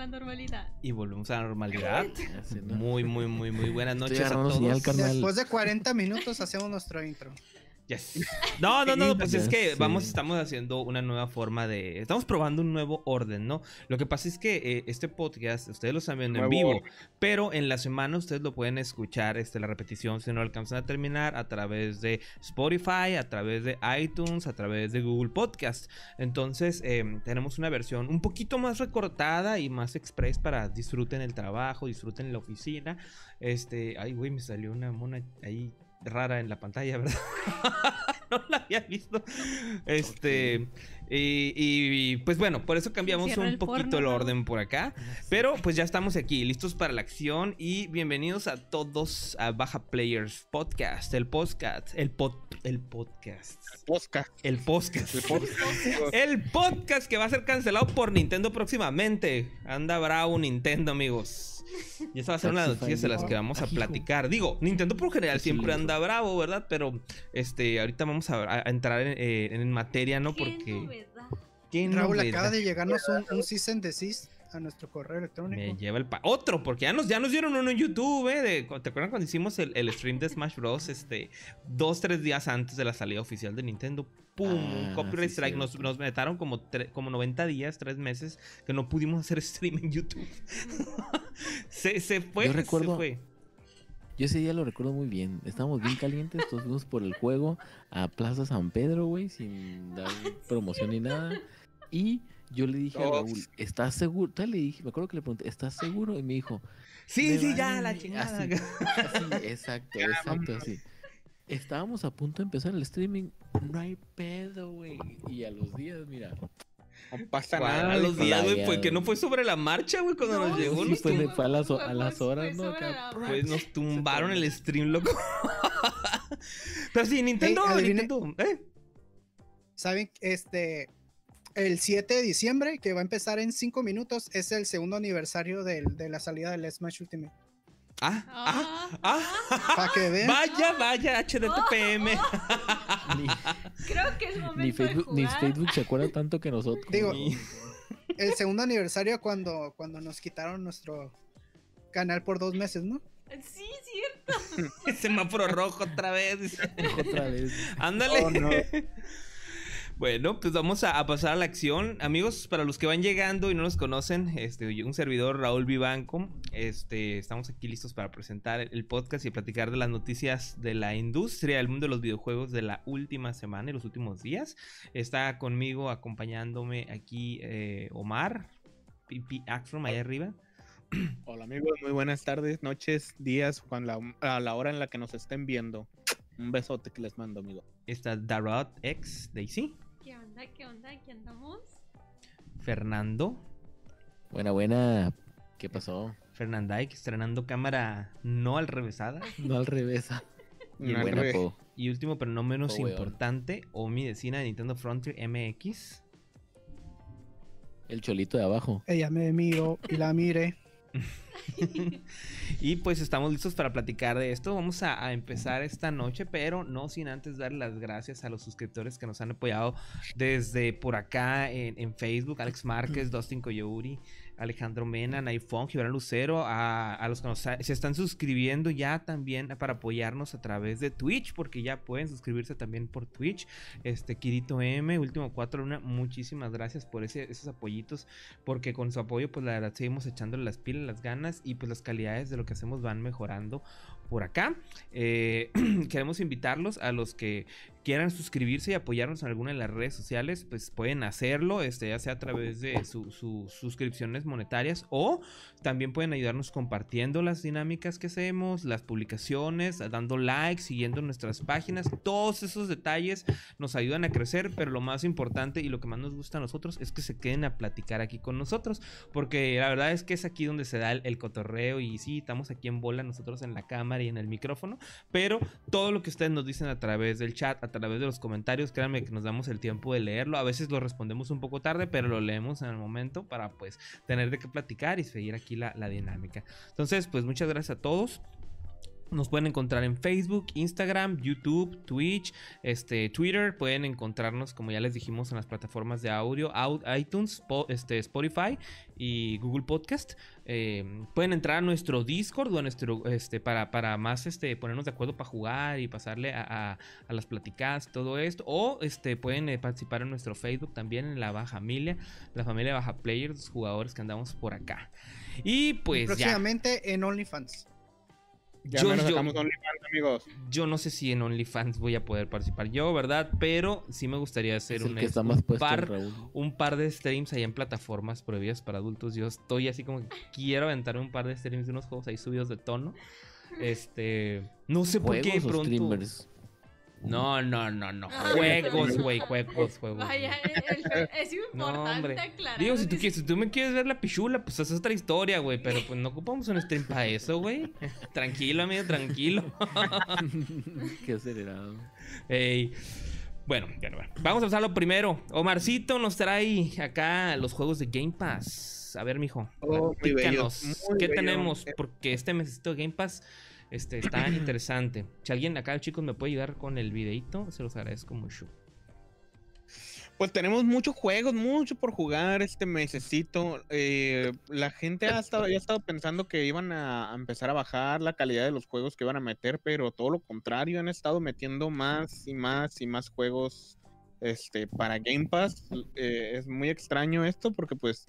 la normalidad. Y volvemos a la normalidad. Muy, muy, muy, muy buenas noches a todos. señal. Después de 40 minutos hacemos nuestro intro. Yes. No, no, no, pues es que vamos, estamos haciendo una nueva forma de. Estamos probando un nuevo orden, ¿no? Lo que pasa es que eh, este podcast, ustedes lo están viendo en vivo, orden. pero en la semana ustedes lo pueden escuchar, este, la repetición, si no alcanzan a terminar, a través de Spotify, a través de iTunes, a través de Google Podcast. Entonces, eh, tenemos una versión un poquito más recortada y más express para disfruten el trabajo, disfruten la oficina. Este, ay, güey, me salió una mona ahí rara en la pantalla, ¿verdad? no la había visto. Este, y, y, pues bueno, por eso cambiamos un el poquito porno, el ¿no? orden por acá. Pero pues ya estamos aquí, listos para la acción y bienvenidos a todos a Baja Players Podcast, el podcast, el pod, el podcast, Posca. el podcast. El podcast. El podcast que va a ser cancelado por Nintendo próximamente. Anda bravo Nintendo, amigos. Y esa va a ser una de las noticias de las que vamos a platicar. Digo, Nintendo por general siempre anda bravo, ¿verdad? Pero este, ahorita vamos a, a entrar en, eh, en materia, ¿no? ¡Qué Porque. novedad! ¿Qué Raúl, novedad? acaba de llegarnos un, un cease and desist a nuestro correo electrónico. Me lleva el pa otro, porque ya nos, ya nos dieron uno en YouTube, ¿eh? De- ¿Te acuerdas cuando hicimos el, el stream de Smash Bros? Este, dos, tres días antes de la salida oficial de Nintendo. ¡Pum! Ah, Copyright sí, Strike. Nos, nos metaron como, como 90 días, tres meses, que no pudimos hacer stream en YouTube. se, se fue, Yo se recuerdo- fue. Yo ese día lo recuerdo muy bien. Estábamos bien calientes, todos fuimos por el juego a Plaza San Pedro, güey, sin dar promoción ni nada. Y yo le dije a. Raúl, ¿estás seguro? Todavía le dije, me acuerdo que le pregunté, ¿estás seguro? Y me dijo, Sí, "Me sí, vale ya, la mi-". chingada. Así, así, exacto, Ya, exacto, así. Estábamos a punto de empezar el streaming, no hay pedo, güey. Y a los días, mira, No pasa nada. A los días, güey, fue que no fue sobre la marcha, güey, cuando nos No, llegó. sí, nos fue, a las, a las horas, ¿no? la Pues nos tumbaron el stream, loco. Pero sí, Nintendo, Ey, adivine- Nintendo, ¿eh? ¿Saben? Este, el 7 de diciembre, que va a empezar en 5 minutos, es el segundo aniversario de la salida del Smash Ultimate. Ah, ah, Ah, ah. Para que vean. Vaya, vaya, HDTPM. Ni, Creo que es momento ni Facebook, de ni. Facebook se acuerda tanto que nosotros. Digo. El segundo aniversario cuando, cuando nos quitaron nuestro canal por dos meses, ¿no? Sí, cierto. Semáforo rojo otra vez. otra vez. Ándale. Oh, no. Bueno, pues vamos a, a pasar a la acción. Amigos, para los que van llegando y no nos conocen, este, un servidor Raúl Vivanco. Este, estamos aquí listos para presentar el podcast y platicar de las noticias de la industria, del mundo de los videojuegos de la última semana y los últimos días. Está conmigo, acompañándome aquí eh, Omar, Pipi Axrom, allá arriba. Hola amigos, muy buenas tardes, noches, días, cuando la- a la hora en la que nos estén viendo. Un besote que les mando, amigo. Está Darot X Daisy, ¿Qué onda? ¿Qué onda? ¿Qué andamos? Fernando, Buena, buena. ¿Qué pasó? Fernandike estrenando cámara no al revésada. No al revés. Y Al buena, revés. po. Y último, pero no menos Oh, importante, Omi Decina de Nintendo Frontier MX. El cholito de abajo. Ella me miró y la miré. y pues estamos listos para platicar de esto. Vamos a, a empezar esta noche, pero no sin antes dar las gracias a los suscriptores que nos han apoyado desde por acá en, en Facebook. Alex Márquez, Dustin Coyouri, Alejandro Mena, Naifón, Gibran Lucero, a, los que nos se están suscribiendo ya también para apoyarnos a través de Twitch, porque ya pueden suscribirse también por Twitch. Este, Kirito M, Último 4 Luna, muchísimas gracias por ese, esos apoyitos, porque con su apoyo, pues la verdad, seguimos echándole las pilas, las ganas y pues las calidades de lo que hacemos van mejorando por acá. Eh, queremos invitarlos a los que quieran suscribirse y apoyarnos en alguna de las redes sociales, pues pueden hacerlo, este, ya sea a través de sus suscripciones monetarias o también pueden ayudarnos compartiendo las dinámicas que hacemos, las publicaciones, dando likes, siguiendo nuestras páginas. Todos esos detalles nos ayudan a crecer, pero lo más importante y lo que más nos gusta a nosotros es que se queden a platicar aquí con nosotros, porque la verdad es que es aquí donde se da el, cotorreo y sí, estamos aquí en bola nosotros en la cámara y en el micrófono, pero todo lo que ustedes nos dicen a través del chat, través de los comentarios, créanme que nos damos el tiempo de leerlo. A veces lo respondemos un poco tarde, pero lo leemos en el momento para pues tener de qué platicar y seguir aquí la, la dinámica. Entonces, pues muchas gracias a todos. Nos pueden encontrar en Facebook, Instagram, YouTube, Twitch, este, Twitter. Pueden encontrarnos, como ya les dijimos, en las plataformas de audio, iTunes, este, Spotify y Google Podcast. Eh, pueden entrar a nuestro Discord o nuestro, este, para, para más este, ponernos de acuerdo para jugar y pasarle a, las platicadas, todo esto. O este, pueden eh, participar en nuestro Facebook también, en la Baja Familia, la familia Baja Players, los jugadores que andamos por acá. Y pues. próximamente en OnlyFans. Ya yo, sacamos OnlyFans, amigos. Yo no sé si en OnlyFans voy a poder participar yo, ¿verdad? Pero sí me gustaría hacer un, par, un par de streams ahí en plataformas prohibidas para adultos. Yo estoy así como que quiero aventar un par de streams de unos juegos ahí subidos de tono. Este, no sé por qué pronto. Streamers? No, no, no, no. Juegos, güey, juegos, juegos. Vaya, es importante no, Digo, si tú, quieres, si tú me quieres ver la pichula, pues es otra historia, güey. Pero pues no ocupamos un stream para eso, güey. Tranquilo, amigo, tranquilo. Qué acelerado. Ey. Bueno, ya no va. Vamos a pasar primero. Omarcito nos trae acá los juegos de Game Pass. A ver, mijo. Oh, ¿Qué tenemos? Porque este mesito de Game Pass este, está interesante. Si alguien acá, chicos, me puede ayudar con el videito, se los agradezco mucho. Pues tenemos muchos juegos, mucho por jugar este mesecito. Eh, la gente ha estado, ya pensando que iban a, empezar a bajar la calidad de los juegos que iban a meter, pero todo lo contrario, han estado metiendo más y más y más juegos este, para Game Pass. Eh, es muy extraño esto porque pues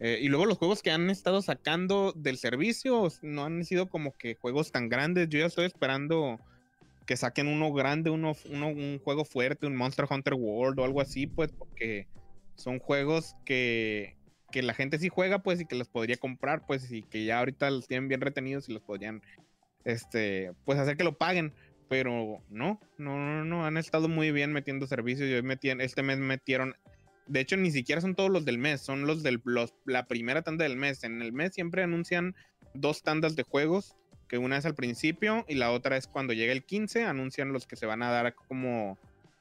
eh, y luego los juegos que han estado sacando del servicio no han sido como que juegos tan grandes. Yo ya estoy esperando que saquen uno grande, uno, un juego fuerte, un Monster Hunter World o algo así, pues, porque son juegos que, que la gente sí juega, pues, y que los podría comprar, pues, y que ya ahorita los tienen bien retenidos y los podrían, este, pues, hacer que lo paguen. Pero no, no, no, no, han estado muy bien metiendo servicios. Y hoy este mes metieron de hecho, ni siquiera son todos los del mes, son los del la primera tanda del mes. En el mes siempre anuncian dos tandas de juegos, que una es al principio y la otra es cuando llega el 15, anuncian los que se van a dar como,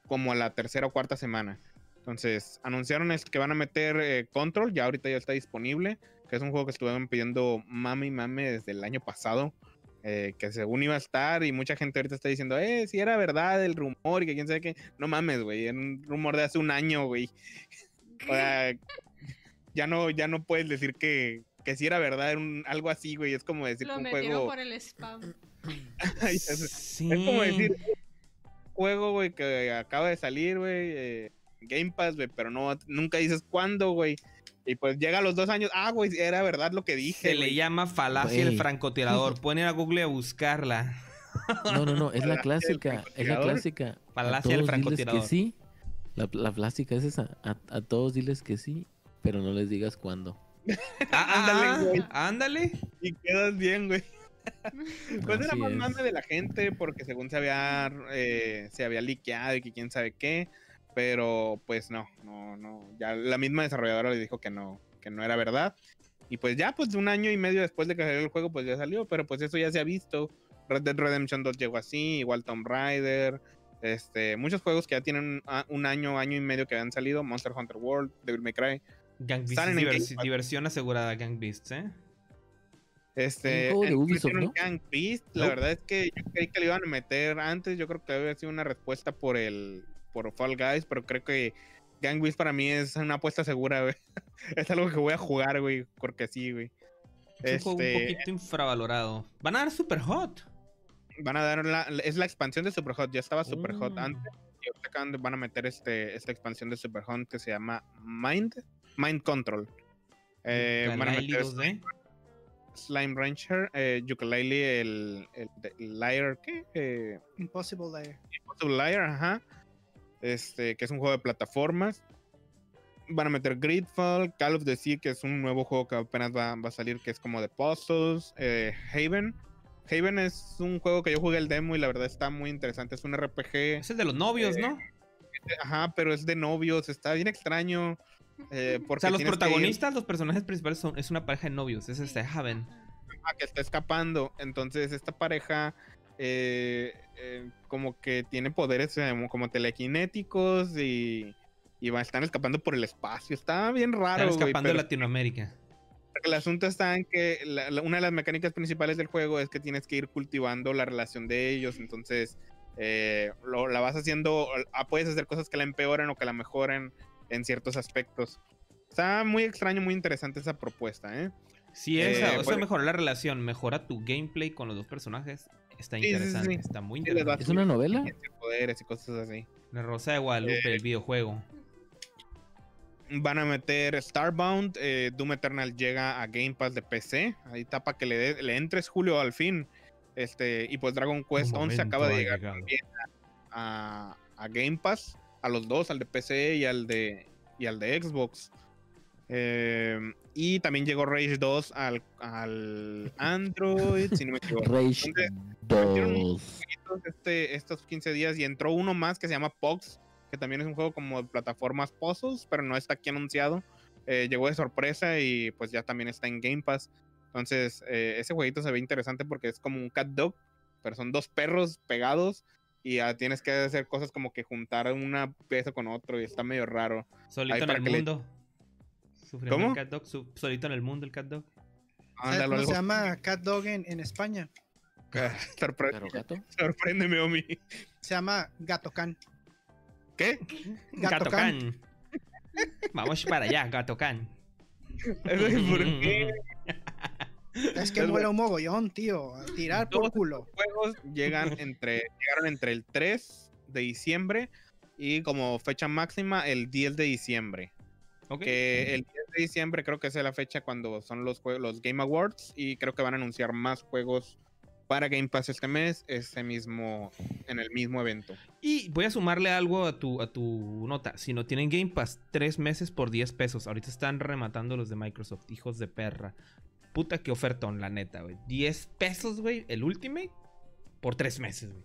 como a la tercera o cuarta semana. Entonces, anunciaron es que van a meter eh, Control, ya ahorita ya está disponible, que es un juego que estuvieron pidiendo mami mame desde el año pasado. Eh, que según iba a estar y mucha gente ahorita está diciendo, eh, si era verdad el rumor y que quién sabe qué. No mames, güey, era un rumor de hace un año, güey. o sea, ya no, ya no puedes decir que, que si era verdad, era un, algo así, güey. Es como decir Lo que un juego... por el spam. es, como decir, juego, güey, que acaba de salir, güey, eh, Game Pass, güey, pero no, nunca dices cuándo, güey. Y pues llega a los dos años, ah, güey, era verdad lo que dije. Se le llama falacia el francotirador. Pueden ir a Google a buscarla. No, no, no, es la clásica, es la clásica. Falacia del francotirador. Que sí. La, la plástica es esa. A, todos diles que sí, pero no les digas cuándo. Ah, ándale, güey. Ándale. Y quedas bien, güey. pues era más mame de la gente porque según se había eh, se había liqueado y que quién sabe qué. Pero pues no, no, no. Ya la misma desarrolladora le dijo que no, que no era verdad. Y pues ya, pues un año y medio después de que salió el juego, pues ya salió. Pero pues eso ya se ha visto. Red Dead Redemption 2 llegó así, igual Tomb Raider. Este, muchos juegos que ya tienen un año, año y medio que han salido. Monster Hunter World, Devil May Cry. Gang Beasts, diversión asegurada, Gang Beasts, ¿eh? Este, de Ubisoft, Gang Beast, la verdad es que yo creí que lo iban a meter antes. Yo creo que había sido una respuesta por el por Fall Guys, pero creo que Gang Beasts para mí es una apuesta segura, güey. es algo que voy a jugar, güey, porque sí, güey. Es un juego un este, poquito infravalorado. Van a dar Super Hot. Van a dar la, es la expansión de Super Hot. Ya estaba Super Hot oh. antes. Y ahorita van a meter este, esta expansión de Super Hot que se llama Mind, Mind Control. Eh, van a meter Slime Rancher, eh, Ukulele, el, el, el Liar, ¿qué? Eh, Impossible Lair. Impossible Liar, ajá. Este, que es un juego de plataformas. Van a meter Gridfall, Call of the Sea, que es un nuevo juego que apenas va, va a salir, que es como de puzzles, eh, Haven. Haven es un juego que yo jugué el demo y la verdad está muy interesante. Es un RPG. Es el de los novios, Eh, ¿no? Ajá, pero es de novios, está bien extraño. eh, O porque sea, los protagonistas, los personajes principales son es una pareja de novios, es este Haven. ah, que está escapando. Entonces, esta pareja eh, eh, como que tiene poderes eh, como telequinéticos y, y va, están escapando por el espacio. Está bien raro. Están escapando de Latinoamérica. el asunto está en que la- la- una de las mecánicas principales del juego es que tienes que ir cultivando la relación de ellos. Entonces, eh, lo- la vas haciendo, ah, puedes hacer cosas que la empeoren o que la mejoren en ciertos aspectos. Está muy extraño, muy interesante esa propuesta, ¿eh? Sí, Eh, esa, o sea, bueno. mejora la relación, mejora tu gameplay con los dos personajes. Está Sí, sí, sí, interesante, sí. está muy interesante. ¿Es una novela? poderes y cosas así. La Rosa de Guadalupe, Eh, el videojuego. Van a meter Starbound, eh, Doom Eternal llega a Game Pass de PC. Ahí está para que le, de- le entres Julio al fin. Este, y pues Dragon Quest Un 11 momento acaba de llegar también a, a Game Pass, a los dos, al de PC y al de, y al de Xbox. Eh, y también llegó Rage 2 al, al Android, si no me equivoco. Rage ¿Dónde? 2. Este, estos 15 días y entró uno más que se llama Pox, que también es un juego como de plataformas puzzles, pero no está aquí anunciado. Eh, llegó de sorpresa y pues ya también está en Game Pass. Entonces, eh, ese jueguito se ve interesante porque es como un cat dog, pero son dos perros pegados y ya tienes que hacer cosas como que juntar una pieza con otro y está medio raro. Solito ahí en para el que le- ¿Cómo? el cat dog, su- solito en el mundo el cat dog. ¿Sabes Ándale, cómo algo- se llama Cat Dog en, en España? Sorpre- ¿Pero gato? sorpréndeme, Omi. Se llama Gatocan. ¿Qué? Gato Gatocan. Can. Vamos para allá, Gato Can. ¿Por qué? Es que mola un mogollón, tío. a Tirar por culo. juegos llegan entre, llegaron entre el 3 de diciembre y como fecha máxima el 10 de diciembre. Que el 10 de diciembre creo que es la fecha cuando son los, los Game Awards y creo que van a anunciar más juegos para Game Pass este mes, ese mismo, en el mismo evento. Y voy a sumarle algo a tu, a tu nota. Si no tienen Game Pass, tres meses por 10 pesos. Ahorita están rematando los de Microsoft, hijos de perra. Puta que ofertón, la neta, güey. 10 pesos, güey, el Ultimate por tres meses, güey.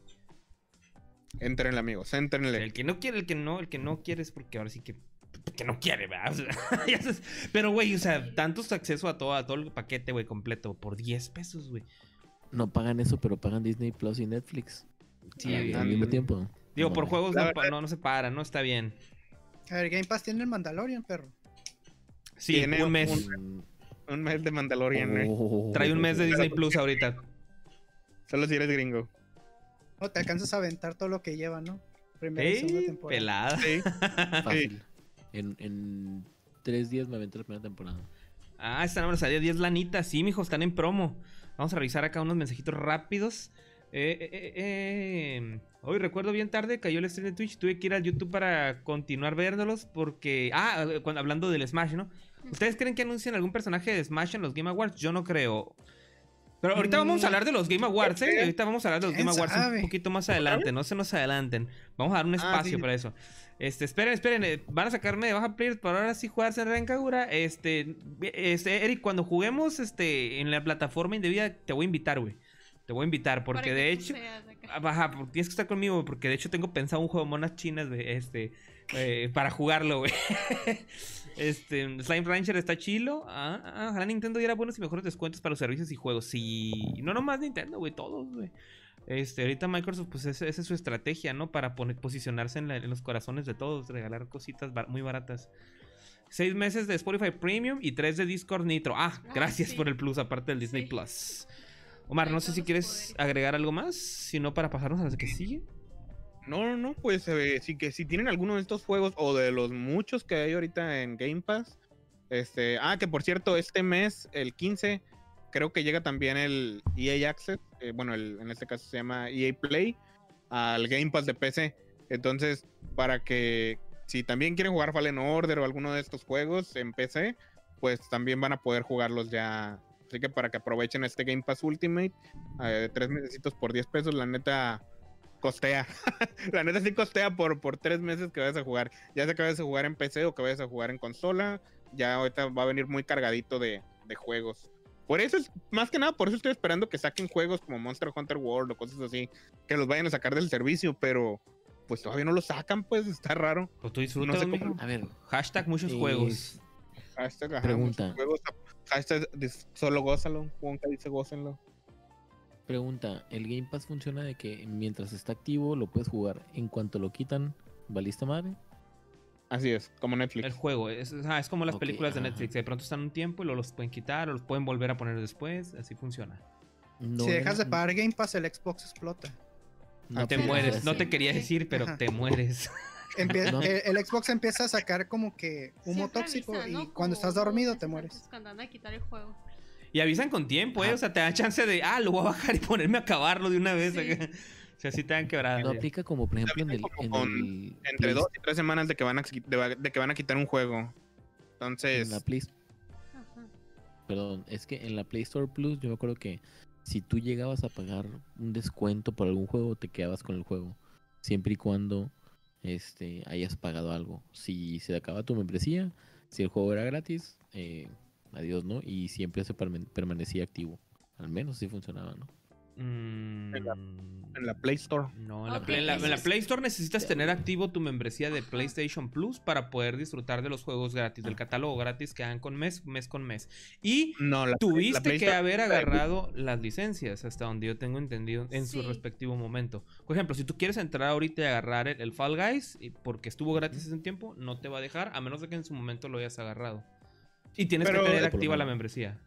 Entrenle, amigos, entrenle. El que no quiere, el que no, el que no quiere es porque ahora sí que. Que no quiere, ¿verdad? O sea, pero, güey, o sea, tantos acceso a todo, a todo el paquete, güey, completo, por 10 pesos, güey. No pagan eso, pero pagan Disney Plus y Netflix. Sí, al, bien. al mismo tiempo. Digo, No por juegos no, se para, no está bien. A ver, Game Pass tiene el Mandalorian, perro. Sí, Tiene un mes. Un mes de Mandalorian, güey. oh. Trae un mes de Disney Plus ahorita. Solo si eres gringo. No te alcanzas a aventar todo lo que lleva, ¿no? Primera y segunda temporada. Pelada. Sí. Fácil. En, en tres días me aventé la primera temporada. Ah, esta no me salía 10 lanitas. Sí, mijo, están en promo. Vamos a revisar acá unos mensajitos rápidos. Eh, eh, eh, eh. Hoy recuerdo bien tarde, cayó el stream de Twitch. Tuve que ir a YouTube para continuar viéndolos porque... Ah, cuando, hablando del Smash, ¿no? ¿Ustedes creen que anuncien algún personaje de Smash en los Game Awards? Yo no creo. Pero ahorita vamos a hablar de los Game Awards, ¿eh? Ahorita vamos a hablar de los ¿Quién Game Awards sabe? un poquito más adelante. No se nos adelanten. Vamos a dar un Ah, espacio sí. para eso. Este, esperen, esperen. eh, Van a sacarme de baja players para ahora sí jugarse en Rancagura. Este, este, Eric, cuando juguemos este, en la plataforma indebida, te voy a invitar, güey. Te voy a invitar, porque de hecho. Ah, Ajá, porque tienes que estar conmigo, porque de hecho tengo pensado un juego de monas chinas, güey, este, eh, para jugarlo, güey. Este, Slime Rancher está chilo. Ah, ah, ojalá Nintendo diera buenos y mejores descuentos para los servicios y juegos. Sí, no nomás Nintendo, güey, todos, güey. Este, ahorita Microsoft, pues esa, es su estrategia, ¿no? Para poner, posicionarse en, la- en los corazones de todos, regalar cositas bar- muy baratas. Seis meses de Spotify Premium y tres de Discord Nitro. Ah, Ah, gracias sí. por el plus, aparte del Disney Sí. Plus. Omar, no sé si quieres agregar algo más, si no para pasarnos a las que sigue. No, no, no, pues eh, sí que si tienen alguno de estos juegos o de los muchos que hay ahorita en Game Pass, este, ah, que por cierto, este mes, el 15, creo que llega también el EA Access, eh, bueno, el- en este caso se llama EA Play, al Game Pass de PC. Entonces, para que si también quieren jugar Fallen Order o alguno de estos juegos en PC, pues también van a poder jugarlos ya Así que para que aprovechen este Game Pass Ultimate, eh, tres meses por 10 pesos, la neta costea. la neta sí costea por, por tres meses que vayas a jugar. Ya sea que vayas a jugar en PC o que vayas a jugar en consola, ya ahorita va a venir muy cargadito de, de juegos. Por eso es, más que nada, por eso estoy esperando que saquen juegos como Monster Hunter World o cosas así, que los vayan a sacar del servicio, pero pues todavía no lo sacan, pues está raro. Pues tú disfrutas, No sé mijo. A ver, Hashtag muchos eh, juegos. Hashtag, ajá, Pregunta. muchos juegos. Hashtag solo gózalo. Wonka dice gócenlo. pregunta, ¿el Game Pass funciona de que mientras está activo lo puedes jugar? En cuanto lo quitan, ¿valiste madre? Así es, como Netflix. El juego, es, es como las películas de ajá. Netflix. De pronto están un tiempo y luego los pueden quitar o los pueden volver a poner después. Así funciona. No si dejas de pagar Game Pass, el Xbox explota. no te pero mueres. No te quería decir, pero Ajá. te mueres. Empie- No. el, el Xbox empieza a sacar como que humo Siempre tóxico avisa, y cuando estás dormido te mueres. Cuando a quitar el juego. Y avisan con tiempo, ¿eh? O sea, te da chance de, ah, lo voy a bajar y ponerme a acabarlo de una vez. Sí. sea, sí te dan quebrada. No aplica como, por ejemplo, en el, como en con- el Entre dos y tres semanas de que van a, de, de que van a quitar un juego. Entonces, en la Play Ajá. Perdón, es que en la Play Store Plus yo me acuerdo que si tú llegabas a pagar un descuento por algún juego, te quedabas con el juego. Siempre y cuando este, hayas pagado algo. Si se acaba tu membresía, si el juego era gratis, eh, adiós, ¿no? Y siempre se perman- permanecía activo. Al menos sí funcionaba, ¿no? Mm, En en la Play Store. No, en la, en la- en Play Store necesitas tener activo tu membresía de. PlayStation Plus para poder disfrutar de los juegos gratis, del catálogo gratis que dan con mes, mes con mes. Y No, tuviste que haber agarrado las licencias hasta donde yo tengo entendido en su respectivo momento. Por ejemplo, si tú quieres entrar ahorita y agarrar el, el Fall Guys y porque estuvo gratis hace un tiempo, no te va a dejar a menos de que en su momento lo hayas agarrado. Y tienes Pero- que tener activa la membresía.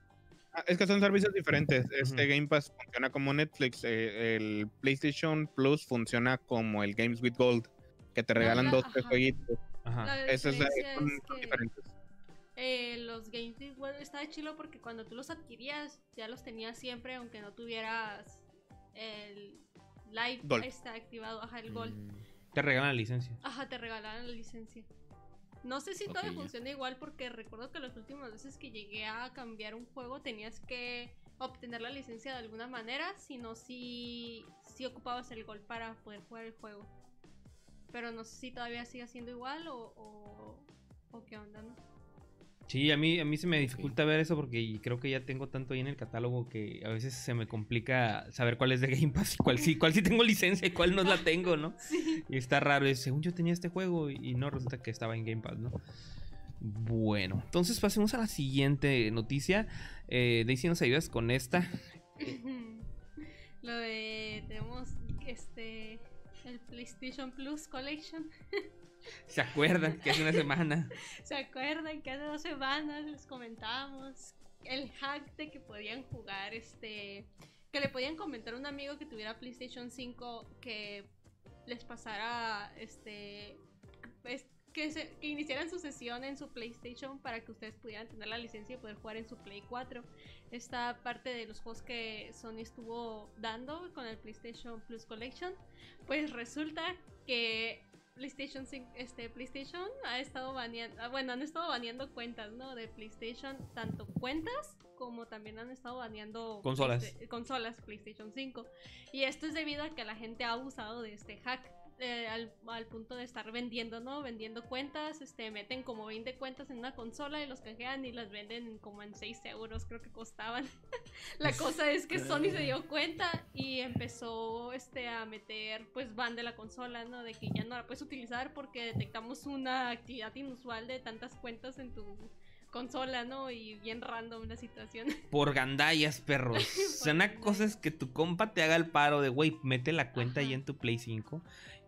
Ah, Es que son servicios diferentes. Este. Game Pass funciona como Netflix. eh, el PlayStation Plus funciona como el Games with Gold, que te regalan la- dos, tres ajá. jueguitos. Ajá. La Eso es, diferencia son, es son que diferentes. eh, los games igual estaba chilo porque cuando tú los adquirías ya los tenías siempre aunque no tuvieras el live Gold. está activado, ajá, el gold. Mm, Te regalan la licencia. Ajá, te regalaron la licencia. No sé si todavía Ok, ya. funciona igual porque recuerdo que las últimas veces que llegué a cambiar un juego tenías que obtener la licencia de alguna manera, sino si, si ocupabas el gol para poder jugar el juego. Pero no sé si todavía sigue siendo igual o, o, o qué onda, ¿no? Sí, a mí, a mí se me dificulta ver eso porque creo que ya tengo tanto ahí en el catálogo que a veces se me complica saber cuál es de Game Pass y cuál sí, cuál sí tengo licencia y cuál no la tengo, ¿no? Sí. Y está raro, y según yo tenía este juego y, y no, resulta que estaba en Game Pass, ¿no? Bueno, entonces pasemos a la siguiente noticia. Eh, Daisy, ¿nos ayudas con esta? Lo de tenemos este el PlayStation Plus Collection. ¿Se acuerdan que hace una semana? ¿Se acuerdan que hace dos semanas les comentábamos el hack de que podían jugar este que le podían comentar a un amigo que tuviera PlayStation 5 que les pasara este pues, que, se- que iniciaran su sesión en su PlayStation para que ustedes pudieran tener la licencia y poder jugar en su Play 4. Esta parte de los juegos que Sony estuvo dando con el PlayStation Plus Collection, pues resulta que PlayStation 5, este PlayStation ha estado baneando, ah, bueno, han estado baneando cuentas, ¿no? De PlayStation, tanto cuentas como también han estado baneando Consolas. Playsta- consolas PlayStation 5. Y esto es debido a que la gente ha abusado de este hack. Eh, al, al punto de estar vendiendo, ¿no? Vendiendo cuentas, este, meten como 20 cuentas en una consola y los canjean y las venden como en 6 euros, creo que costaban. la cosa es que Sony se dio cuenta y empezó este, a meter pues ban de la consola, ¿no? De que ya no la puedes utilizar porque detectamos una actividad inusual de tantas cuentas en tu consola, ¿no? Y bien random la situación. Por gandallas, perros. O sea, una cosa es que tu compa te haga el paro de, güey, mete la cuenta ahí Ajá. en tu Play 5.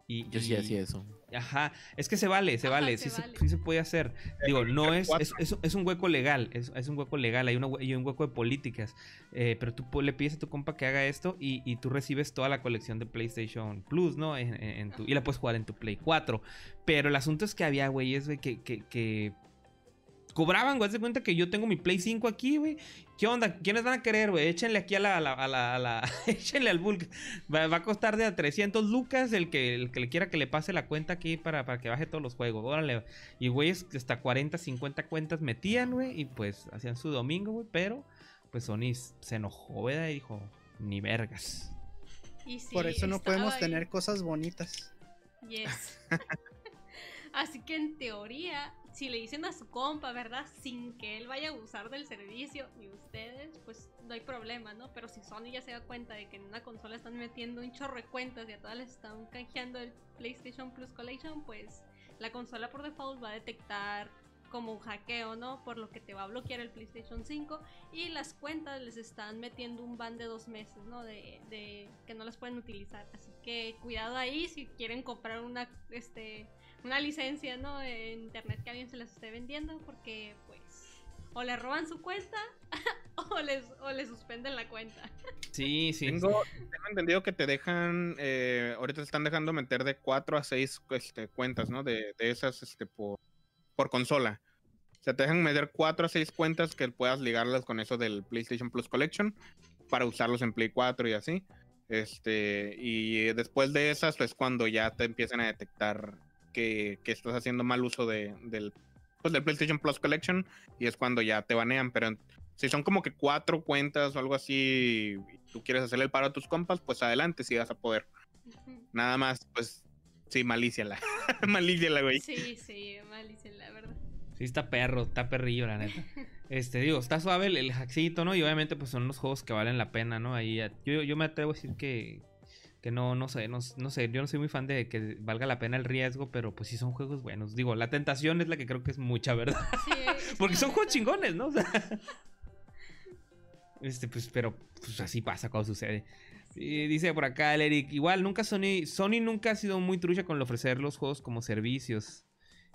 Y, Yo sí y- hacía eso. Ajá, es que se vale, se Ajá, vale, se sí, vale. Se, sí se puede hacer. Digo, no es, es, es- es un hueco legal, es, es un hueco legal, hay, una hay un hueco de políticas, eh, pero tú le pides a tu compa que haga esto y, y tú recibes toda la colección de PlayStation Plus, ¿no? En, en- tu- y la puedes jugar en tu Play 4. Pero el asunto es que había güeyes, güey, que, que, que cobraban, güey, haz de cuenta que yo tengo mi Play 5 aquí, güey. ¿Qué onda? ¿Quiénes van a querer, güey? Échenle aquí a la, a la, a la, a la- échenle al bulk. Va, va a costar de a 300 lucas el que, el que le quiera que le pase la cuenta aquí para, para que baje todos los juegos. Órale. Y güeyes hasta 40, 50 cuentas metían, güey. Y pues hacían su domingo, güey. Pero pues Sony se enojó, ¿verdad? Y dijo, ni vergas. Y sí, Por eso no podemos ahí. tener cosas bonitas. Yes. Así que en teoría, si le dicen a su compa, ¿verdad? Sin que él vaya a usar del servicio y ustedes, pues no hay problema, ¿no? Pero si Sony ya se da cuenta de que en una consola están metiendo un chorro de cuentas y a todas les están canjeando el PlayStation Plus Collection, pues la consola por default va a detectar como un hackeo, ¿no? Por lo que te va a bloquear el PlayStation 5 y las cuentas les están metiendo un ban de dos meses, ¿no? De, de que no las pueden utilizar. Así que cuidado ahí si quieren comprar una, este, una licencia, ¿no? En internet que alguien se las esté vendiendo porque, pues, o le roban su cuenta o les, o les suspenden la cuenta. Sí, sí. Tengo, tengo entendido que te dejan, eh, ahorita te están dejando meter de 4 a 6 este, cuentas, ¿no? De, de esas este, por, por consola. O sea, te dejan meter 4 a 6 cuentas que puedas ligarlas con eso del PlayStation Plus Collection para usarlos en Play 4 y así. Este, y después de esas es cuando ya te empiezan a detectar que, que estás haciendo mal uso de, del, pues, del PlayStation Plus Collection y es cuando ya te banean. Pero si son como que cuatro cuentas o algo así y tú quieres hacerle el paro a tus compas, pues adelante, si vas a poder. Nada más, pues, sí, malíciala. malíciala, güey. Sí, sí, malicia, la verdad. Sí, está perro, está perrillo, la neta. Este, digo, está suave el, el hackcito, ¿no? Y obviamente, pues son unos juegos que valen la pena, ¿no? Ahí, yo, yo me atrevo a decir que, que no, no sé, no, no sé, yo no soy muy fan de que valga la pena el riesgo, pero pues sí son juegos buenos. Digo, la tentación es la que creo que es mucha, ¿verdad? Sí, Porque son juegos chingones, ¿no? O sea, este, pues, pero pues así pasa cuando sucede. Y dice por acá el Eric, igual nunca Sony, Sony nunca ha sido muy trucha con el ofrecer los juegos como servicios.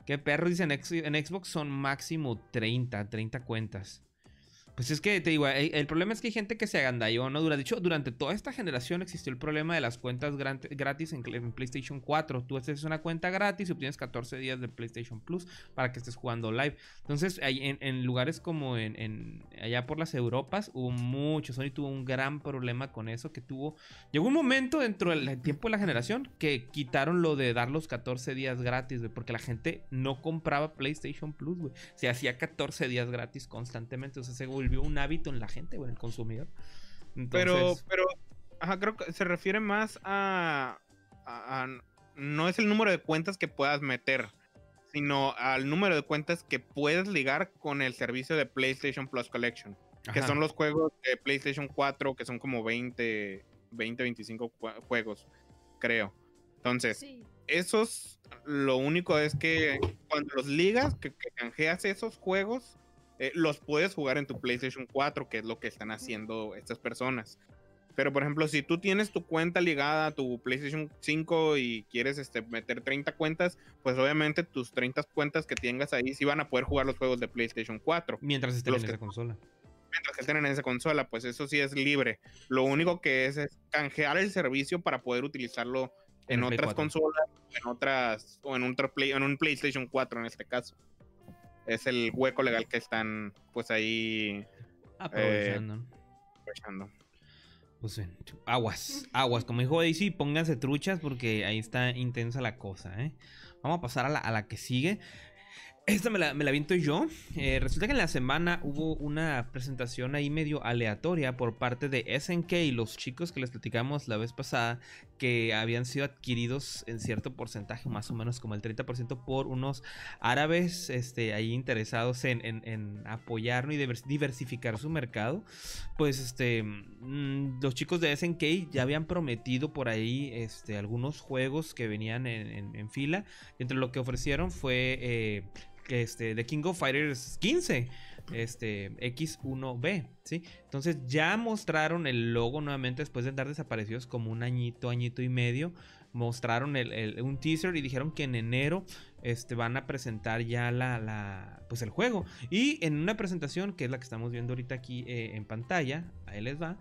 ¿Qué perro? Dice en, X- en Xbox son máximo 30, 30 cuentas. Pues es que te digo, el, problema es que hay gente que se agandalló, ¿no? Dura- De hecho, durante toda esta generación existió el problema de las cuentas gratis en, PlayStation 4. Tú haces una cuenta gratis y obtienes 14 días de PlayStation Plus para que estés jugando live. Entonces, en, en lugares como en, allá por las Europas, hubo mucho. Sony tuvo un gran problema con eso. Que tuvo. Llegó un momento dentro del tiempo de la generación que quitaron lo de dar los 14 días gratis, güey, porque la gente no compraba PlayStation Plus, güey. Se hacía 14 días gratis constantemente. Sea, se volvió un hábito en la gente, güey, en el consumidor. Pero, Entonces, pero, ajá, creo que se refiere más a, a- a- No es el número de cuentas que puedas meter, sino al número de cuentas que puedes ligar con el servicio de PlayStation Plus Collection. Que ajá. son los juegos de PlayStation 4, que son como 20, 20 25 jue- juegos, creo. Entonces, Sí. esos, lo único es que cuando los ligas, que, que canjeas esos juegos, eh, los puedes jugar en tu PlayStation 4, que es lo que están haciendo estas personas. Pero, por ejemplo, si tú tienes tu cuenta ligada a tu PlayStation 5 y quieres este, meter 30 cuentas, pues obviamente tus 30 cuentas que tengas ahí sí van a poder jugar los juegos de PlayStation 4 Mientras estén los en que- esa consola. mientras que estén en esa consola, pues eso sí es libre. Lo único que es es canjear el servicio para poder utilizarlo En otras 4. consolas, en otras, o en un, en un PlayStation 4 en este caso. Es el hueco legal que están pues ahí Aprovechando. aprovechando. Pues eh, aguas, aguas. Como dijo Daisy, pónganse truchas porque ahí está intensa la cosa, ¿eh? Vamos a pasar a la, a la que sigue. Esta me la, me la viento yo. Eh, resulta que en la semana hubo una presentación ahí medio aleatoria por parte de SNK y los chicos que les platicamos la vez pasada que habían sido adquiridos en cierto porcentaje, más o menos como el 30% por unos árabes este, ahí interesados en, en- en apoyar ¿no? y divers- diversificar su mercado. Pues este, mm, los chicos de SNK ya habían prometido por ahí este, algunos juegos que venían en, en- fila. Entre lo que ofrecieron fue eh, este, The King of Fighters 15, este, X1B, ¿sí? Entonces ya mostraron el logo nuevamente después de andar desaparecidos como un añito, añito y medio. Mostraron el- el- un teaser y dijeron que en enero este, van a presentar ya la, la- pues el juego. Y en una presentación, que es la que estamos viendo ahorita aquí eh, en pantalla, ahí les va.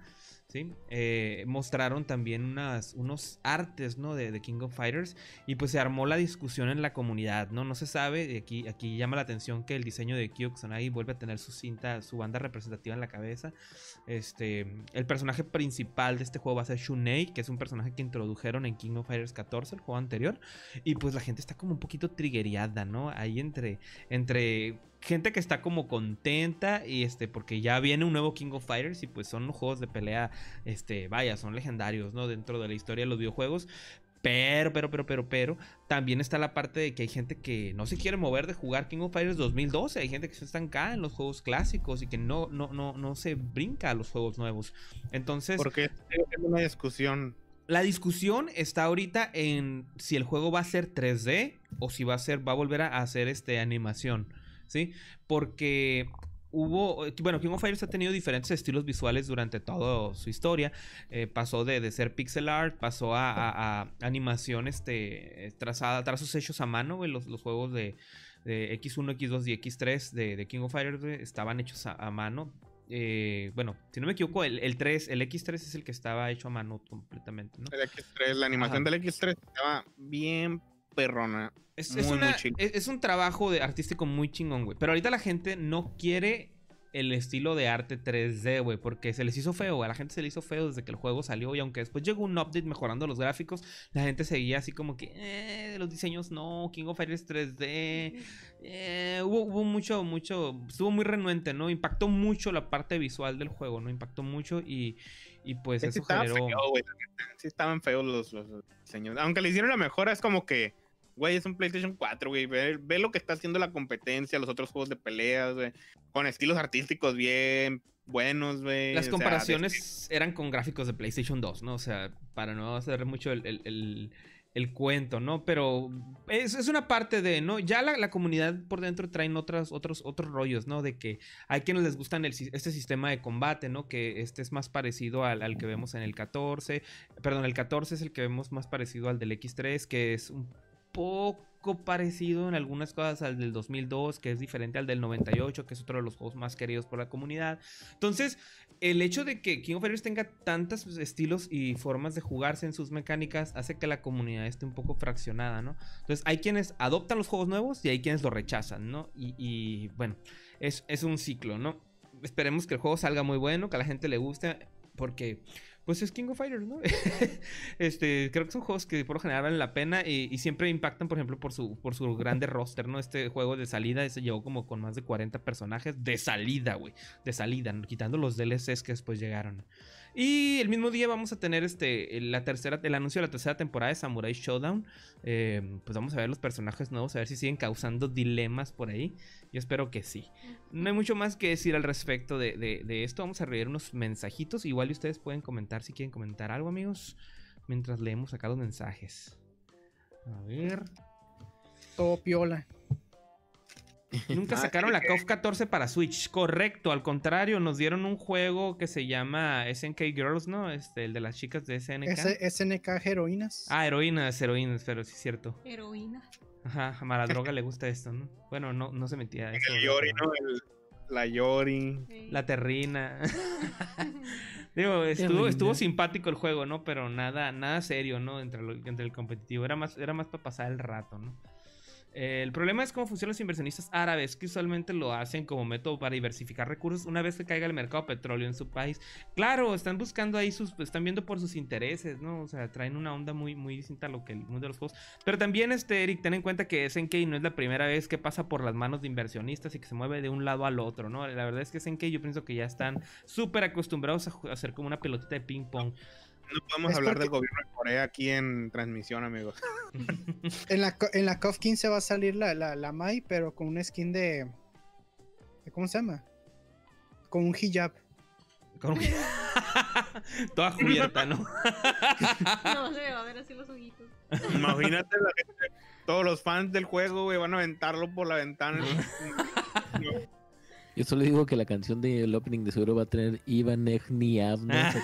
¿Sí? Eh, mostraron también unas, unos artes, ¿no? De, de King of Fighters. Y pues se armó la discusión en la comunidad, ¿no? No se sabe. Aquí, aquí llama la atención que el diseño de Kyo Kusanagi vuelve a tener su cinta, su banda representativa en la cabeza. Este, el personaje principal de este juego va a ser Shunei, que es un personaje que introdujeron en King of Fighters 14, el juego anterior. Y pues la gente está como un poquito triggereada, ¿no? Ahí entre, entre gente que está como contenta y este porque ya viene un nuevo King of Fighters y pues son juegos de pelea este vaya son legendarios no dentro de la historia de los videojuegos pero, pero, pero, pero, pero, también está la parte de que hay gente que no se quiere mover de jugar King of Fighters 2012. Hay gente que se estanca en los juegos clásicos y que no, no, no, no se brinca a los juegos nuevos. Entonces. Porque es una discusión. La discusión está ahorita en si el juego va a ser 3D o si va a ser, va a volver a hacer este animación. ¿Sí? Porque hubo, eh, bueno, King of Fighters ha tenido diferentes estilos visuales durante toda su historia. Eh, pasó de, ser pixel art, pasó a, animación este, trazada, trazos hechos a mano, los, juegos de, X1, X2 y X3 de, King of Fighters estaban hechos a, mano. Eh, bueno, si no me equivoco, el, 3, el X3 es el que estaba hecho a mano completamente, El X3, la animación del X3 estaba bien perrona. Es, es, un trabajo de artístico muy chingón, güey. Pero ahorita la gente no quiere el estilo de arte 3D, güey, porque se les hizo feo, a la gente se le hizo feo desde que el juego salió y aunque después llegó un update mejorando los gráficos, la gente seguía así como que, eh, los diseños no, King of Fighters 3D, eh, hubo, mucho, mucho, estuvo muy renuente, ¿no? Impactó mucho la parte visual del juego, ¿no? Impactó mucho y, y pues eso generó... sí estaban feos los, los diseños, aunque le hicieron la mejora, es como que güey, es un PlayStation 4, güey. Ve, lo que está haciendo la competencia, los otros juegos de peleas, güey. Con estilos artísticos bien buenos, güey. Las comparaciones eran con gráficos de PlayStation 2, ¿no? O sea, para no hacer mucho el, cuento, ¿no? Pero es, es, una parte de, ¿no? Ya la, comunidad por dentro traen otras, otros, otros rollos, ¿no? De que hay quienes les gustan este sistema de combate, ¿no? Que este es más parecido al, al, que vemos en el 14. Perdón, el 14 es el que vemos más parecido al del X3, que es un poco parecido en algunas cosas al del 2002, que es diferente al del 98, que es otro de los juegos más queridos por la comunidad. Entonces, el hecho de que King of Fighters tenga tantos estilos y formas de jugarse en sus mecánicas hace que la comunidad esté un poco fraccionada, ¿no? Entonces, hay quienes adoptan los juegos nuevos y hay quienes lo rechazan, ¿no? Y, bueno, es, es un ciclo, ¿no? Esperemos que el juego salga muy bueno, que a la gente le guste, porque pues es King of Fighters, ¿no? este, creo que son juegos que por lo general valen la pena y, siempre impactan, por ejemplo, por su, por su grande roster, ¿no? Este juego de salida, ese llegó como con más de 40 personajes de salida, güey. De salida, quitando los DLCs que después llegaron. Y el mismo día vamos a tener este, la tercera, el anuncio de la tercera temporada de Samurai Showdown. Eh, pues vamos a ver los personajes nuevos, a ver si siguen causando dilemas por ahí. Yo espero que sí. No hay mucho más que decir al respecto de, esto. Vamos a leer unos mensajitos. Igual ustedes pueden comentar si quieren comentar algo, amigos. Mientras leemos acá los mensajes. A ver. Todo piola. Nunca ah, sacaron la KOF 14 para Switch. Correcto, al contrario, nos dieron un juego que se llama SNK Girls, ¿no? Este, el de las chicas de SNK. SNK Heroínas. Ah, heroínas, heroínas, pero sí es cierto. Heroína. Ajá, a la droga le gusta esto, ¿no? Bueno, no, no se metía eso. El Yori, ¿no? la Yori. La terrina. Digo, estuvo, estuvo simpático el juego, ¿no? Pero nada, nada serio, ¿no? Entre, entre el competitivo. Era más, era más para pasar el rato, ¿no? Eh, el problema es cómo funcionan los inversionistas árabes, que usualmente lo hacen como método para diversificar recursos una vez que caiga el mercado petróleo en su país. Claro, están buscando ahí sus, están viendo por sus intereses, ¿no? O sea, traen una onda muy, muy distinta a lo que el mundo de los juegos. Pero también, este, Eric, ten en cuenta que SNK no es la primera vez que pasa por las manos de inversionistas y que se mueve de un lado al otro, ¿no? La verdad es que SNK yo pienso que ya están súper acostumbrados a hacer como una pelotita de ping pong. No podemos hablar del gobierno de Corea aquí en transmisión, amigos. en la, en la COF 15 va a salir la, la, Mai, pero con un skin de, ¿Cómo se llama? Con un hijab. Con un... Toda cubierta, ¿no? no, se va a ver así los ojitos. Imagínate todos los fans del juego, güey, van a aventarlo por la ventana. Yo solo digo que la canción del opening de seguro va a tener Ivan Niab, ¿no? ¿Se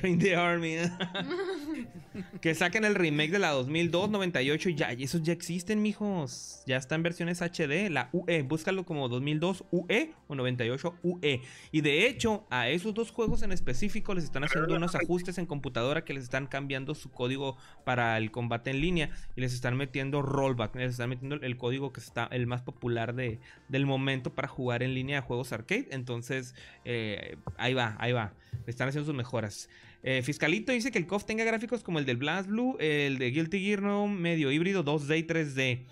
Join the Army. que saquen el remake de la 2002, 98. Ya, y esos ya existen, mijos. Ya está en versiones HD. La UE, búscalo como 2002 UE o 98 UE. Y de hecho, a esos dos juegos en específico les están haciendo unos ajustes en computadora que les están cambiando su código para el combate en línea. Y les están metiendo rollback. Les están metiendo el código que está el más popular de, del momento para jugar en línea de juegos arcade. Entonces, eh, ahí va, ahí va. Están haciendo sus mejoras. Eh, Fiscalito dice que el KOF tenga gráficos como el del Blast Blue, el de Guilty Gear no medio híbrido 2D y 3D.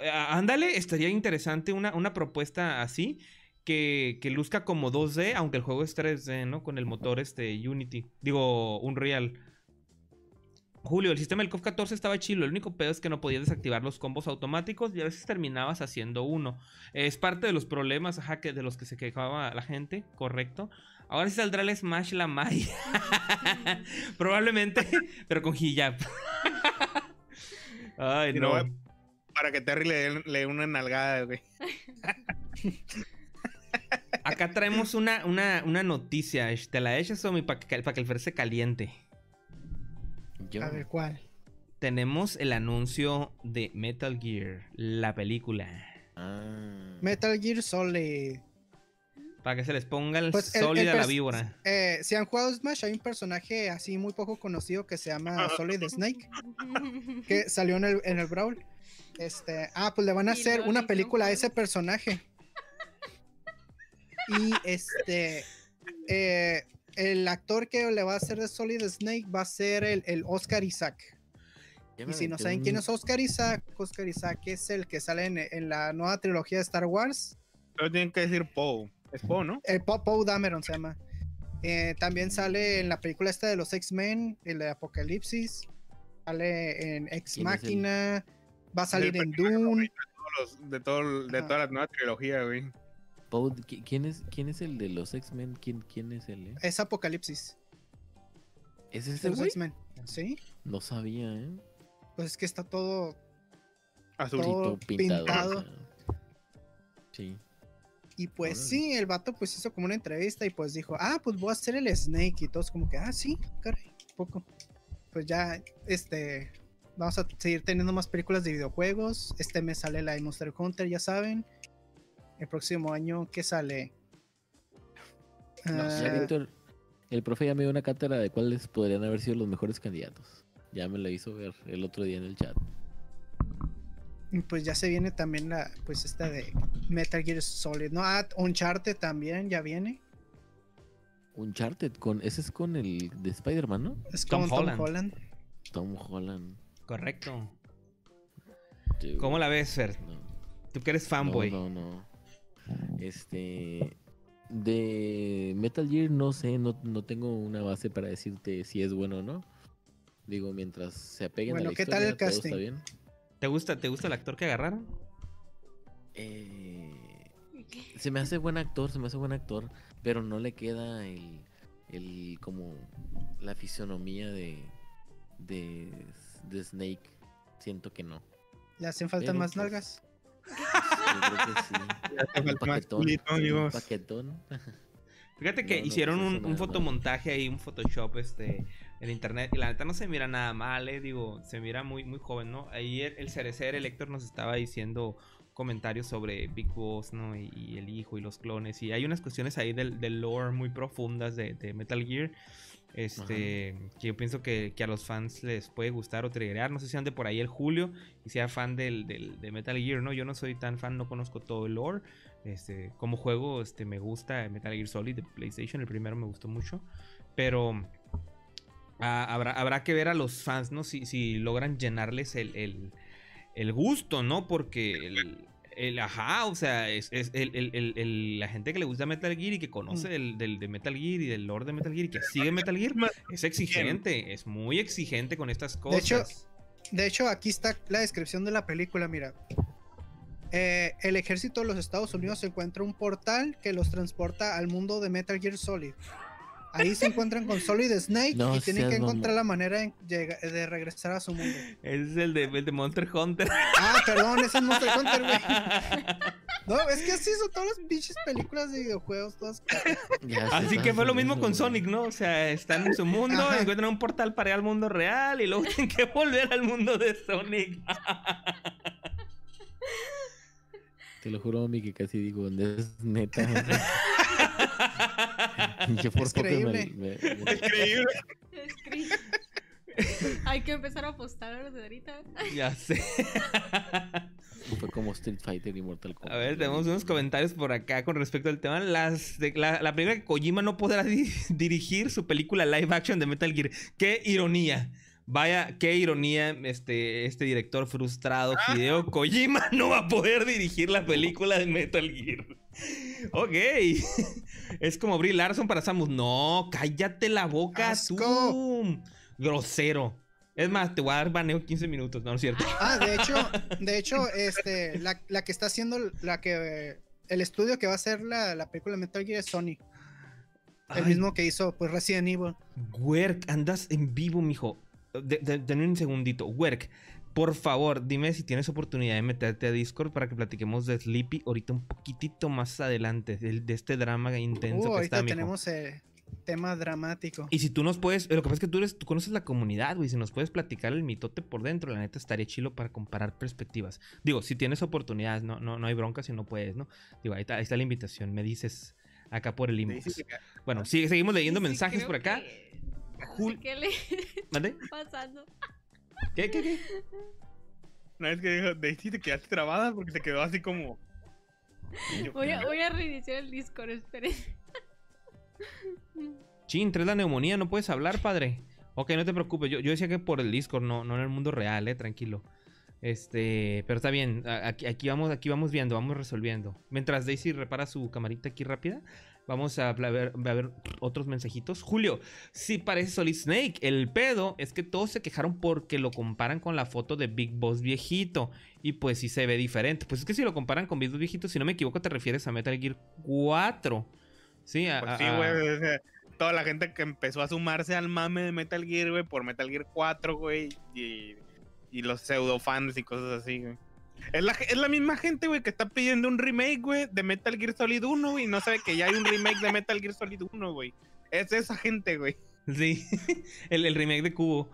Eh, ándale, estaría interesante una, una propuesta así. Que, que luzca como 2D, aunque el juego es 3D, ¿no? Con el motor este Unity. Digo, Unreal. Julio, el sistema del COF 14 estaba chilo. El único pedo es que no podías desactivar los combos automáticos y a veces terminabas haciendo uno. Es parte de los problemas ajá, que- de los que se quejaba la gente, correcto. Ahora sí saldrá el Smash la Mai. Probablemente, pero con hijab. Ay, no. no, Para que Terry le dé le dé una nalgada, güey. Acá traemos una, una, una noticia. ¿Te la echas, Omi, para que, pa' que el Fer se caliente? Yo, A ver cuál. Tenemos el anuncio de Metal Gear, la película. ah, Metal Gear Solid. Para que se les ponga el Pues, el- el sólida la víbora. Eh, si han jugado Smash, hay un personaje así muy poco conocido que se llama Solid Snake, que salió en el, en el Brawl. Este, ah, pues le van a hacer una película a ese personaje. Y este, eh, el actor que le va a hacer de Solid Snake va a ser el, el Oscar Isaac. ya Y si no saben quién es Oscar Isaac, Oscar Isaac es el que sale en, en la nueva trilogía de Star Wars. Pero tienen que decir Poe. Es Poe, ¿no? El Poe Poe Dameron se llama. Eh, también sale en la película esta de los X-Men, el de Apocalipsis. Sale en Ex ¿Quién es el- Máquina. Va a salir en Dune. Todos los- de, todo, de toda la nueva trilogía, güey. Poe, ¿qui- ¿quién, es, ¿Quién es el de los X-Men? ¿Quién, ¿Quién es él? eh? Es Apocalipsis. ¿Es De ese los? X-Men. Sí. No sabía, ¿eh? Pues es que está todo. Azul. Todo Todo pintado. Sí. Y pues Órale. sí, el vato pues hizo como una entrevista y pues dijo, ah, pues voy a hacer el Snake y todos como que, ah, sí, caray, poco. Pues ya, este, vamos a seguir teniendo más películas de videojuegos. Este mes sale la de Monster Hunter, ya saben. El próximo año, ¿qué sale? No Víctor, el profe ya me dio una cátedra de cuáles podrían haber sido los mejores candidatos. Ya me lo hizo ver el otro día en el chat. y pues ya se viene también la, pues esta de Metal Gear Solid, ¿no? Ah, Uncharted también ya viene. Uncharted, con, ese es con el de Spider-Man, ¿no? Es Tom con Tom Holland. Holland. Tom Holland. Correcto. Dude, ¿Cómo la ves, Fer? no. Tú que eres fanboy. No, no, no. Este. De Metal Gear, no sé, no, no tengo una base para decirte si es bueno o no. Digo, mientras se apeguen Bueno, a la ¿qué tal historia, el todo casting? está bien. ¿Te gusta, ¿Te gusta el actor que agarraron? Eh, se me hace buen actor, se me hace buen actor, pero no le queda el, el como la fisonomía de, de, de Snake. Siento que no. Le hacen falta Pero, más pues, nalgas. Yo creo que sí. Ya hace Un falta más paquetón, culito, un amigos. paquetón. Fíjate que No, no, hicieron un, fotomontaje ahí, un Photoshop este, en internet. Y la neta no se mira nada mal, eh. Digo, se mira muy, muy joven, ¿no? Ahí el, el Cerecer, el Héctor, nos estaba diciendo comentarios sobre Big Boss, ¿no? Y, y el hijo y los clones. Y hay unas cuestiones ahí del, del lore muy profundas de, de Metal Gear. Este, que yo pienso que, que a los fans les puede gustar o triggerar. No sé si ande por ahí el Julio y sea fan del, del- de Metal Gear, ¿no? Yo no soy tan fan, no conozco todo el lore. Este, como juego, este, me gusta Metal Gear Solid de PlayStation, el primero me gustó mucho. Pero ah, habrá, habrá que ver a los fans, ¿no? Si, si logran llenarles el, el- el gusto, ¿no? Porque el, el- ajá, o sea, es, es el- el- el- el- la gente que le gusta Metal Gear y que conoce Mm. del, del- de Metal Gear y del lore de Metal Gear y que sigue Metal Gear, es exigente, es muy exigente con estas cosas. hecho, De hecho, aquí está la descripción de la película, mira. Eh, el ejército de los Estados Unidos encuentra un portal que los transporta al mundo de Metal Gear Solid. Ahí se encuentran con Solid Snake No y tienen que encontrar la manera de, regresar a su mundo. es el de, el de Monster Hunter. Ah, perdón, ese es Monster Hunter, güey. No, es que así son todas las pinches películas de videojuegos, todas. Así que fue lo mismo con Sonic, ¿no? O sea, están en su mundo, Ajá. encuentran un portal para ir al mundo real y luego tienen que volver al mundo de Sonic. Te lo juro, mi, que casi digo, es neta. Yo por Es poco me- creíble. me- Hay que empezar a apostar desde ahorita. ya sé. fue como Street Fighter y Mortal Kombat. A ver, tenemos unos comentarios por acá con respecto al tema. Las de- la, la película que Kojima no podrá di- dirigir su película live action de Metal Gear. ¡Qué ironía! Vaya, qué ironía, este, este director frustrado, Ah. Kojima, no va a poder dirigir la película de Metal Gear. Ok. Es como Brie Larson para Samus. No, cállate la boca, Asco. tú. Grosero. Es más, te voy a dar baneo 15 minutos, no, no es cierto. Ah, de hecho, de hecho, este, la, la que está haciendo, la que, el estudio que va a hacer la, la película de Metal Gear es Sony, el Ay, mismo que hizo, pues, Resident Evil. Werk, andas en vivo, mijo. Denme un segundito. Werk, por favor, dime si tienes oportunidad de meterte a Discord para que platiquemos de Sleepy ahorita un poquitito más adelante, de, de este drama intenso Uh, que ahorita está, mijo. tenemos eh, tema dramático. Y si tú nos puedes, lo que pasa es que tú, eres, tú conoces la comunidad, güey, si nos puedes platicar el mitote por dentro, la neta estaría chilo para comparar perspectivas. Digo, si tienes oportunidades, no, no, no hay bronca si no puedes, ¿no? Digo, ahí está, ahí está la invitación, me dices acá por el inbox. Bueno, sí, seguimos leyendo Sí, mensajes por acá. que- Jul- ¿Qué le pasando? ¿Qué, qué, qué? Una vez que dijo, Daisy te quedaste trabada porque se quedó así como. Yo, Voy a, voy a reiniciar el Discord, esperen. Chin, traes la neumonía, no puedes hablar, padre. Ok, no te preocupes. Yo, yo decía que por el Discord, no, no en el mundo real, eh, tranquilo. Este, pero está bien. Aquí, aquí vamos, aquí vamos viendo, vamos resolviendo. Mientras Daisy repara su camarita aquí rápida, vamos a, ver, a ver otros mensajitos. Julio, sí parece Solid Snake. El pedo es que todos se quejaron porque lo comparan con la foto de Big Boss viejito. Y pues sí se ve diferente. Pues es que si lo comparan con Big Boss viejito, si no me equivoco, te refieres a Metal Gear 4. Sí, a- Pues sí, güey. toda la gente que empezó a sumarse al mame de Metal Gear, güey, por Metal Gear 4, güey. Y, y los pseudo fans y cosas así, güey. Es la, es la misma gente, güey, que está pidiendo un remake, güey, de Metal Gear Solid 1, güey, y no sabe que ya hay un remake de Metal Gear Solid 1, güey. Es esa gente, güey. Sí, el, el remake de Cubo.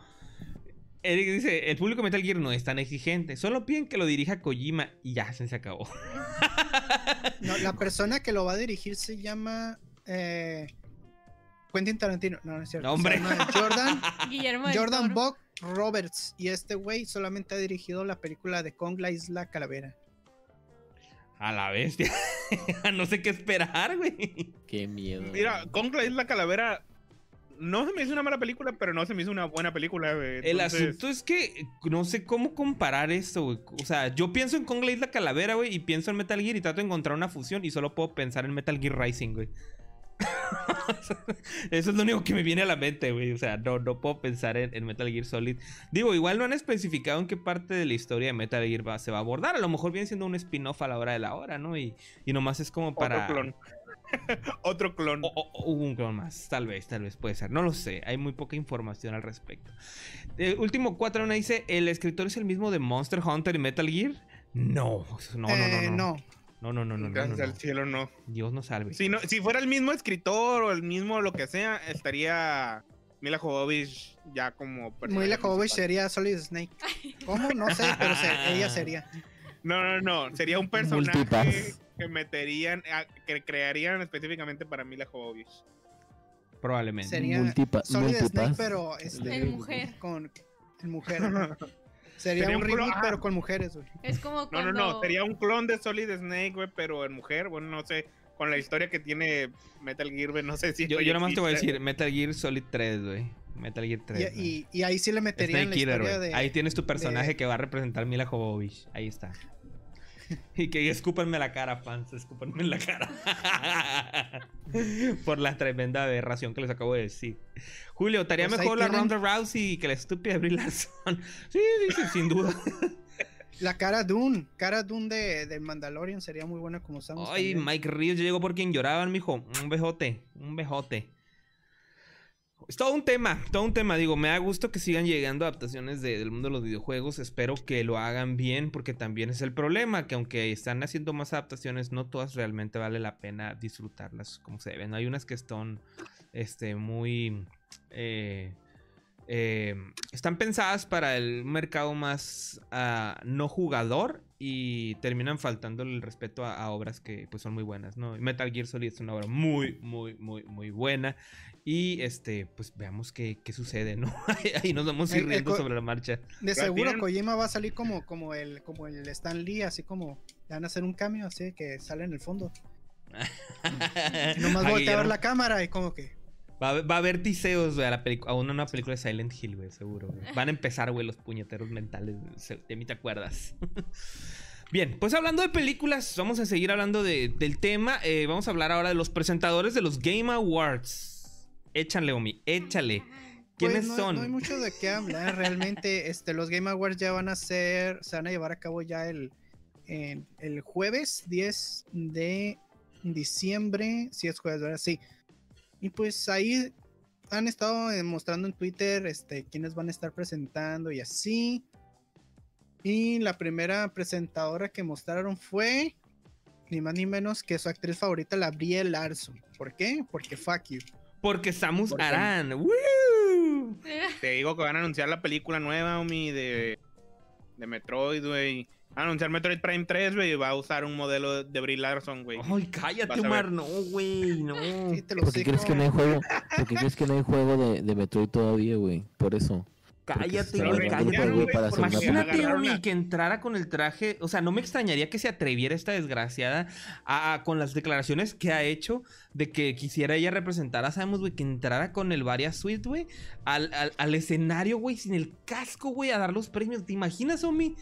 Eric dice, el público de Metal Gear no es tan exigente, solo piden que lo dirija Kojima y ya se, se acabó. No, la persona que lo va a dirigir se llama eh, Quentin Tarantino. No, no es cierto. No, hombre. Jordan, Guillermo Jordan. Buck Roberts. Y este güey solamente ha dirigido la película de Kong la Isla Calavera. A la bestia. no sé qué esperar, güey. Qué miedo. Mira, Kong la Isla Calavera no se me hizo una mala película, pero no se me hizo una buena película, güey. El asunto es que no sé cómo comparar esto, güey. O sea, yo pienso en Kong la Isla Calavera, güey, y pienso en Metal Gear y trato de encontrar una fusión y solo puedo pensar en Metal Gear Rising, güey. Eso es lo único que me viene a la mente, güey. O sea, no, no puedo pensar en, en Metal Gear Solid. Digo, igual no han especificado en qué parte de la historia de Metal Gear va- se va a abordar. A lo mejor viene siendo un spin-off a la hora de la hora, ¿no? Y, y nomás es como para... Otro clon. Otro clon. O, o- o un clon más, tal vez, tal vez puede ser. No lo sé, hay muy poca información al respecto. El último 4 una dice: ¿El escritor es el mismo de Monster Hunter y Metal Gear? No, no, no, Eh, no, no. no. No, no, no, no, no, Gracias no, al no. cielo, no. Dios nos salve. Si, no. si fuera el mismo escritor o el mismo lo que sea, estaría Mila Jovovich ya como personaje Mila Jovovich sería Solid Snake. ¿Cómo? No sé, pero se- ella sería. No, no, no. Sería un personaje Multipass. que meterían, que crearían específicamente para Mila Jovovich. Probablemente. Sería Multipa- Solid Snake, pero este, En mujer. con en mujer. Sería, Sería un un clon- ah. pero con mujeres, güey. Es como No, cuando... no, no. Sería un clon de Solid Snake, güey, pero en mujer. Bueno, no sé. Con la historia que tiene Metal Gear, güey, no sé si. Yo, yo nomás te voy a decir: Metal Gear Solid 3, güey. Metal Gear 3. Y, y, y ahí sí le meterían Snake la historia de. Ahí tienes tu personaje de- que va a representar Mila Jovovich. Ahí está. Y que escúpanme la cara, fans. Escúpanme en la cara. Por la tremenda aberración que les acabo de decir. Julio, ¿estaría Pues mejor la tienen- Ronda Rousey que la estúpida Brie Larson? Sí, sí, sin duda. La cara Dune, cara Dune de, de Mandalorian sería muy buena como Samus. Ay, también. Mike Ríos ya llegó por quien lloraban, mijo. Un bejote, un bejote. Es todo un tema, todo un tema. Digo, me da gusto que sigan llegando adaptaciones de- del mundo de los videojuegos. Espero que lo hagan bien, porque también es el problema, que aunque están haciendo más adaptaciones, no todas realmente vale la pena disfrutarlas como se deben. Hay unas que están este, muy... eh, eh, están pensadas para el mercado más ah, no jugador y terminan faltando el respeto a, a obras que pues son muy buenas, ¿no? Metal Gear Solid es una obra muy, muy, muy, muy buena y este, pues veamos qué, qué sucede, ¿no? Ahí nos vamos a ir El- el riendo sobre la marcha. De seguro tienen- Kojima va a salir como, como el, como el Stan Lee, así como le van a hacer un cambio, así que sale en el fondo. Y nomás voltea a ver la cámara y como que. Va a, haber- va a haber tiseos, güey, a, la a una, una película de Silent Hill, güey, seguro. güey. Van a empezar, güey, los puñeteros mentales. De mí te acuerdas. Bien, pues hablando de películas, vamos a seguir hablando de- del tema. Eh, vamos a hablar ahora de los presentadores de los Game Awards. Échale, Omi, échale. Pues ¿Quiénes no, son? No hay mucho de qué hablar. Realmente, este, los Game Awards ya van a ser, se van a llevar a cabo ya el, el jueves 10 de diciembre. Si es jueves, ¿verdad? Sí. Y pues ahí han estado mostrando en Twitter este, quiénes van a estar presentando y así. Y la primera presentadora que mostraron fue ni más ni menos que su actriz favorita, la Brie Larson. ¿Por qué? Porque fuck you. Porque Samus Aran. ¡Woo! Te digo que van a anunciar la película nueva, Omi, de, de Metroid, güey. Anunciar Metroid Prime 3, güey, y va a usar un modelo de Brie Larson, güey. Ay, cállate. Omar. No, güey, no. ¿Por qué crees que no hay juego? ¿Por qué crees que no hay juego de, de Metroid todavía, güey? Por eso. Cállate, güey, cállate. güey, para Imagínate. Omi, que entrara con el traje. O sea, no me extrañaría que se atreviera esta desgraciada a, a- con las declaraciones que ha hecho de que quisiera ella representar a Samus, güey, que entrara con el Varia Suite, güey, al, al, al escenario, güey, sin el casco, güey, a dar los premios. ¿Te imaginas, Omi?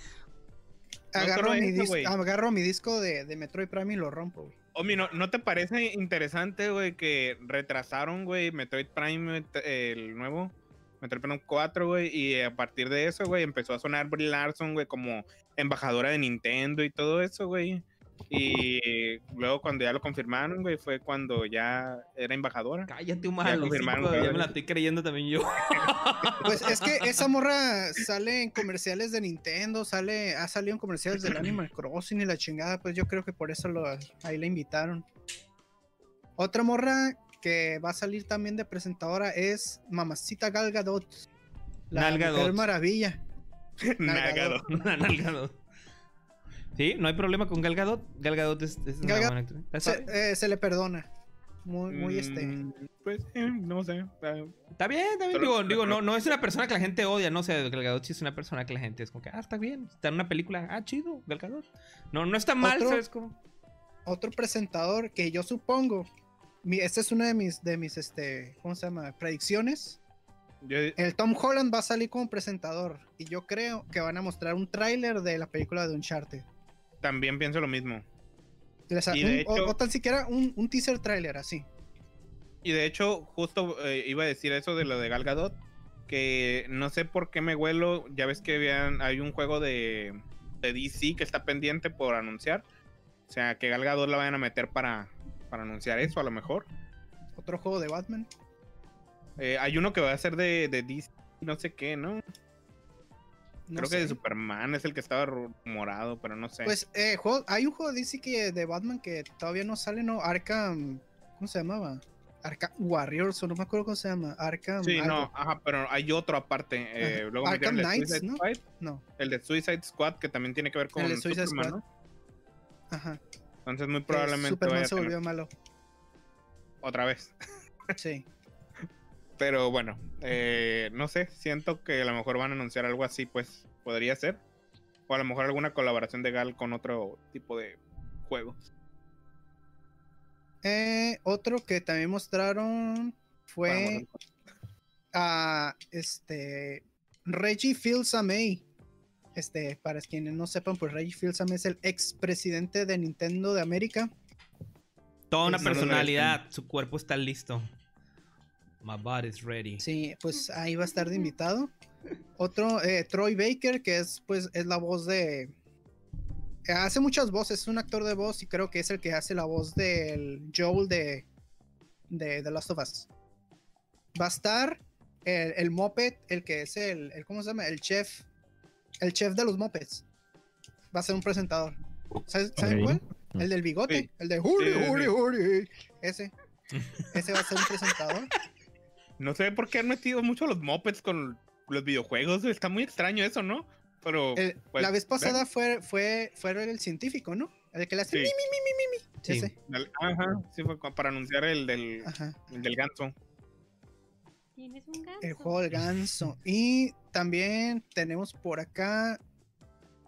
Agarro, mi eso, dis- güey. agarro mi disco de, de Metroid Prime y lo rompo, güey. Omi, ¿no, ¿no te parece interesante, güey, que retrasaron, güey, Metroid Prime, el nuevo, Metroid Prime 4, güey, y a partir de eso, güey, empezó a sonar Brie Larson, güey, como embajadora de Nintendo y todo eso, güey. Y luego cuando ya lo confirmaron, güey, fue cuando ya era embajadora. Cállate, Omar. Ya confirmaron ya me la estoy creyendo también yo. Pues es que esa morra sale en comerciales de Nintendo, sale, ha salido en comerciales del Animal Crossing y la chingada, pues yo creo que por eso lo, ahí la invitaron. Otra morra que va a salir también de presentadora es Mamacita Gal Gadot. La Gal Mujer Gadot. Maravilla. Nalgado. Una Gal Sí, no hay problema con Gal Gadot. Gal Gadot es, es una Gal buena actriz. Se, eh, se le perdona. Muy, muy este. Mm, Pues, eh, no sé. Está bien, está bien. Digo, digo no, no es una persona que la gente odia, no o sea, Gal Gadot sí es una persona que la gente es como que, ah, está bien, está en una película, ah, chido, Gal Gadot. No, no está mal, Otro- ¿sabes cómo? Otro presentador que yo supongo. Mi, esta es una de mis, de mis, este, ¿cómo se llama? Predicciones. yo- El Tom Holland va a salir como presentador y yo creo que van a mostrar un tráiler de la película de Uncharted. También pienso lo mismo. O, sea, Y de un- o- hecho- o tan siquiera un, un teaser tráiler así. Y de hecho, justo eh, iba a decir eso de lo de Gal Gadot, que no sé por qué me huelo, ya ves que habían, hay un juego de, de DC que está pendiente por anunciar. O sea, que Gal Gadot la vayan a meter para, para anunciar eso a lo mejor. Otro juego de Batman. Eh, hay uno que va a ser de, de DC, no sé qué, ¿no? No Creo que de. Superman es el que estaba morado, pero no sé. Pues eh, juego- hay un juego DC que de Batman que todavía no sale, ¿no? Arkham. ¿Cómo se llamaba? Arkham Warriors, o no me acuerdo cómo se llama. Arkham. sí, no, ajá, pero hay otro aparte. eh, luego Arkham Knights, ¿no? Squad, No. el de Suicide Squad, que también tiene que ver con El de Suicide Superman, Squad. ¿no? Ajá. Entonces muy probablemente Superman vaya a se tener volvió malo. otra vez. Sí. Pero bueno, eh, no sé, siento que a lo mejor van a anunciar algo así, pues podría ser. O a lo mejor alguna colaboración de Gal con otro tipo de juego. Eh, otro que también mostraron fue a este Reggie Fils-Aimé. Este, para quienes no sepan, pues Reggie Fils-Aimé es el ex presidente de Nintendo de América. Toda una Es- personalidad, su cuerpo está listo. My body's ready. Sí, pues ahí va a estar de invitado. Otro, eh, Troy Baker, que es pues es la voz de. Hace muchas voces, es un actor de voz y creo que es el que hace la voz del Joel de, de The Last of Us. Va a estar el, el Moped, el que es el, el- ¿Cómo se llama? El chef. El chef de los Mopeds. Va a ser un presentador. ¿Sabes- ¿Saben cuál? El del bigote. Sí. El de Huri, sí. Huri. Ese. Ese va a ser un presentador. No sé por qué han metido mucho los mopeds con los videojuegos. Está muy extraño eso, ¿no? Pero El- pues, la vez pasada fue, fue, fue el científico, ¿no? El que le hace Sí. mi, mi, mi, mi, mi, mi. Sí. Ese. Ajá, sí fue para anunciar el del, Ajá. el del ganso. Tienes un ganso. El juego del ganso. Y también tenemos por acá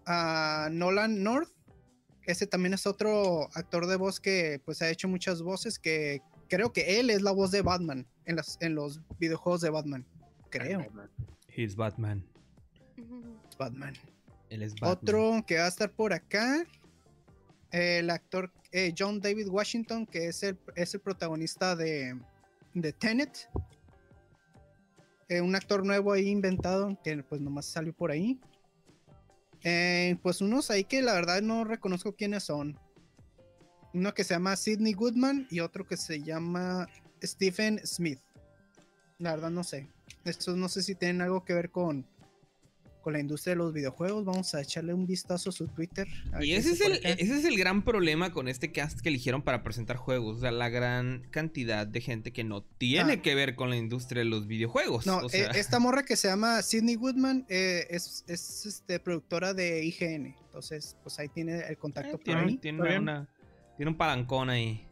a Nolan North. Ese también es otro actor de voz que pues ha hecho muchas voces que creo que él es la voz de Batman en, las, en los videojuegos de Batman. Creo. He's Batman. Es Batman. Él es Batman. Otro que va a estar por acá. El actor eh, John David Washington, que es el, es el protagonista de, de Tenet. Eh, un actor nuevo ahí inventado, que pues nomás salió por ahí. Eh, pues unos ahí que la verdad no reconozco quiénes son. Uno que se llama Sidney Goodman y otro que se llama Stephen Smith. La verdad no sé. Estos no sé si tienen algo que ver con, con la industria de los videojuegos. Vamos a echarle un vistazo a su Twitter. a Y ese es, el, ese es el gran problema con este cast que eligieron para presentar juegos. O sea, la gran cantidad de gente que no tiene Ah. que ver con la industria de los videojuegos. No, o sea, eh, esta morra que se llama Sidney Goodman eh, es, es, este, productora de IGN. Entonces, pues ahí tiene el contacto por tiene, ahí. una- tiene un palancón ahí.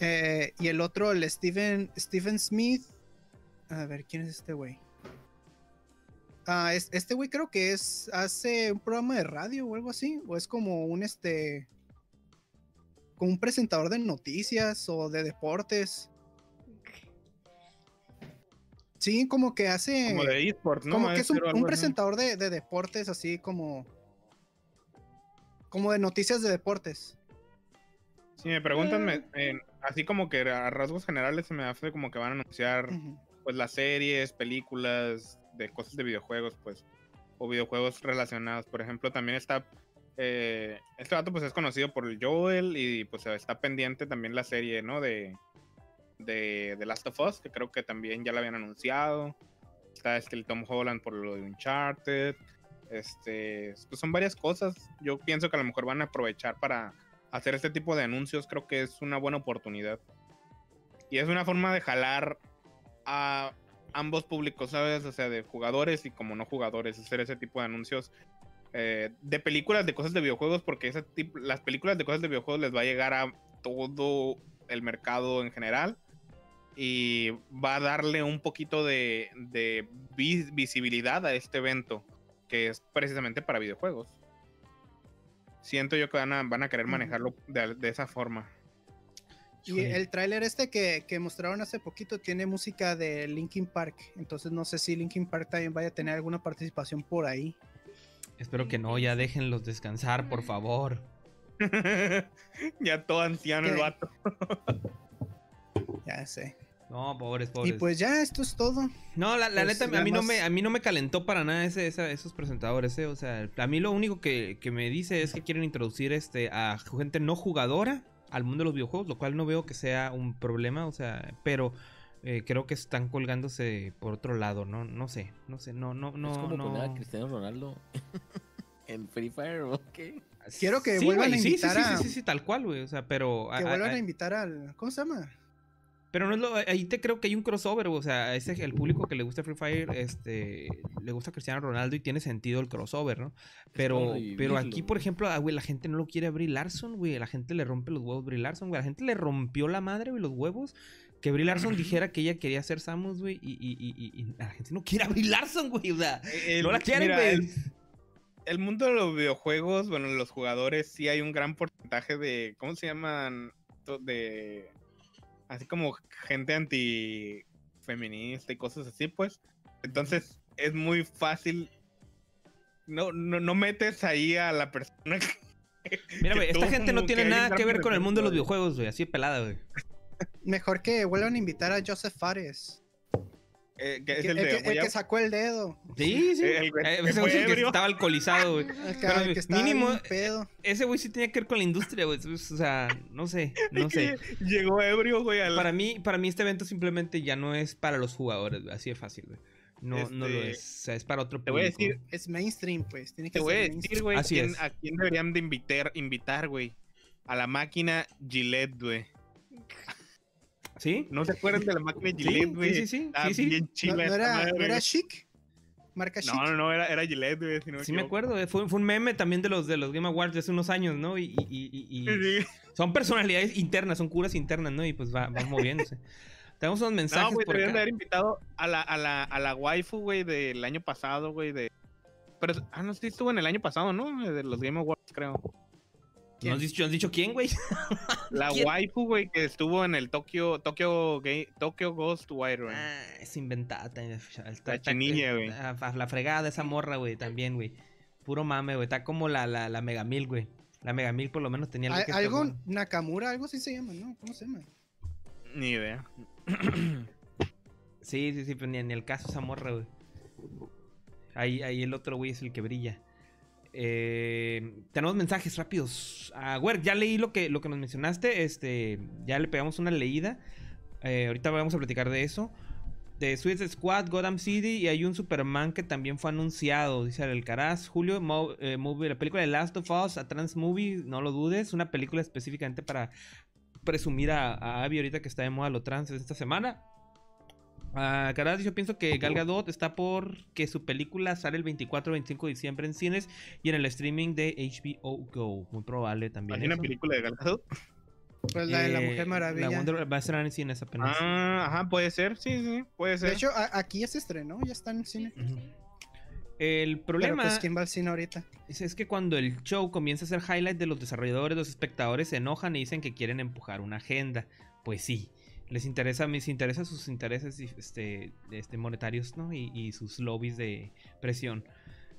Eh, y el otro, el Steven, Stephen Smith. A ver, ¿quién es este güey? Ah, es- este güey creo que es. Hace un programa de radio o algo así. O es como un este. Como un presentador de noticias o de deportes. Sí, como que hace. Como de eSport, ¿no? como que es un, un presentador de, de deportes, así como. Como de noticias de deportes. Si me preguntan, me- Eh. así como que a rasgos generales se me hace como que van a anunciar pues las series, películas, de cosas de videojuegos, pues, o videojuegos relacionados. Por ejemplo, también está, eh, este vato pues es conocido por el Joel y pues está pendiente también la serie, ¿no? De, de, de Last of Us, que creo que también ya la habían anunciado. Está este, el Tom Holland por lo de Uncharted. Este, pues son varias cosas. Yo pienso que a lo mejor van a aprovechar para hacer este tipo de anuncios. Creo que es una buena oportunidad. Y es una forma de jalar a ambos públicos, ¿sabes? O sea, de jugadores y como no jugadores, hacer ese tipo de anuncios eh, de películas, de cosas de videojuegos, porque ese tipo, las películas de cosas de videojuegos les va a llegar a todo el mercado en general y va a darle un poquito de, de vi- visibilidad a este evento, que es precisamente para videojuegos. Siento yo que van a, van a querer manejarlo de, de esa forma. Y el tráiler este que, que mostraron hace poquito tiene música de Linkin Park. Entonces no sé si Linkin Park también vaya a tener alguna participación por ahí. Espero que no, ya déjenlos descansar, por favor. ya todo anciano el vato. Ya sé. No, pobres, Y pobres. pues ya, esto es todo. No, la, la Pues, neta, a mí, no me, a mí no me calentó para nada ese, esa- esos presentadores, eh. O sea, a mí lo único que, que me dice es que quieren introducir este a gente no jugadora al mundo de los videojuegos, lo cual no veo que sea un problema, o sea, pero eh, creo que están colgándose por otro lado, ¿no? No sé, no sé, no, no, no. es como no. poner a Cristiano Ronaldo en Free Fire, ¿o qué? Quiero que Sí, vuelvan a sí, sí, invitar sí, a- sí, sí, sí, tal cual, güey, o sea, pero... Que a- vuelvan a- a invitar al. ¿Cómo se llama? Pero no es lo, ahí te creo que hay un crossover, o sea, ese el público que le gusta Free Fire, este, le gusta Cristiano Ronaldo y tiene sentido el crossover, ¿no? Pero, pero aquí, por ejemplo, ah, güey, la gente no lo quiere a Brie Larson, güey, la gente le rompe los huevos a Brie Larson, güey, la gente le rompió la madre, güey, los huevos, que Brie Larson dijera que ella quería ser Samus, güey, y, y, y, la gente no quiere a Brie Larson, güey, o sea, El- no la quieren, mira, güey. el, el mundo de los videojuegos, bueno, los jugadores, sí hay un gran porcentaje de, ¿cómo se llaman? De, así como gente antifeminista y cosas así, pues. Entonces, es muy fácil. No, no, no metes ahí a la persona que- Mira, güey, esta gente no tiene nada que ver con el mundo de los videojuegos, güey, así de pelada, güey. Mejor que vuelvan a invitar a Joseph Fares. Eh, que El es que, el el de que- el voy a- que sacó el dedo. Sí, sí. El güey Eh, que ese güey es el que estaba alcoholizado, güey. El que, Pero el que estaba mínimo- pedo. Ese güey sí tenía que ver con la industria, güey. O sea, no sé, no sé. Llegó ebrio, güey, Para mí, para mí este evento simplemente ya no es para los jugadores, güey. Así de fácil, güey. No, no lo Este, es. O sea, es para otro te voy a público. decir- Es mainstream, pues. Tiene que Te voy a decir, güey, Así quién- es. a quién deberían de invitar, invitar, güey. A la máquina Gillette, güey. ¿Sí? ¿No se acuerdan de la máquina Gillette, güey? sí, sí, sí, Está sí, sí. bien ¿No, chila no era, madre, ¿no era chic? Marca chic. No, no, no, era, era Gillette, güey. Si no Sí me acuerdo, eh, fue, fue un meme también de los de los Game Awards de hace unos años, ¿no? Y, y- y- Sí, sí. son personalidades internas, son curas internas, ¿no? Y pues va, van moviéndose. Tenemos unos mensajes No, güey, deberían de haber invitado a la, a la, a la waifu, güey, del año pasado, güey, de... Pero, ah, no, sí estuvo en el año pasado, ¿no? De los Game Awards, creo. ¿No has dicho, has dicho quién, güey? La ¿Quién? waifu, güey, que estuvo en el Tokyo, Tokyo, Tokyo Ghost Wire, güey. Ah, es inventada. está- está- La chinilla, güey. La fregada esa morra, güey, también, güey. Puro mame, güey. Está como la, la, la Megamil, güey. La Megamil por lo menos tenía algo Al- que algo Nakamura, algo así se llama, ¿no? ¿Cómo se llama? Ni idea. Sí, sí, sí, pero ni, ni el caso esa morra, güey. Ahí, ahí el otro güey es el que brilla. Eh, tenemos mensajes rápidos. Ah, güey, ya leí lo que, lo que nos mencionaste. Este, ya le pegamos una leída. Eh, ahorita vamos a platicar de eso. De Suicide Squad, Gotham City y hay un Superman que también fue anunciado, dice Alcaraz. Julio, eh, movie- la película de Last of Us, a Trans Movie, no lo dudes, una película específicamente para presumir a, a Abby ahorita que está de moda lo trans esta semana. Ah, Caraz, yo pienso que Gal Gadot está por que su película sale el 24-25 de diciembre en cines y en el streaming de HBO Go. Muy probable también. ¿Hay una película de Gal Gadot? Pues la de la Eh, Mujer Maravilla. La Wonder va a estar en cines apenas. Ah, ajá, puede ser, sí, sí, puede ser. de hecho, a- aquí ya se estrenó, ya está en el cine. El Pero problema pues, ¿quién va al cine ahorita? es, es que cuando el show comienza a ser highlight de los desarrolladores, los espectadores se enojan y dicen que quieren empujar una agenda. Pues sí, les interesa, mis interesa sus intereses este, este, monetarios, ¿no? Y, y sus lobbies de presión.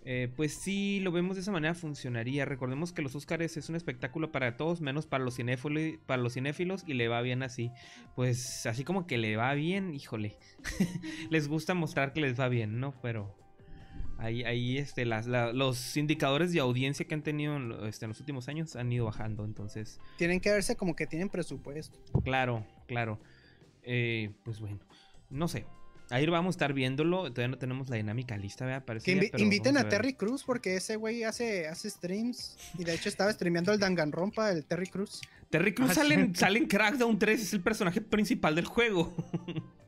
Eh, pues sí, lo vemos de esa manera, funcionaría. Recordemos que los Oscars es un espectáculo para todos, menos para los, cinéfilo- para los cinéfilos, y le va bien así. Pues así como que le va bien, híjole. les gusta mostrar que les va bien, ¿no? Pero ahí, ahí este, las, la- los indicadores de audiencia que han tenido este, en los últimos años han ido bajando. Entonces, Tienen que verse como que tienen presupuesto. claro, claro. Eh, pues bueno, no sé. Ahí vamos a estar viéndolo. Todavía no tenemos la dinámica lista, ¿verdad? Que invi- inviten a. Terry Cruz porque ese güey hace, hace streams. Y de hecho estaba streameando el Danganronpa, el Terry Cruz. Terry Crews Ah, sale, sí. sale en Crackdown 3, es el personaje principal del juego.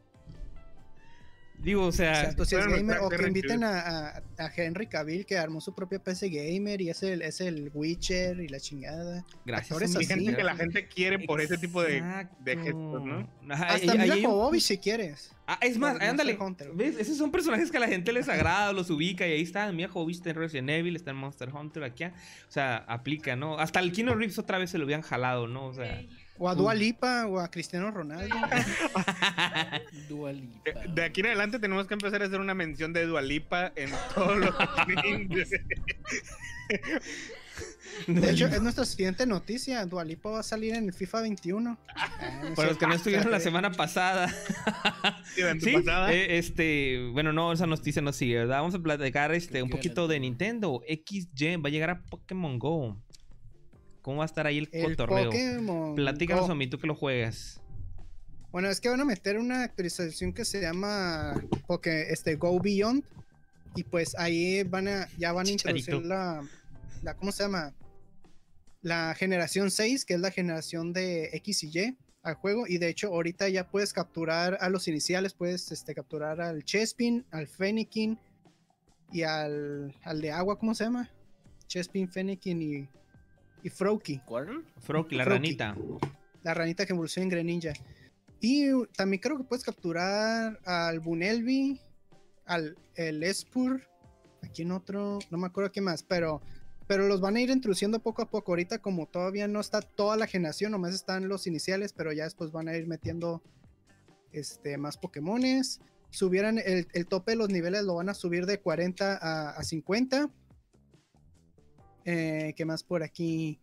Digo, o sea, Exacto, si es bueno, gamer, o que inviten a, a- a Henry Cavill que armó su propia PC gamer y es el, es el Witcher y la chingada. gracias. actores gente que la gente quiere por ese tipo de, de gestos, ¿no? Ajá, Hasta un- Jovovich si quieres. Ah, es más, ándale. Hunter. ¿Ves? Esos son personajes que a la gente les agrada, los ubica y ahí está. Mira, Jovovich está en Resident Evil, está en Monster Hunter aquí. O sea, aplica, ¿no? Hasta el Kino Reeves otra vez se lo habían jalado, ¿no? O sea. O a Dua Lipa o a Cristiano Ronaldo. Dua Lipa. De, de aquí en adelante tenemos que empezar a hacer una mención de Dualipa en todos los. De hecho, es nuestra siguiente noticia. Dua Lipa va a salir en el FIFA 21. Ah, no es Para los que no estuvieron la semana pasada. Sí, pasada. eh, este, bueno, no, esa noticia no sigue, ¿verdad? Vamos a platicar este, un poquito de Nintendo. XY va a llegar a Pokémon Go. ¿Cómo va a estar ahí el, El cotorreo? Pokémon. Platícanos Go. a mí, tú que lo juegas. Bueno, es que van a meter una actualización que se llama Poké, este, Go Beyond. Y pues ahí van a, ya van a introducir la, la, ¿cómo se llama? La generación 6, que es la generación de X y Y al juego. Y de hecho, ahorita ya puedes capturar a los iniciales, puedes este, capturar al Chespin, al Fennekin y al, al de agua, ¿cómo se llama? Chespin, Fennekin y, y Froakie ¿Cuál? Frog, la Froakie. ranita. la ranita que evoluciona en Greninja. Y también creo que puedes capturar al Bunelby, al el Espur, aquí en otro, no me acuerdo qué más, pero, pero los van a ir introduciendo poco a poco. Ahorita como todavía no está toda la generación, nomás están los iniciales, pero ya después van a ir metiendo este, más Pokémones. Subieran el, el tope de los niveles, lo van a subir de 40 a, a 50. Eh, ¿Qué más por aquí?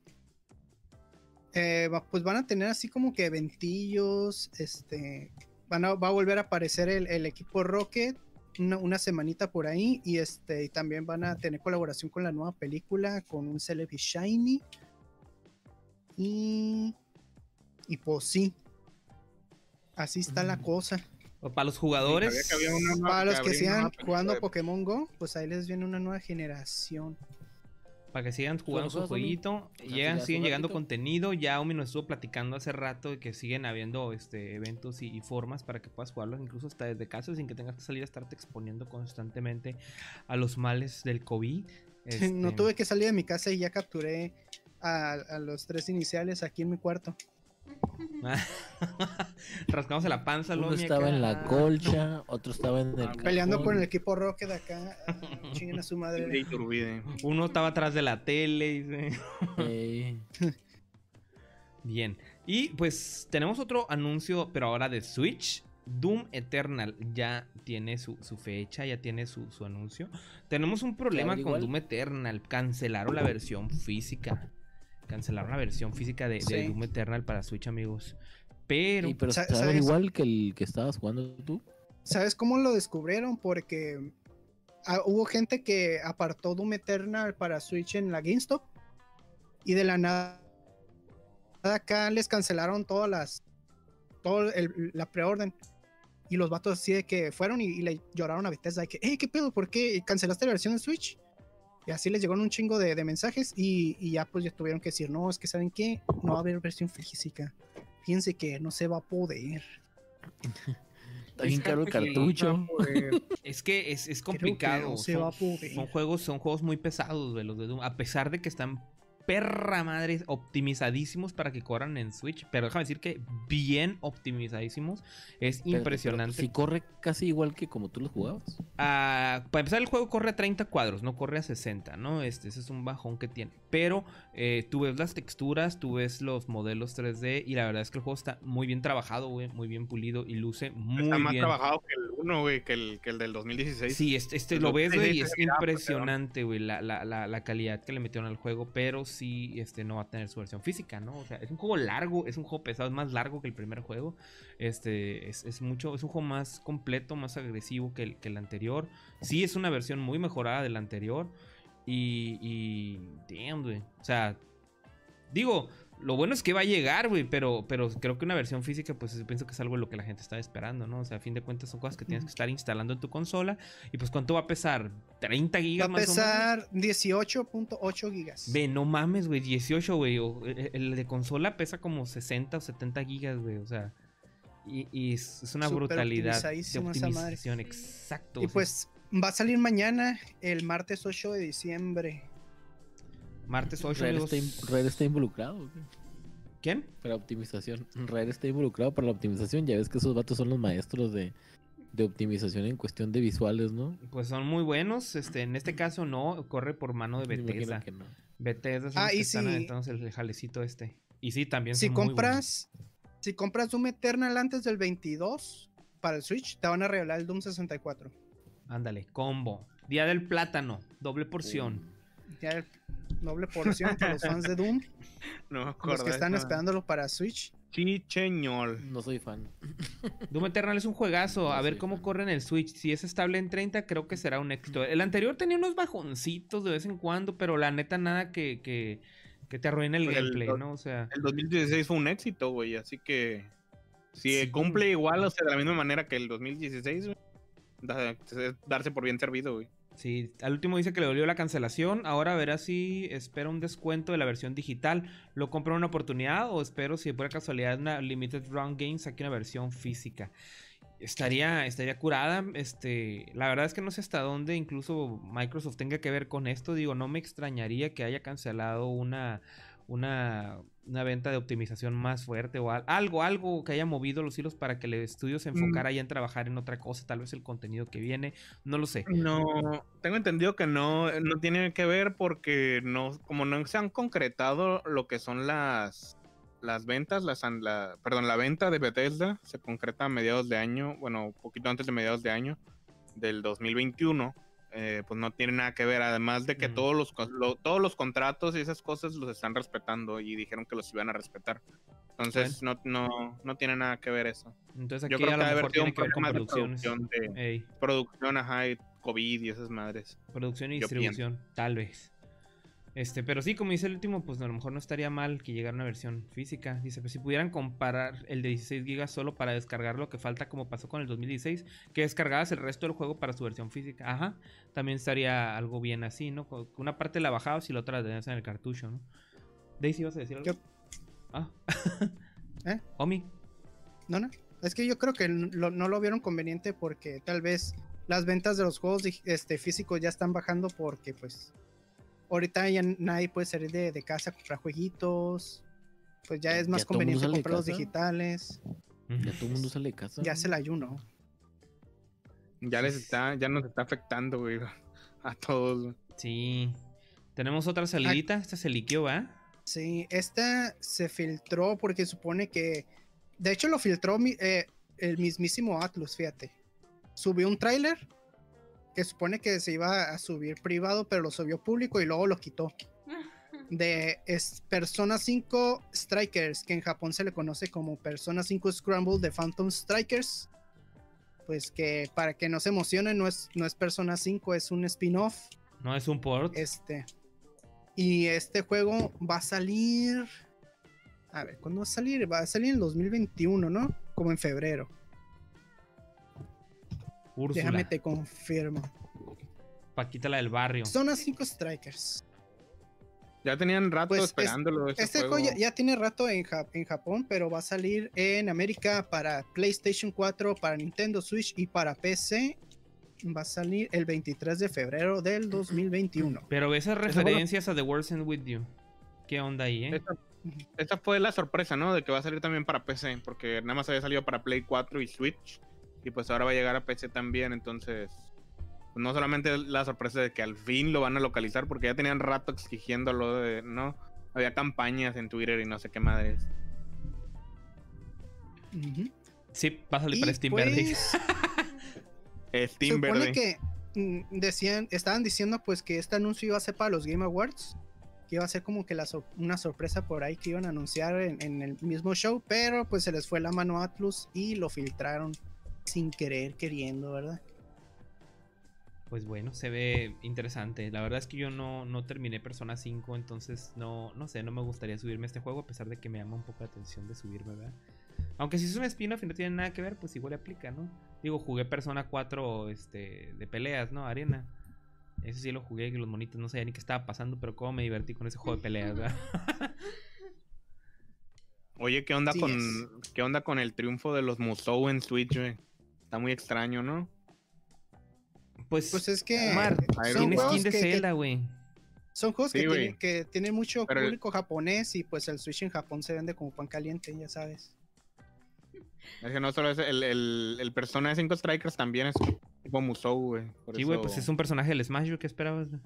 Eh, va- pues van a tener así como que eventillos, este, van a, va a volver a aparecer el, el equipo Rocket una, una semanita por ahí y este, y también van a tener colaboración con la nueva película, con un Celebi Shiny y, y pues sí, así está la Mm. cosa. O Para los jugadores. que una Para los que nueva película jugando de- Pokémon Go, pues ahí les viene una nueva generación. Para que sigan jugando su jueguito. Llegan, siguen llegando ratito. contenido. Ya Omi nos estuvo platicando hace rato de que siguen habiendo este, eventos y, y formas para que puedas jugarlo, incluso hasta desde casa, sin que tengas que salir a estarte exponiendo constantemente a los males del COVID. No Este, tuve que salir de mi casa y ya capturé a, a los tres iniciales aquí en mi cuarto. Rascándose la panza, Uno Lomi, estaba acá. en la colcha, otro estaba en el. Peleando cajón. con el equipo Rocket acá. Chinguen a su De madre. Uno estaba atrás de la tele. dice. Bien. Y pues tenemos otro anuncio, pero ahora de Switch. Doom Eternal ya tiene su, su fecha, ya tiene su, su anuncio. Tenemos un problema con igual. Doom Eternal. Cancelaron la versión física. Cancelaron la versión física de, de Sí. Doom Eternal para Switch, amigos. Pero ey, pero estaba ¿sabes? igual que el que estabas jugando tú. ¿Sabes cómo lo descubrieron? Porque ah, hubo gente que apartó Doom Eternal para Switch en la GameStop y de la nada acá les cancelaron todas las todo el- la preorden y los vatos así de que fueron y, y le lloraron a Bethesda de que hey qué pedo ¿por qué cancelaste la versión de Switch? Y así les llegaron un chingo de, de mensajes y, y ya pues ya tuvieron que decir no es que saben qué no va a haber versión física fíjense que no se va a poder Está bien caro el cartucho. es que es, es complicado. no se son, va a poder. son juegos, son juegos muy pesados, güey, los de Doom. A pesar de que están perra madre optimizadísimos para que corran en Switch. Pero déjame decir que bien optimizadísimos. Es pero impresionante. Si corre casi igual que como tú los jugabas. Ah, para empezar, el juego corre a 30 cuadros, no corre a 60, ¿no? Este, ese es un bajón que tiene. Pero eh, tú ves las texturas, tú ves los modelos 3D y la verdad es que el juego está muy bien trabajado, güey, muy bien pulido y luce muy Está más bien. trabajado que el 1, güey, que el, que el del 2016. Sí, este, este Pues lo lo ves, güey, y es pues, impresionante, güey, la, la, la, la calidad que le metieron al juego, pero sí, este, no va a tener su versión física, ¿no? O sea, es un juego largo, es un juego pesado, es más largo que el primer juego, este, es, es mucho, es un juego más completo, más agresivo que el, que el anterior, sí es una versión muy mejorada del anterior, y, y, damn, güey, o sea, digo... Lo bueno es que va a llegar, güey, pero, pero creo que una versión física, pues pienso que es algo lo que la gente está esperando, ¿no? O sea, a fin de cuentas son cosas que tienes que estar instalando en tu consola. Y pues, ¿cuánto va a pesar? ¿30 Va gigas a más o menos? pesar 18.8 gigas. Ve, no mames, güey, 18, güey. o- El, el de consola pesa como 60 o 70 gigas, güey. O sea, y, y es, una Súper brutalidad de optimización. Exacto. Y o sea, pues va a salir mañana, el martes 8 de diciembre. Martes 8, Rare amigos. está, in- Rare está involucrado. ¿Quién? Para optimización. Rare está involucrado para la optimización. Ya ves que esos vatos son los maestros de, de optimización en cuestión de visuales, ¿no? Pues son muy buenos. Este, en este caso no, corre por mano de Me imagino Bethesda. que no. Bethesda son Ah, y si- aventando el jalecito este. Y sí, también Si son muy buenos. compras, si compras Doom Eternal antes del 22 para el Switch, te van a regalar el Doom 64. Ándale, combo. Día del plátano, doble porción. Ya el doble porción para los fans de Doom, No me los acuerdo. que están esperándolo para Switch. Chicheñol. No soy fan. Doom Eternal es un juegazo. No A ver cómo fan. corre en el Switch. Si es estable en 30, creo que será un éxito. El anterior tenía unos bajoncitos de vez en cuando, pero la neta nada que, que, que te arruine el el gameplay, ¿no? O sea, El 2016 fue un éxito, güey, así que si Sí. cumple igual, o sea, de la misma manera que el 2016, güey, darse por bien servido, güey. Sí. Al último dice que le dolió la cancelación. Ahora verá si espera un descuento de la versión digital. ¿Lo compro una oportunidad o espero si por casualidad una Limited Round Games saque una versión física? Estaría, estaría curada. Este, la verdad es que no sé hasta dónde incluso Microsoft tenga que ver con esto. Digo, no me extrañaría que haya cancelado una, una, una venta de optimización más fuerte o al- algo, algo que haya movido los hilos para que el estudio se enfocara ya en trabajar en otra cosa, tal vez el contenido que viene, no lo sé. No, tengo entendido que no, no tiene que ver porque no, como no se han concretado lo que son las, las ventas, las, la, perdón, la venta de Bethesda se concreta a mediados de año, bueno, un poquito antes de mediados de año del 2021. Eh, pues no tiene nada que ver, además de que Mm. todos, los, lo- todos los contratos y esas cosas los están respetando y dijeron que los iban a respetar. Entonces no, no, no tiene nada que ver eso. Entonces Yo aquí creo a que haber sido un problema de producción, de, Ey, producción, ajá, y COVID y esas madres. producción y Yo distribución, tal vez. Este, pero sí, como dice el último, pues a lo mejor no estaría mal que llegara una versión física. Dice, pues si pudieran comparar el de 16 GB solo para descargar lo que falta, como pasó con el 2016, que descargabas el resto del juego para su versión física. Ajá, también estaría algo bien así, ¿no? Una parte la bajabas y la otra la tenías en el cartucho, ¿no? Daisy, ¿vas a decir algo? Yo- Ah. ¿Eh? Omi. No, no. Es que yo creo que lo- no lo vieron conveniente porque tal vez las ventas de los juegos este, físicos ya están bajando porque pues ahorita ya nadie puede salir de, de casa a comprar jueguitos. pues ya es más Ya conveniente comprarlos casa. digitales. Ya todo el mundo sale de casa. Ya se el ayuno. Ya les está, ya nos está afectando, güey. A todos. Sí. Tenemos otra salidita. Esta se liqueó, ¿va? Sí, esta se filtró porque supone que. De hecho, lo filtró mi- eh, el mismísimo Atlus, fíjate. Subió un tráiler que supone que se iba a subir privado, pero lo subió público y luego lo quitó. De es Persona 5 Strikers, que en Japón se le conoce como Persona 5 Scramble de Phantom Strikers. Pues que para que no se emocionen, no es, no es Persona 5, es un spin-off. No es un port. Este. Y este juego va a salir. A ver, ¿cuándo va a salir? Va a salir en 2021, ¿no? Como en febrero. Úrsula. Déjame te confirmo. Paquita la del barrio. Zona 5 Strikers. Ya tenían rato Pues, es- esperándolo. Este juego ya, ya tiene rato en, Ja- en Japón, pero va a salir en América para PlayStation 4, para Nintendo Switch y para PC. Va a salir el 23 de febrero del 2021. Pero esas referencias a The World's End With You. ¿Qué onda ahí, eh? Esta, esta fue la sorpresa, ¿no? De que va a salir también para PC, porque nada más había salido para Play 4 y Switch, y pues ahora va a llegar a PC también, entonces pues, no solamente la sorpresa de que al fin lo van a localizar, porque ya tenían rato exigiéndolo, de, ¿no? Había campañas en Twitter y no sé qué madres. Ujú. Sí, va a salir para Steam Verde. pues, Se Steam supone verde. que mm, decían, estaban diciendo pues que este anuncio iba a ser para los Game Awards, que iba a ser como que la sor- una sorpresa por ahí que iban a anunciar en, en el mismo show, pero pues se les fue la mano a Atlus y lo filtraron sin querer, queriendo, ¿verdad? Pues bueno, se ve interesante. La verdad es que yo no, no terminé Persona 5, entonces no, no sé, no me gustaría subirme a este juego, a pesar de que me llama un poco la atención de subirme, ¿verdad? Aunque si es un spin-off y no tiene nada que ver, pues igual aplica, ¿no? Digo, jugué Persona 4 este, de peleas, ¿no? Arena. Ese sí lo jugué, que los monitos no sabía ni qué estaba pasando, pero cómo me divertí con ese juego de peleas, ¿verdad? Oye, ¿qué onda Sí con es. qué onda con el triunfo de los Musou en Switch, güey? Está muy extraño, ¿no? Pues, Pues es que Omar, tiene skin de Zelda, güey. son juegos Sí, que, tienen, que tienen mucho Pero el- público japonés y pues el Switch en Japón se vende como pan caliente, ya sabes. Es que no solo es el, el, el Persona 5 Strikers también es tipo Musou, güey. Sí, güey, eso- pues es un personaje del Smash, ¿yo ¿qué esperabas? güey?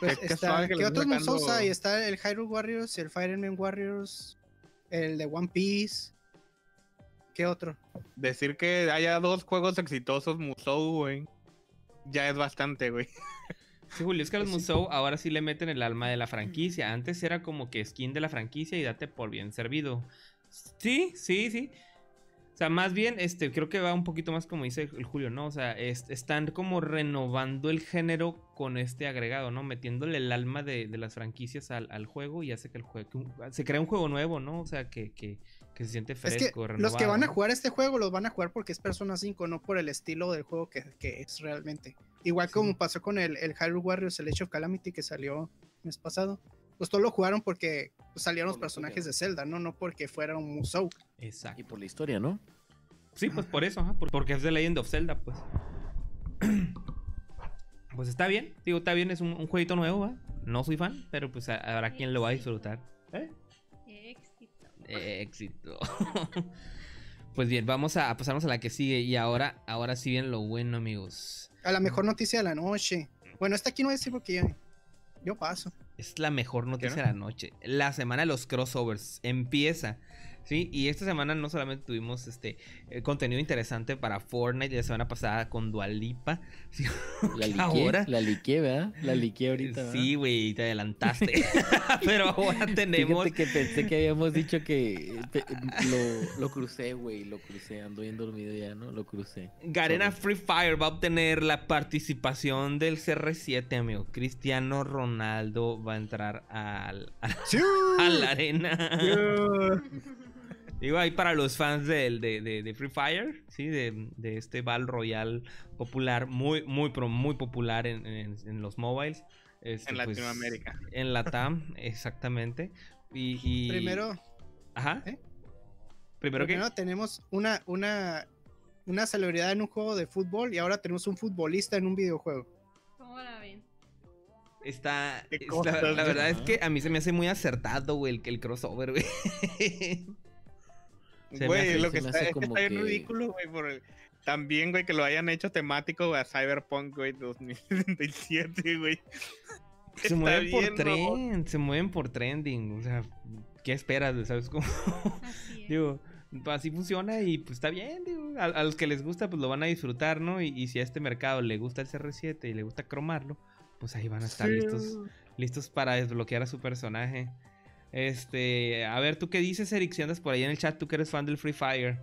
Pues Qué- está, ¿qué otros Musous hay? Está el Hyrule Warriors, el Fire Emblem Warriors, el de One Piece. ¿Qué otro? Decir que haya dos juegos exitosos Musou, güey. Ya es bastante, güey. Sí, Julio, es que a los Pues sí. Musou ahora sí le meten el alma de la franquicia. Antes era como que skin de la franquicia y date por bien servido. Sí, sí, sí. O sea, más bien, este, creo que va un poquito más como dice el Julio, ¿no? O sea, es- están como renovando el género con este agregado, ¿no? Metiéndole el alma de, de las franquicias al, al juego y hace que el juego, se crea un juego nuevo, ¿no? O sea, que, que, que se siente Es fresco, que renovado. los que van a jugar este juego los van a jugar porque es Persona 5, no por el estilo del juego que, que es realmente. Igual Sí. como pasó con el, el Hyrule Warriors, el Age of Calamity que salió el mes pasado. Pues todos lo jugaron porque pues, salieron los Por personajes historia. de Zelda, ¿no? No porque fuera un Musou. Exacto. Y por la historia, ¿no? Sí, pues por eso, porque es The Legend of Zelda, pues. Pues está bien, digo, está bien, es un, un jueguito nuevo, ¿va? No soy fan, pero pues habrá quien lo va a disfrutar. ¿Eh? Éxito. Pues bien, vamos a, a pasarnos a la que sigue y ahora, ahora sí viene lo bueno, amigos. A la mejor noticia de la noche. Bueno, esta aquí no voy a decir porque yo, yo paso. Es la mejor noticia no? de la noche. La semana de los crossovers empieza. Sí, y esta semana no solamente tuvimos este eh, contenido interesante para Fortnite la semana pasada con Dualipa. La liqué, Ahora. la liqué, ¿verdad? La liqué ahorita, ¿verdad? Sí, güey, te adelantaste. Pero ahora tenemos. Fíjate que pensé que habíamos dicho que lo, lo crucé, güey, lo crucé, ando bien dormido ya, ¿no? Lo crucé. Garena Sorry. Free Fire va a obtener la participación del CR7, amigo. Cristiano Ronaldo va a entrar al, a, a la arena. Digo, ahí para los fans del- de, de- de Free Fire, ¿sí? De, de este Battle Royale popular, muy, muy, pero muy popular en, en- en los mobiles. Este, En pues, Latinoamérica. en la TAM, exactamente. Y, y- Primero, Ajá. ¿eh? Primero que... primero tenemos una, una, una celebridad en un juego de fútbol y ahora tenemos un futbolista en un videojuego. ¿Cómo la ven? Está. La, la verdad es que a mí se me hace muy acertado, güey, el, el crossover, güey. Güey, hace- lo que está, es que está bien que- ridículo, güey, por el- También, güey, que lo hayan hecho temático güey, a Cyberpunk, güey, 2077, güey. Se Está mueven por bien, mamón. trend, se mueven por trending. O sea, ¿qué esperas? güey? ¿Sabes cómo? Así es. digo, así funciona y pues está bien, digo. A, a los que les gusta, pues lo van a disfrutar, ¿no? Y, y si a este mercado le gusta el CR7 y le gusta cromarlo, pues ahí van a estar Sí. listos, listos para desbloquear a su personaje. Este, a ver, ¿tú qué dices, Eric? Si andas por ahí en el chat, tú que eres fan del Free Fire,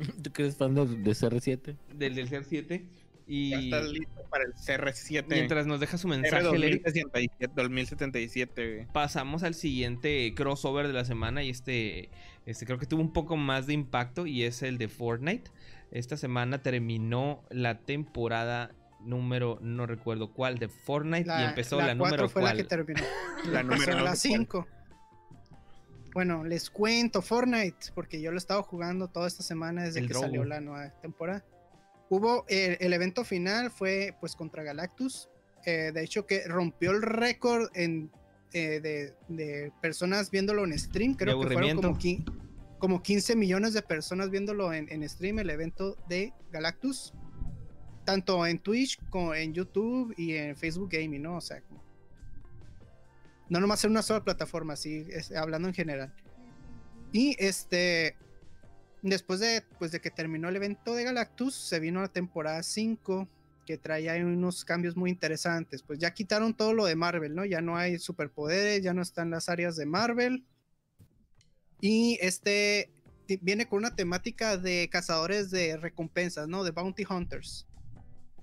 ¿Tú que eres fan de, de CR7? del, del CR7. Ya Y estás listo para el CR7. mientras nos deja su mensaje, R el Eric, 2077, 2077, güey. pasamos al siguiente crossover de la semana y este, este creo que tuvo un poco más de impacto y es el de Fortnite. Esta semana terminó la temporada número, no recuerdo cuál, de Fortnite y empezó la, cuatro número fue cuál. la que terminó. La número no la sé cuál. 5. Bueno, les cuento Fortnite, porque yo lo he estado jugando toda esta semana desde El que Drogo. salió la nueva temporada. Hubo el, el evento final, fue pues contra Galactus. eh, de hecho, que rompió el récord en, eh, de, de personas viéndolo en stream. Creo que fueron como, como 15 millones de personas viéndolo en, en stream, el evento de Galactus. Tanto en Twitch como en YouTube y en Facebook Gaming, ¿no? O sea, como- no nomás en una sola plataforma, sí, hablando en general. Y este, después de, pues, de que terminó el evento de Galactus, se vino la temporada 5, que traía unos cambios muy interesantes. Pues ya quitaron todo lo de Marvel, ¿no? Ya no hay superpoderes, ya no están las áreas de Marvel. Y este viene con una temática de cazadores de recompensas, ¿no? De bounty hunters.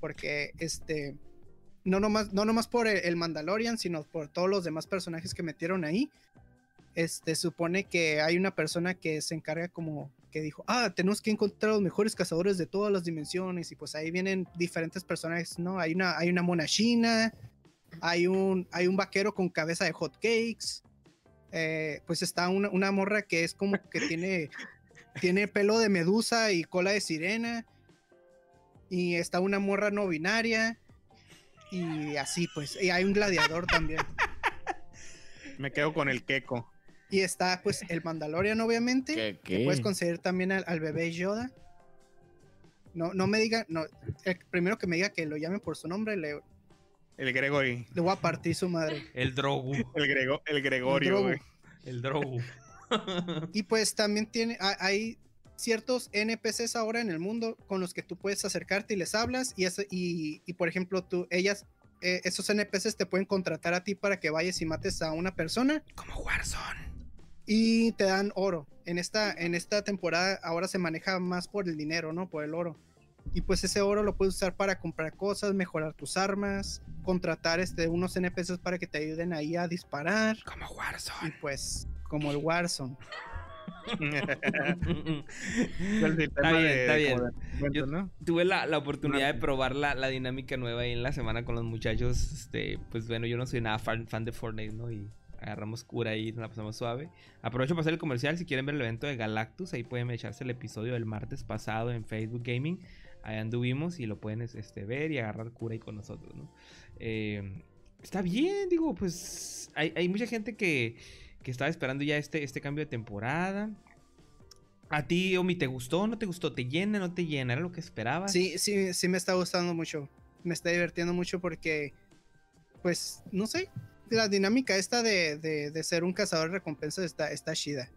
Porque este no nomás, no nomás por el, Mandalorian, sino por todos los demás personajes que metieron ahí. Este supone que hay una persona que se encarga como que dijo, ah, tenemos que encontrar los mejores cazadores de todas las dimensiones. Y pues ahí vienen diferentes personajes, ¿no? Hay una, hay una mona china, hay un, hay un vaquero con cabeza de hot cakes. eh, pues está una, una morra que es como que tiene, tiene pelo de medusa y cola de sirena. Y está una morra no binaria. Y así pues. Y hay un gladiador también. Me quedo con el queco. Y está pues el Mandalorian obviamente. ¿Qué? Que puedes conseguir también al, al bebé Yoda. No, no me diga, no, el primero que me diga que lo llame por su nombre, le, El Gregory. le voy a partir su madre. El Drogu. El, Grego, el Gregorio, güey. El Drogu. Y pues también tiene, ha- hay ciertos NPCs ahora en el mundo con los que tú puedes acercarte y les hablas y, eso, y, y, por ejemplo tú, ellas, eh, esos NPCs te pueden contratar a ti para que vayas y mates a una persona Como Warzone. y te dan oro. En esta, en esta temporada ahora se maneja más por el dinero, ¿no? Por el oro. Y pues ese oro lo puedes usar para comprar cosas, mejorar tus armas, contratar este, unos NPCs para que te ayuden ahí a disparar. Como Y Warzone. pues, como el Warzone. Está bien, de- está bien. Tuve la, la oportunidad de probar la, la dinámica nueva ahí en la semana con los muchachos. Este, pues bueno, yo no soy nada fan, fan de Fortnite, ¿no? Y agarramos cura ahí, nos la pasamos suave. Aprovecho para hacer el comercial. Si quieren ver el evento de Galactus, ahí pueden echarse el episodio del martes pasado en Facebook Gaming. Ahí anduvimos y lo pueden este, ver y agarrar cura ahí con nosotros, ¿no? Eh, está bien, digo, pues hay, hay mucha gente que, que estaba esperando ya este, este cambio de temporada. ¿A ti, Omi, te gustó? ¿No te gustó? ¿Te llena? ¿No te llena? ¿Era lo que esperabas? Sí, sí, sí me está gustando mucho. Me está divirtiendo mucho porque, pues, no sé, la dinámica esta de, de, de ser un cazador de recompensas está, está chida.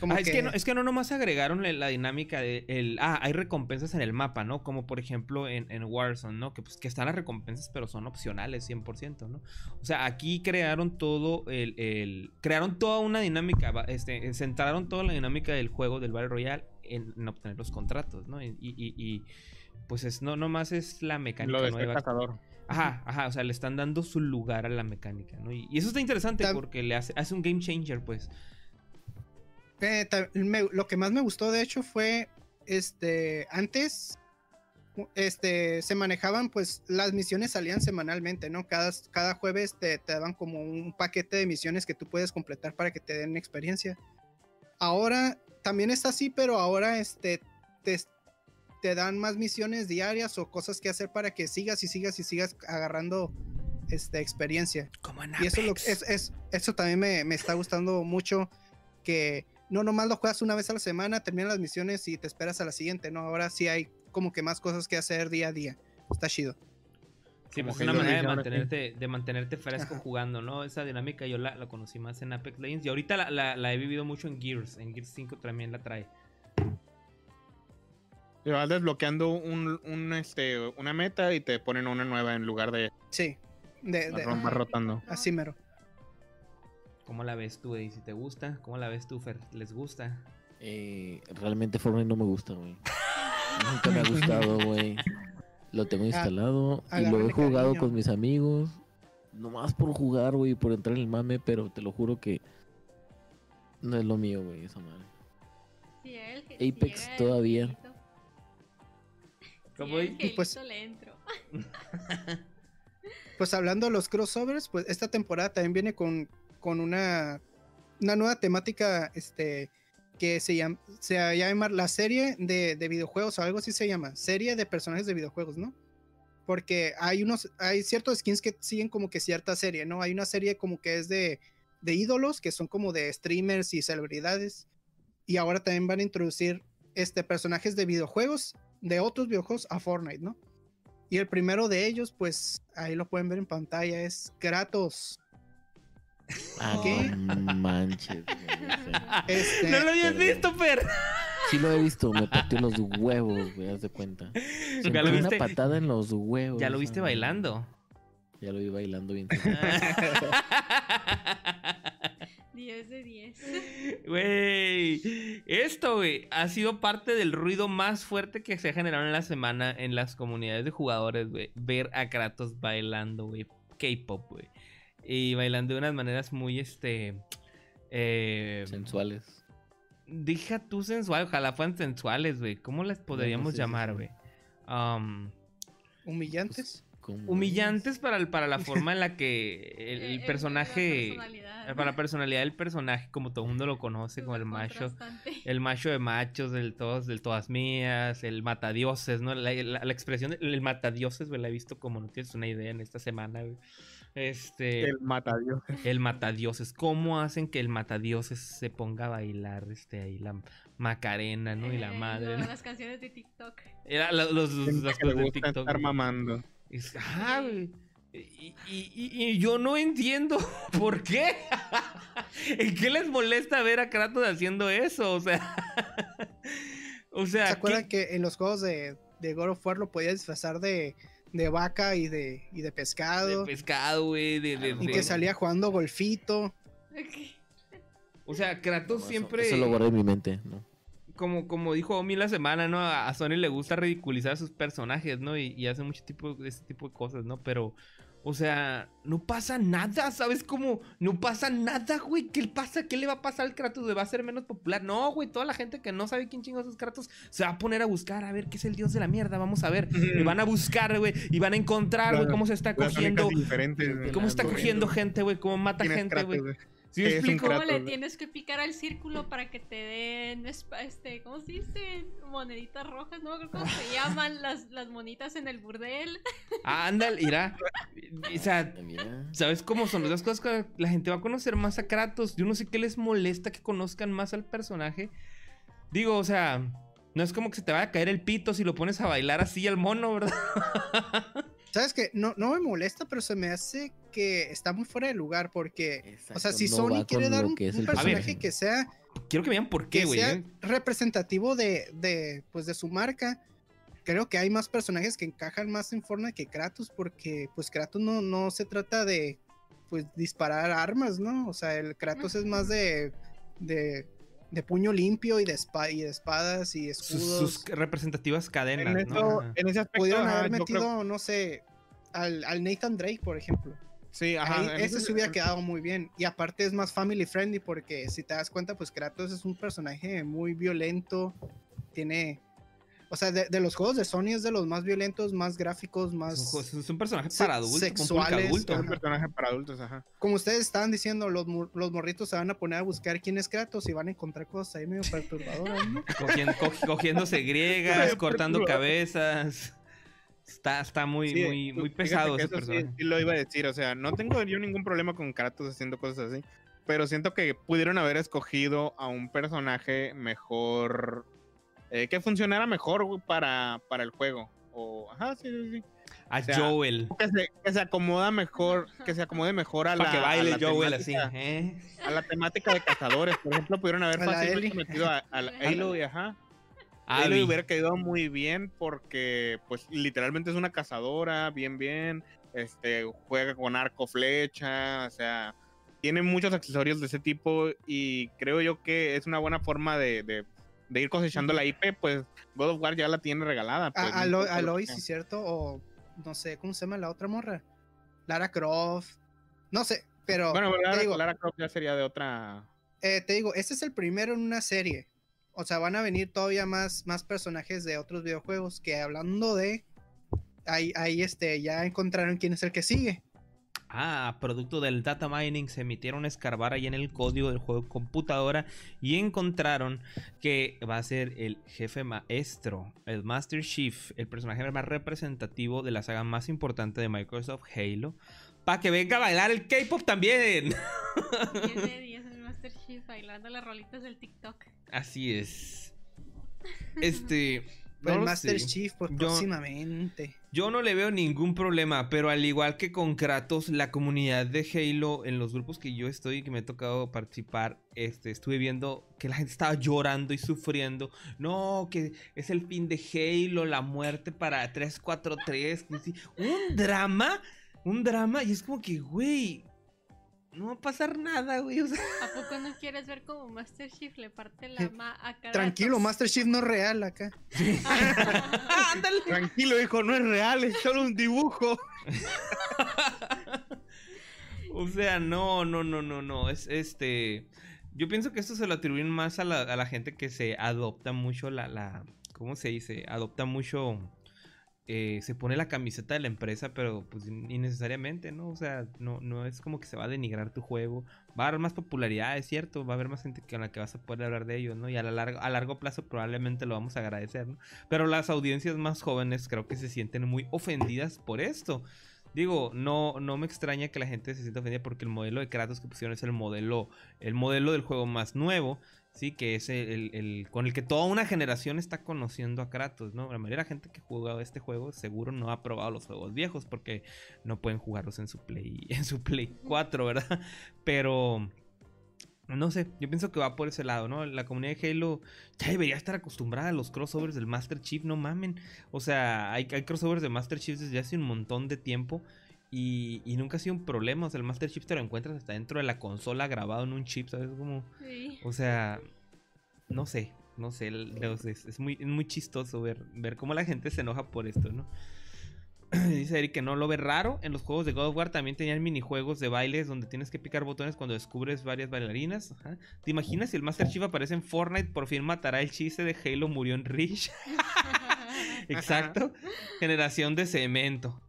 Como Ah, es, que no, es que no nomás agregaron la, la dinámica de el ah, hay recompensas en el mapa, ¿no? Como por ejemplo en, en Warzone, ¿no? Que pues que están las recompensas, pero son opcionales 100%, ¿no? O sea, aquí crearon todo el, el- crearon toda una dinámica, este, centraron toda la dinámica del juego del Battle Royale en, en obtener los contratos, ¿no? Y, y- y, pues es no nomás es la mecánica Lo de nueva. cazador. Ajá, ajá, o sea, le están dando su lugar a la mecánica, ¿no? Y, y eso está interesante Tam- porque le hace, hace un game changer, pues. Eh, me- lo que más me gustó, de hecho, fue este antes. Este se manejaban, pues las misiones salían semanalmente, ¿no? Cada, cada jueves te, te daban como un paquete de misiones que tú puedes completar para que te den experiencia. Ahora también está así, pero ahora este te, te dan más misiones diarias o cosas que hacer para que sigas y sigas y sigas agarrando este, experiencia. Como en Y eso, lo, es- eso también me, me está gustando mucho, que no nomás lo juegas una vez a la semana, terminas las misiones y te esperas a la siguiente, ¿no? Ahora sí hay como que más cosas que hacer día a día. Está chido. Sí, Como pues es una manera de mantenerte, de mantenerte fresco Ajá. jugando, ¿no? Esa dinámica yo la, la conocí más en Apex Legends y ahorita la, la- la he vivido mucho en Gears. En Gears 5 también la trae. Te vas desbloqueando un, un, este, una meta y te ponen una nueva en lugar de Sí, de, de- Vas rotando. así mero. ¿Cómo la ves tú, Eddie? Si te gusta, ¿cómo la ves tú, Fer? ¿Les gusta? Eh, realmente Fortnite no me gusta, güey. Nunca me ha gustado, güey. Lo tengo Ah, instalado y lo he jugado cariño. con mis amigos. Nomás por jugar, güey, por entrar en el mame, pero te lo juro que no es lo mío, güey, esa madre. Si el que- Apex el todavía. angelito. ¿Cómo Si y- llega el pues- le entro. Pues hablando de los crossovers, pues esta temporada también viene con, con una, una nueva temática este, que se llama, se llama la serie de, de videojuegos o algo así se llama, serie de personajes de videojuegos, ¿no? Porque hay unos, hay ciertos skins que siguen como que cierta serie, ¿no? Hay una serie como que es de, de ídolos, que son como de streamers y celebridades. Y ahora también van a introducir este, personajes de videojuegos, de otros videojuegos a Fortnite, ¿no? Y el primero de ellos, pues ahí lo pueden ver en pantalla, es Kratos. Ah, ¿Qué? no manches, Este, ¡No lo habías visto, Fer! sí lo he visto, me partió los huevos, güey, haz de cuenta. Sentí ¿Ya lo una viste? patada en los huevos. ¿Ya lo viste bailando? Ya lo vi bailando bien. 10 de 10. Güey, esto, güey, ha sido parte del ruido más fuerte que se ha generado en la semana en las comunidades de jugadores, güey. Ver a Kratos bailando, güey. K-pop, güey. Y bailando de unas maneras muy, este. Eh, Sensuales. Deja tú sensual, ojalá fueran sensuales, güey. ¿Cómo las podríamos sí, sí, llamar, sí. güey? Um, humillantes. ¿Cómo humillantes para, el- para la forma en la que el, Eh, el eh, personaje. la personalidad. Para la personalidad del personaje, como todo el mundo lo conoce, como el macho. El macho de machos, del todos, del todas mías, el matadioses, ¿no? La, la- la expresión del el matadioses, güey, la he visto como no tienes una idea en esta semana, güey. Este, el matadios. el matadioses. ¿Cómo hacen que el matadioses se ponga a bailar, este, ahí la Macarena, ¿no? Y la Eh, madre, ¿no? Las canciones de TikTok. Era la- los, los, Gente las que le cosas de gusta TikTok. estar mamando. Es- ajá, güey. Y, y- y- y yo no entiendo por qué. ¿En qué les molesta ver a Kratos haciendo eso? O sea. o sea. ¿Se ¿qué- acuerdan que en los juegos de, de God of War lo podías disfrazar de, de vaca y de, y de pescado? De pescado, güey. De, de- y de- que salía jugando golfito. O sea, Kratos No, eso- siempre. Eso, lo guardé en mi mente, ¿no? Como, como dijo Omi la semana, ¿no? A Sony le gusta ridiculizar a sus personajes, ¿no? Y, y hace mucho tipo de ese tipo de cosas, ¿no? Pero. O sea, no pasa nada, ¿sabes cómo? No pasa nada, güey. ¿Qué le pasa? ¿Qué le va a pasar al Kratos? ¿Va a ser menos popular? No, güey. Toda la gente que no sabe quién chingados es Kratos se va a poner a buscar a ver qué es el dios de la mierda. Vamos a ver. Y van a buscar, güey. Y van a encontrar, güey, cómo se está cogiendo. ¿Cómo está cogiendo gente, güey? ¿Cómo mata ¿Quién es gente, güey? ¿Sí Es un? ¿Cómo le tienes que picar al círculo para que te den, este, ¿cómo se dice? Moneditas rojas, no me acuerdo cómo se llaman las, las monitas en el burdel. Ándale, irá. O sea, Ah. ¿Sabes cómo son las cosas que la gente va a conocer más a Kratos? Yo no sé qué les molesta que conozcan más al personaje. Digo, o sea, no es como que se te vaya a caer el pito si lo pones a bailar así al mono, ¿verdad? ¿Sabes qué? No, no me molesta, pero se me hace que está muy fuera de lugar porque, o sea, si no Sony quiere dar un, que es un el personaje que sea, Quiero que vean por qué, güey. sea ¿eh? representativo de, de, pues, de su marca, creo que hay más personajes que encajan más en Fortnite que Kratos porque, pues, Kratos no, no se trata de, pues, disparar armas, ¿no? O sea, el Kratos es más de, de, de puño limpio y de, espa- y de espadas y Sus, escudos. sus representativas cadenas, En, ¿no? en ese aspecto, Pudieron ajá, haber metido, creo- no sé, al, al Nathan Drake, por ejemplo. sí, ajá, Ahí, ese- se hubiera quedado muy bien. Y aparte es más family friendly porque si te das cuenta, pues Kratos es un personaje muy violento. Tiene... O sea, de, de los juegos de Sony es de los más violentos, más gráficos, Es un, más... es un personaje para adultos, sexuales, adulto. Es un personaje para adultos, ajá. Como ustedes estaban diciendo, los, los morritos se van a poner a buscar quién es Kratos y van a encontrar cosas ahí medio perturbadoras, ¿no? Cogiendo- co- cogiéndose griegas, cortando cabezas. Está, está muy, Sí, muy, muy fíjate pesado ese eso sí- personaje. sí lo iba a decir, o sea, no tengo yo ningún problema con Kratos haciendo cosas así, pero siento que pudieron haber escogido a un personaje mejor, eh, que funcionara mejor güey, para, para el juego. O, ajá, sí, sí, sí. A o sea, Joel. Que se, que se acomoda mejor, que se acomode mejor a la, que baile a la Joel así. temática- ¿eh? a la temática de cazadores. Por ejemplo, pudieron haber fácilmente metido a, a la Halo y ajá. Halo hubiera quedado muy bien porque, pues, literalmente es una cazadora, bien, bien. Este, juega con arco, flecha, o sea, tiene muchos accesorios de ese tipo y creo yo que es una buena forma de, de- de ir cosechando la IP, pues God of War ya la tiene regalada. Pues, A, Lo- Lois, sí, cierto. O no sé, ¿cómo se llama la otra morra? Lara Croft. No sé, pero Bueno, te Lara, digo, Lara Croft ya sería de otra... eh, te digo, este es el primero en una serie. O sea, van a venir todavía más, más personajes de otros videojuegos que hablando de... Ahí, ahí este, ya encontraron quién es el que sigue. Ah, producto del data mining, se emitieron a escarbar ahí en el código del juego de computadora y encontraron que va a ser el jefe maestro, el Master Chief, el personaje más representativo de la saga más importante de Microsoft, Halo, para que venga a bailar el K-pop también. 10 de 10 el Master Chief bailando las rolitas del TikTok. Así es. Este. No el Master sé. Chief, pues Yo- próximamente. Yo no le veo ningún problema, pero al igual que con Kratos, la comunidad de Halo, en los grupos que yo estoy y que me ha tocado participar, este, estuve viendo que la gente estaba llorando y sufriendo. No, que es el fin de Halo, la muerte para 343. que sí, Un drama, un drama, y es como que, güey, no va a pasar nada, güey. o sea, ¿A poco no quieres ver como Master Chief le parte la ma a cada Tranquilo, Master Chief no es real acá. ¡Ah, ándale! Tranquilo, hijo, no es real, es solo un dibujo. O sea, no, no, no, no, no. Es este. Yo pienso que esto se lo atribuyen más a la, a la gente que se adopta mucho la, la. ¿Cómo se dice? Adopta mucho. Eh, se pone la camiseta de la empresa, pero pues in- innecesariamente, ¿no? O sea, no, no es como que se va a denigrar tu juego. Va a haber más popularidad, es cierto. Va a haber más gente con la que vas a poder hablar de ellos, ¿no? Y a, la largo, a largo plazo probablemente lo vamos a agradecer, ¿no? Pero las audiencias más jóvenes creo que se sienten muy ofendidas por esto. Digo, no, no me extraña que la gente se sienta ofendida porque el modelo de Kratos que pusieron es el modelo, el modelo del juego más nuevo, sí, que es el, el- el- con el que toda una generación está conociendo a Kratos, ¿no? La mayoría de la gente que ha jugado este juego seguro no ha probado los juegos viejos porque no pueden jugarlos en su Play, en su Play 4, ¿verdad? Pero no sé, yo pienso que va por ese lado, ¿no? La comunidad de Halo ya debería estar acostumbrada a los crossovers del Master Chief, no mamen. O sea, hay, hay crossovers de Master Chief desde hace un montón de tiempo y, y nunca ha sido un problema. O sea, el Master Chief te lo encuentras hasta dentro de la consola grabado en un chip, ¿sabes? Como, Sí. o sea, no sé, no sé, es, es muy, es muy chistoso ver, ver cómo la gente se enoja por esto, ¿no? Dice Eric que no lo ve raro. En los juegos de God of War también tenían minijuegos de bailes donde tienes que picar botones cuando descubres varias bailarinas. Ajá. ¿Te imaginas si el Master Chief aparece en Fortnite? Por fin matará el chiste de Halo murió en Reach. Exacto. Generación de cemento.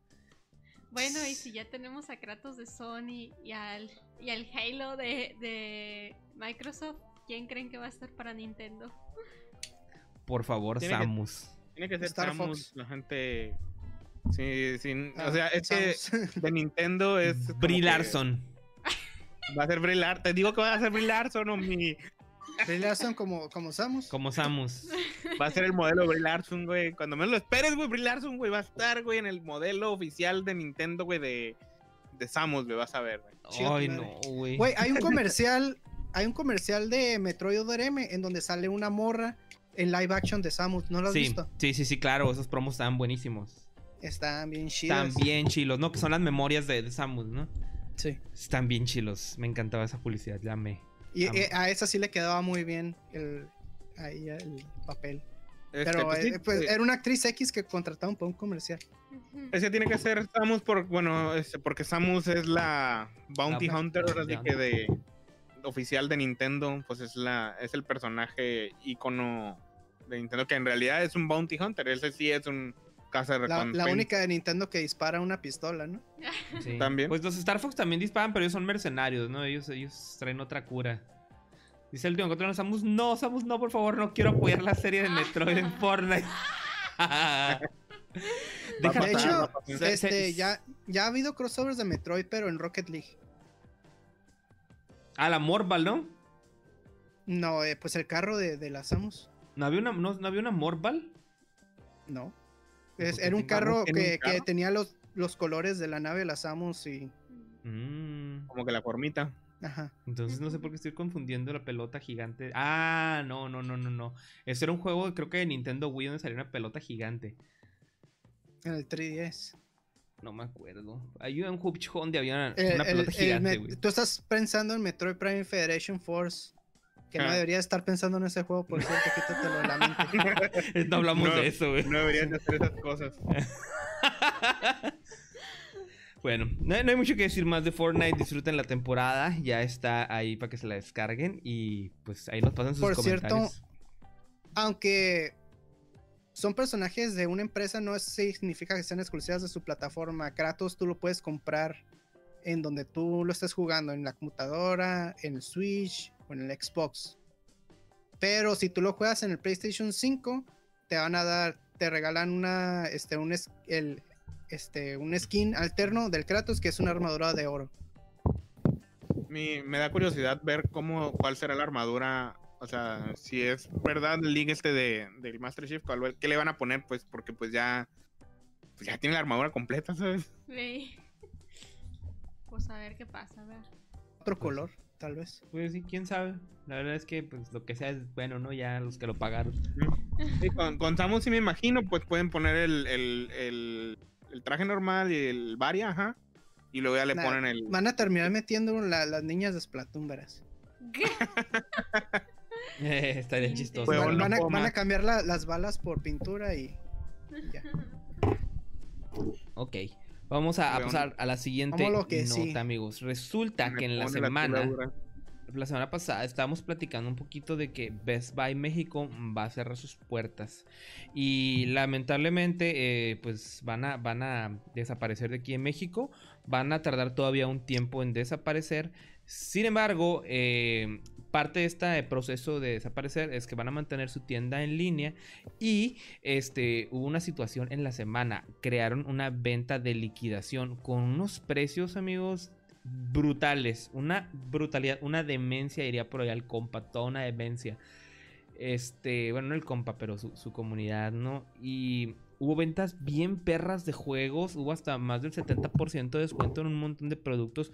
Bueno, y si ya tenemos a Kratos de Sony y al, y al Halo de, de Microsoft, ¿quién creen que va a estar para Nintendo? Por favor, Tiene que- Samus. Tiene que ser Star Samus, Fox. la gente. Sí, sí. Ah, o sea, es que Samus. de Nintendo es. Brie que Larson. Va a ser Brie Larson. Te digo que va a ser Brie Larson o mi. Brie Larson como, como Samus. Como Samus. Va a ser el modelo Brie Larson, güey. Cuando menos lo esperes, güey, Brie Larson, güey, va a estar, güey, en el modelo oficial de Nintendo, güey, de, de Samus, güey, vas a ver, güey. Ay, no, güey. Güey, hay un comercial, hay un comercial de Metroid M en donde sale una morra en live action de Samus. ¿No lo has Sí, visto? sí, sí, sí, claro. Esos promos estaban buenísimos. Están bien chidas. Están bien chilos, ¿no? Que son las memorias de, de Samus, ¿no? Sí. Están bien chilos. Me encantaba esa publicidad, ya me. Y eh, a esa sí le quedaba muy bien el, ahí el papel. Este, Pero pues, sí, eh, pues, eh, era una actriz X que contrataron para un comercial. Ese tiene que ser Samus por, bueno, este, porque Samus es la Bounty La- Hunter, ahora sí que de oficial de Nintendo, pues es la, es el personaje icono de Nintendo, que en realidad es un Bounty Hunter, ese sí es un caza de La, la única de Nintendo que dispara una pistola, ¿no? Sí. También. Pues los Star Fox también disparan, pero ellos son mercenarios, ¿no? Ellos, ellos traen otra cura. Dice el último encuentro de Samus. No, Samus, no, por favor, no quiero apoyar la serie de Metroid en Fortnite. Deja- De hecho, este, ya, ya ha habido crossovers de Metroid, pero en Rocket League. Ah, la Morbal, ¿no? No, eh, pues el carro de, de la Samus. ¿No había una, no, no había una Morbal? No. Es- era un carro un que, tenía los, los colores de la nave de la Samus y. Mm, Como que la formita. Ajá. entonces no sé por qué estoy confundiendo la pelota gigante. Ah, no, no, no, no, no. Ese era un juego, creo que de Nintendo Wii, donde salió una pelota gigante. En el 3DS. No me acuerdo. Hay un juego donde había una, El- una el- pelota el gigante, güey. tú estás pensando en Metroid Prime Federation Force. Que no Ah. deberías estar pensando en ese juego, por cierto, quítatelo de la mente. No hablamos No. de eso, güey. No deberían de hacer esas cosas. bueno, no, no hay mucho que decir más de Fortnite. Disfruten la temporada. Ya está ahí para que se la descarguen. Y pues ahí nos pasan sus Por cierto, comentarios. Aunque son personajes de una empresa, no significa que sean exclusivas de su plataforma. Kratos tú lo puedes comprar en donde tú lo estés jugando, en la computadora, en el Switch o en el Xbox. Pero si tú lo juegas en el PlayStation 5, te van a dar, te regalan una, este, un, es- el, este, un skin alterno del Kratos que es una armadura de oro. Mi- me da curiosidad ver cómo, cuál será la armadura. O sea, si es verdad el link este de, del Master Chief, cuál- ¿qué le van a poner? Pues porque pues ya, pues ya tiene la armadura completa, ¿sabes? Sí. Pues a ver qué pasa, a ver. Otro color, tal vez. Pues sí, quién sabe. La verdad es que pues lo que sea es bueno, ¿no? Ya los que lo pagaron. Sí, con, con Samus sí me imagino, pues pueden poner el, el, el, el traje normal y el varia, ajá. Y luego ya le Nah, ponen el... Van a terminar metiendo la- las niñas de Splatoon, verás. ¿Qué? Eh, estaría chistoso. Van, a, van cambiar la- las balas por pintura y ya. Ok. Vamos a, pasar a la siguiente nota, sí. amigos. Resulta me que en la semana, tuladura. la semana pasada, estábamos platicando un poquito de que Best Buy México va a cerrar sus puertas. Y lamentablemente, eh, pues van a, van a desaparecer de aquí en México. Van a tardar todavía un tiempo en desaparecer. Sin embargo, eh, parte de este proceso de desaparecer es que van a mantener su tienda en línea y este hubo una situación en la semana, crearon una venta de liquidación con unos precios, amigos, brutales, una brutalidad, una demencia diría por allá el compa, toda una demencia. Este, bueno, no el compa, pero su, su comunidad, ¿no? Y hubo ventas bien perras de juegos, hubo hasta más del 70% de descuento en un montón de productos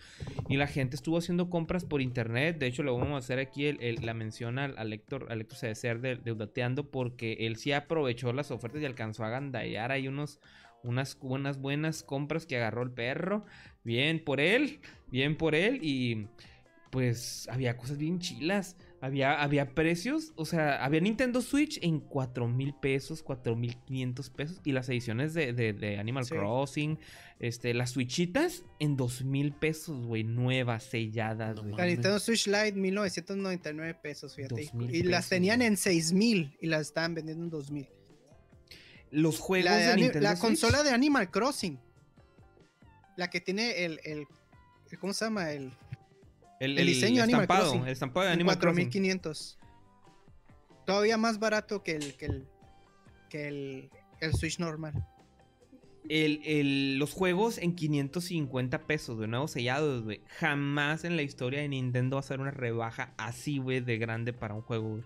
y la gente estuvo haciendo compras por internet. De hecho, le vamos a hacer aquí el- la mención al, al Héctor, al Cedecer de, de Udateando porque él sí aprovechó las ofertas y alcanzó a gandallar. Hay unos, unas buenas, buenas compras que agarró el perro. Bien por él, bien por él y pues había cosas bien chilas. Había, había precios, o sea, había Nintendo Switch en 4 mil pesos, 4 mil 500 pesos. Y las ediciones de, de- de Animal Sí. Crossing, este, las Switchitas en 2 mil pesos, güey, nuevas, selladas, No güey. La. Nintendo Switch Lite, 1999 pesos, fíjate. Mil Y las pesos, tenían güey. en 6000 y las estaban vendiendo en 2000. Los juegos La, de de Nintendo la Switch. consola de Animal Crossing. La que tiene el, el- el- ¿cómo se llama? El, el, el diseño Animal estampado, Crossing. el estampado de Animal Crossing. 4500. Todavía más barato que el que el que el, el Switch normal. el- el- los juegos en 550 pesos, de nuevo sellados, güey. Jamás en la historia de Nintendo va a ser una rebaja así, güey, de grande para un juego.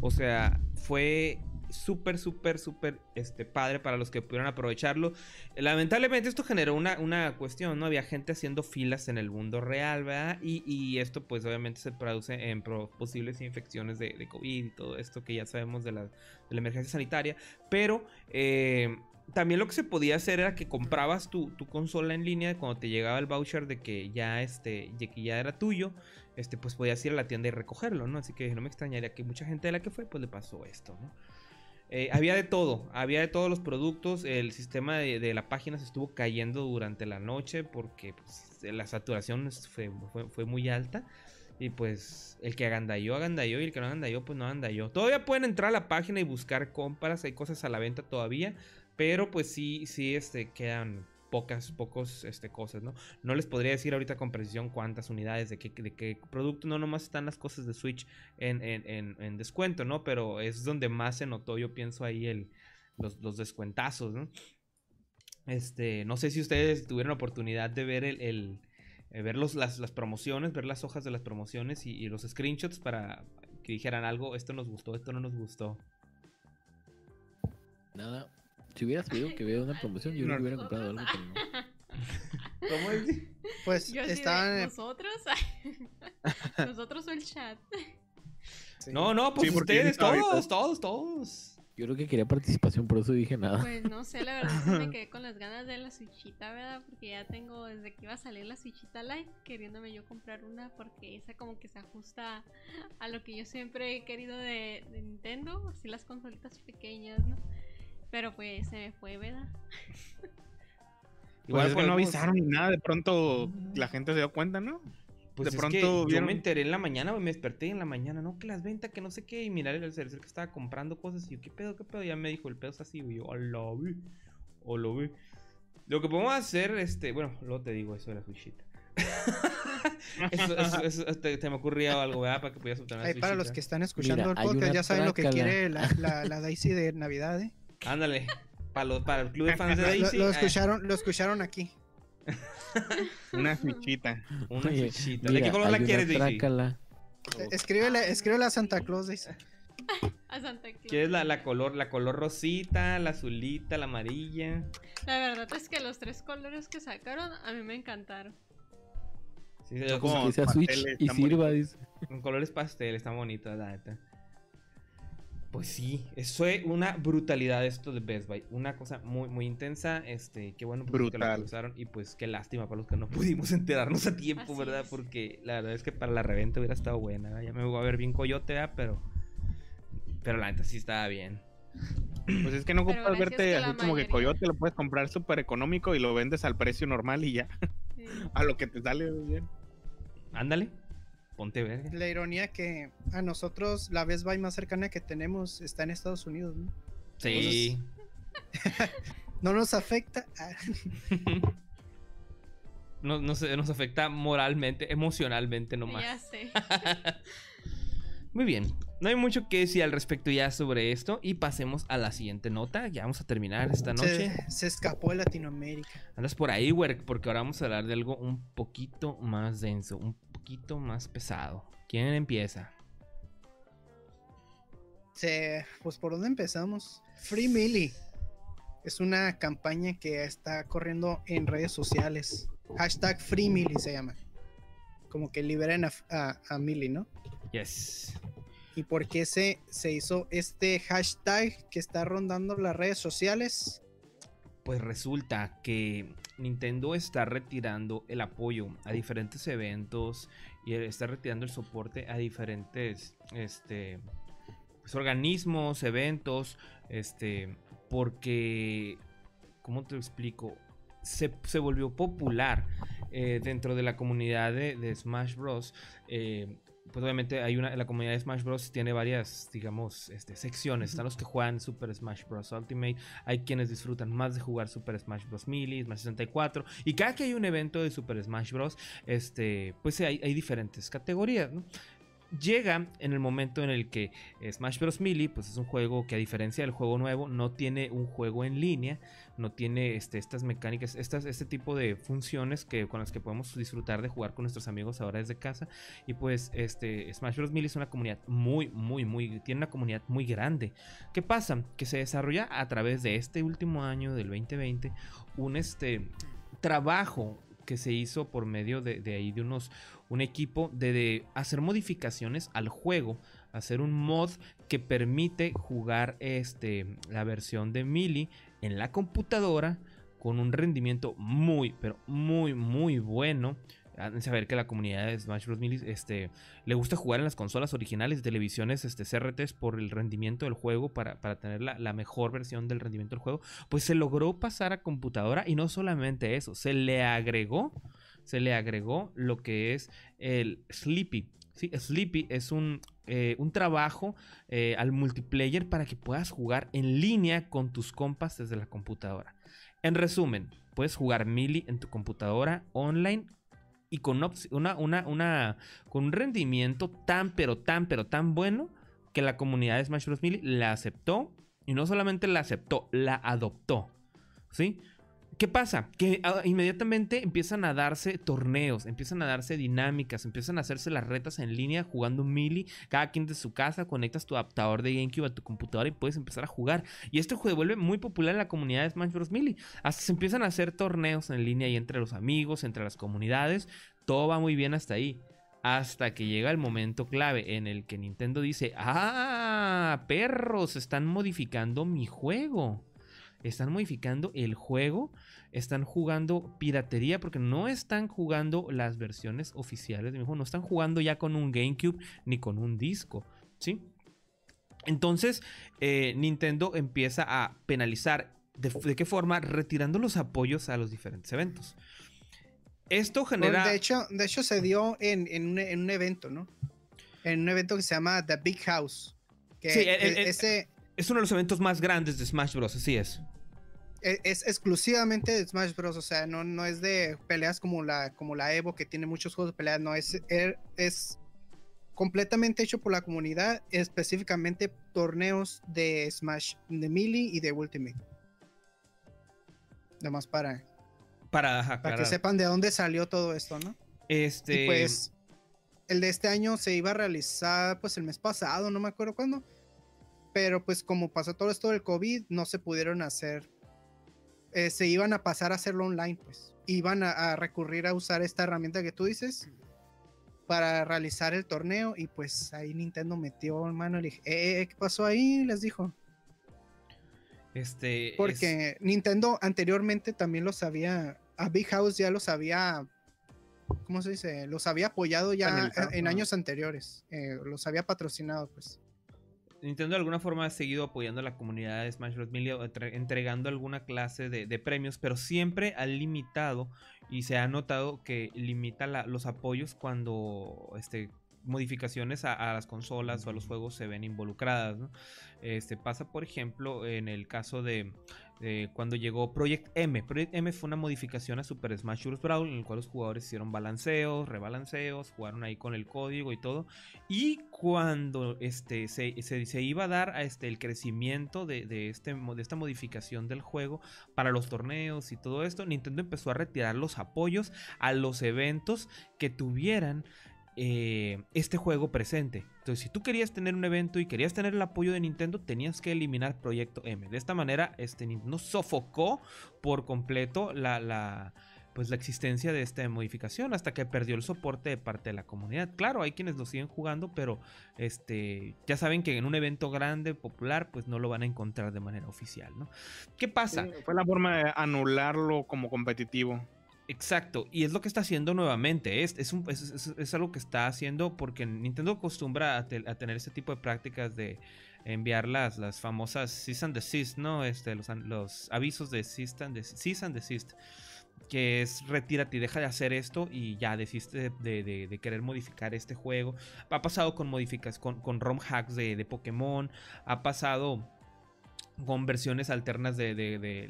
O sea, fue súper, súper, súper este, padre para los que pudieron aprovecharlo. Lamentablemente esto generó una, una cuestión, ¿no? Había gente haciendo filas en el mundo real, ¿verdad? Y, esto pues obviamente se traduce en posibles infecciones de, COVID y todo esto que ya sabemos de la, de la emergencia sanitaria. Pero... eh, también lo que se podía hacer era que comprabas tu, tu consola en línea cuando te llegaba el voucher de que ya este de que ya era tuyo, este pues podías ir a la tienda y recogerlo, ¿no? Así que no me extrañaría que mucha gente de la que fue pues le pasó esto, ¿no? Eh, había de todo, había de todos los productos, el sistema de, la página se estuvo cayendo durante la noche porque pues, la saturación fue, fue, fue muy alta. Y pues el que agandalló, agandalló y el que no agandalló, pues no agandalló. Todavía pueden entrar a la página y buscar compras, hay cosas a la venta todavía. Pero pues sí, sí, este, quedan pocas, pocos, este, cosas, ¿no? No les podría decir ahorita con precisión cuántas unidades, de qué, de qué producto, no nomás están las cosas de Switch en, en, en, en descuento, ¿no? Pero es donde más se notó, yo pienso ahí, el, los, los descuentazos, ¿no? Este, no sé si ustedes tuvieron la oportunidad de ver el, el- eh, ver los- las, las promociones, ver las hojas de las promociones y, y los screenshots para que dijeran algo, esto nos gustó, esto no nos gustó. Nada. Si hubiera sabido que veo una promoción, yo creo que hubiera comprado algo, pero no. ¿Cómo es? Pues Yo de, estaban. nosotros. nosotros o el chat. sí. No, no, pues Sí, ustedes, todos, todos, todos. Yo creo que quería participación, por eso dije nada. Pues no sé, la verdad sí me quedé con las ganas de la Switchita, ¿verdad? Porque ya tengo desde que iba a salir la Switchita Lite queriéndome yo comprar una porque esa como que se ajusta a lo que yo siempre he querido de, de Nintendo, así las consolitas pequeñas, ¿no? Pero pues se me fue, ¿verdad? Igual Pues que no avisaron ni nada, de pronto la gente se dio cuenta, ¿no? Pues De es que pronto yo vieron- me enteré en la mañana, me desperté en la mañana, no, que las ventas, que no sé qué, y mirar el servicio que estaba comprando cosas, y yo, ¿qué pedo, qué pedo? Y ya me dijo, el pedo es así, güey, yo, hola, güey, hola, güey. Lo que podemos hacer, este, bueno, luego te digo eso de la Switchita. eso, eso, eso, te, te me ocurría algo, ¿verdad? Para que pudieras obtener la Ahí para los que están escuchando Mira, el podcast, ya saben lo que quiere la, la, la Daisy de Navidad, ¿eh? Ándale, para, los, para el club de fans de Daisy, lo ah, escucharon, lo escucharon aquí. Una fichita. una Oye, Switchita. ¿De mira, qué color la quieres, Daisy? trácala. Eh, Escríbele, escríbele a Santa Claus, Daisy. A Santa Claus. ¿Quieres la, la color, la color rosita, la azulita, la amarilla? La verdad es que los tres colores que sacaron a mí me encantaron. Sí, como- Que sea Switch y sirva, dice. Con colores pastel, está bonito, la neta. Pues sí, eso fue una brutalidad esto de Best Buy. Una cosa muy, muy intensa. Este, qué bueno pues, que lo Brutal. usaron. Y pues qué lástima para los que no pudimos enterarnos a tiempo, Así ¿verdad? es. Porque la verdad es que para la reventa hubiera estado buena. ¿verdad? Ya me voy a ver bien coyote, ¿verdad? Pero. Pero la neta sí estaba bien. Pues es que no ocupas verte así como que Coyote lo puedes comprar súper económico y lo vendes al precio normal y ya. Sí. A lo que te sale bien. Ándale. Ponte verga. La ironía que a nosotros la Best Buy más cercana que tenemos está en Estados Unidos, ¿no? Sí. No nos afecta. Ah, Nos, nos, nos afecta moralmente, emocionalmente Ya nomás. sé. Muy bien, no hay mucho que decir al respecto ya sobre esto y pasemos a la siguiente nota. Ya vamos a terminar esta noche. se, se escapó de Latinoamérica. Andas por ahí, güey, porque ahora vamos a hablar de algo un poquito más denso, un poquito más pesado. ¿Quién empieza? Se, pues por dónde empezamos. Free Millie. Es una campaña que está corriendo en redes sociales. Hashtag Free Millie se llama. Como que liberen a, a, a Millie, ¿no? Yes. ¿Y por qué se, se hizo este hashtag que está rondando las redes sociales? Pues resulta que Nintendo está retirando el apoyo a diferentes eventos y está retirando el soporte a diferentes este, pues, organismos, eventos, este, porque, ¿cómo te explico? Se, se volvió popular eh, dentro de la comunidad de, de Smash Bros. Eh, pues obviamente hay una, la comunidad de Smash Bros. tiene varias, digamos, este, secciones. Están los que juegan Super Smash Bros. Ultimate, hay quienes disfrutan más de jugar Super Smash Bros. Melee, Smash 64. Y cada que hay un evento de Super Smash Bros., este, pues hay, hay diferentes categorías, ¿no? Llega en el momento en el que Smash Bros. Melee, pues es un juego que a diferencia del juego nuevo, no tiene un juego en línea, no tiene este, estas mecánicas, este tipo de funciones que, con las que podemos disfrutar de jugar con nuestros amigos ahora desde casa. Y pues este Smash Bros. Melee es una comunidad muy, muy, muy, tiene una comunidad muy grande. ¿Qué pasa? Que se desarrolla a través de este último año del 2020 un este trabajo que se hizo por medio de, ahí de unos un equipo de, hacer modificaciones al juego hacer un mod que permite jugar este la versión de Melee en la computadora con un rendimiento muy pero muy muy bueno han saber que la comunidad de Smash Bros. Melee este, le gusta jugar en las consolas originales de televisiones este, CRTs por el rendimiento del juego para, para tener la, la, mejor versión del rendimiento del juego. Pues se logró pasar a computadora y no solamente eso, se le agregó, se le agregó lo que es el Sleepy. ¿sí? Sleepy es un, eh, un trabajo eh, al multiplayer para que puedas jugar en línea con tus compas desde la computadora. En resumen, puedes jugar Melee en tu computadora online y con una, una, una, con un rendimiento tan, pero tan, pero tan bueno que la comunidad de Smash Bros. Melee la aceptó y no solamente la aceptó, la adoptó. ¿Sí? ¿Qué pasa? Que ah, inmediatamente empiezan a darse torneos, empiezan a darse dinámicas, empiezan a hacerse las retas en línea jugando Melee. Cada quien de su casa conectas tu adaptador de GameCube a tu computadora y puedes empezar a jugar. Y este juego vuelve muy popular en la comunidad de Smash Bros. Melee. Hasta se empiezan a hacer torneos en línea y entre los amigos, entre las comunidades. Todo va muy bien hasta ahí. Hasta que llega el momento clave en el que Nintendo dice, ah, perros, están modificando mi juego están modificando el juego, están jugando piratería porque no están jugando las versiones oficiales de mi juego, no están jugando ya con un GameCube ni con un disco, ¿sí? Entonces, eh, Nintendo empieza a penalizar. ¿De, qué forma? Retirando los apoyos a los diferentes eventos. Esto genera. de, hecho, de hecho, se dio en, un, evento, ¿no? En un evento que se llama The Big House. Que sí, ese... es uno de los eventos más grandes de Smash Bros. Así es. E, es, exclusivamente de Smash Bros. O sea, no, no es de peleas como la, como la Evo, que tiene muchos juegos de peleas. No, es, er, es completamente hecho por la comunidad, específicamente torneos de Smash, de Melee y de Ultimate. Nada más para, para, para que sepan de dónde salió todo esto, ¿no? Este. pues, el de este año se iba a realizar, pues, el mes pasado, no me acuerdo cuándo. Pero, pues, como pasó todo esto del COVID, no se pudieron hacer eh, se iban a pasar a hacerlo online, pues. Iban a, recurrir a usar esta herramienta que tú dices para realizar el torneo y pues ahí Nintendo metió mano y le dije, eh, eh, ¿qué pasó ahí? Les dijo. Este. Porque Nintendo anteriormente también los había. A Big House ya los había. ¿Cómo se dice? Los había apoyado ya en años anteriores. los había patrocinado, pues. Nintendo de alguna forma ha seguido apoyando a la comunidad de Smash Bros. Melee, entregando alguna clase de, premios, pero siempre ha limitado y se ha notado que limita los apoyos cuando este, modificaciones a, las consolas o a los juegos se ven involucradas. Este, pasa, por ejemplo, en el caso de cuando llegó Project M. Project M fue una modificación a Super Smash Bros. Brawl en el cual los jugadores hicieron balanceos, rebalanceos, jugaron ahí con el código y todo. Y cuando este, se, se, iba a dar a este, el crecimiento de, de, este, de esta modificación del juego para los torneos y todo esto, Nintendo empezó a retirar los apoyos a los eventos que tuvieran eh, este juego presente. Entonces, si tú querías tener un evento y querías tener el apoyo de Nintendo, tenías que eliminar Proyecto M. De esta manera, este Nintendo sofocó por completo la, pues, la existencia de esta modificación hasta que perdió el soporte de parte de la comunidad. Claro, hay quienes lo siguen jugando, pero este, ya saben que en un evento grande, popular, pues no lo van a encontrar de manera oficial, ¿no? ¿Qué pasa? fue la forma de anularlo como competitivo. Exacto, y es lo que está haciendo nuevamente. Es, es, algo que está haciendo porque Nintendo acostumbra a, tener ese tipo de prácticas de enviar las, famosas cease and desist, ¿no? Este, los, los avisos de cease and, desist, que es retírate y deja de hacer esto y ya desiste de, querer modificar este juego. Ha pasado con modificas, con, con ROM hacks de, de Pokémon, ha pasado con versiones alternas de,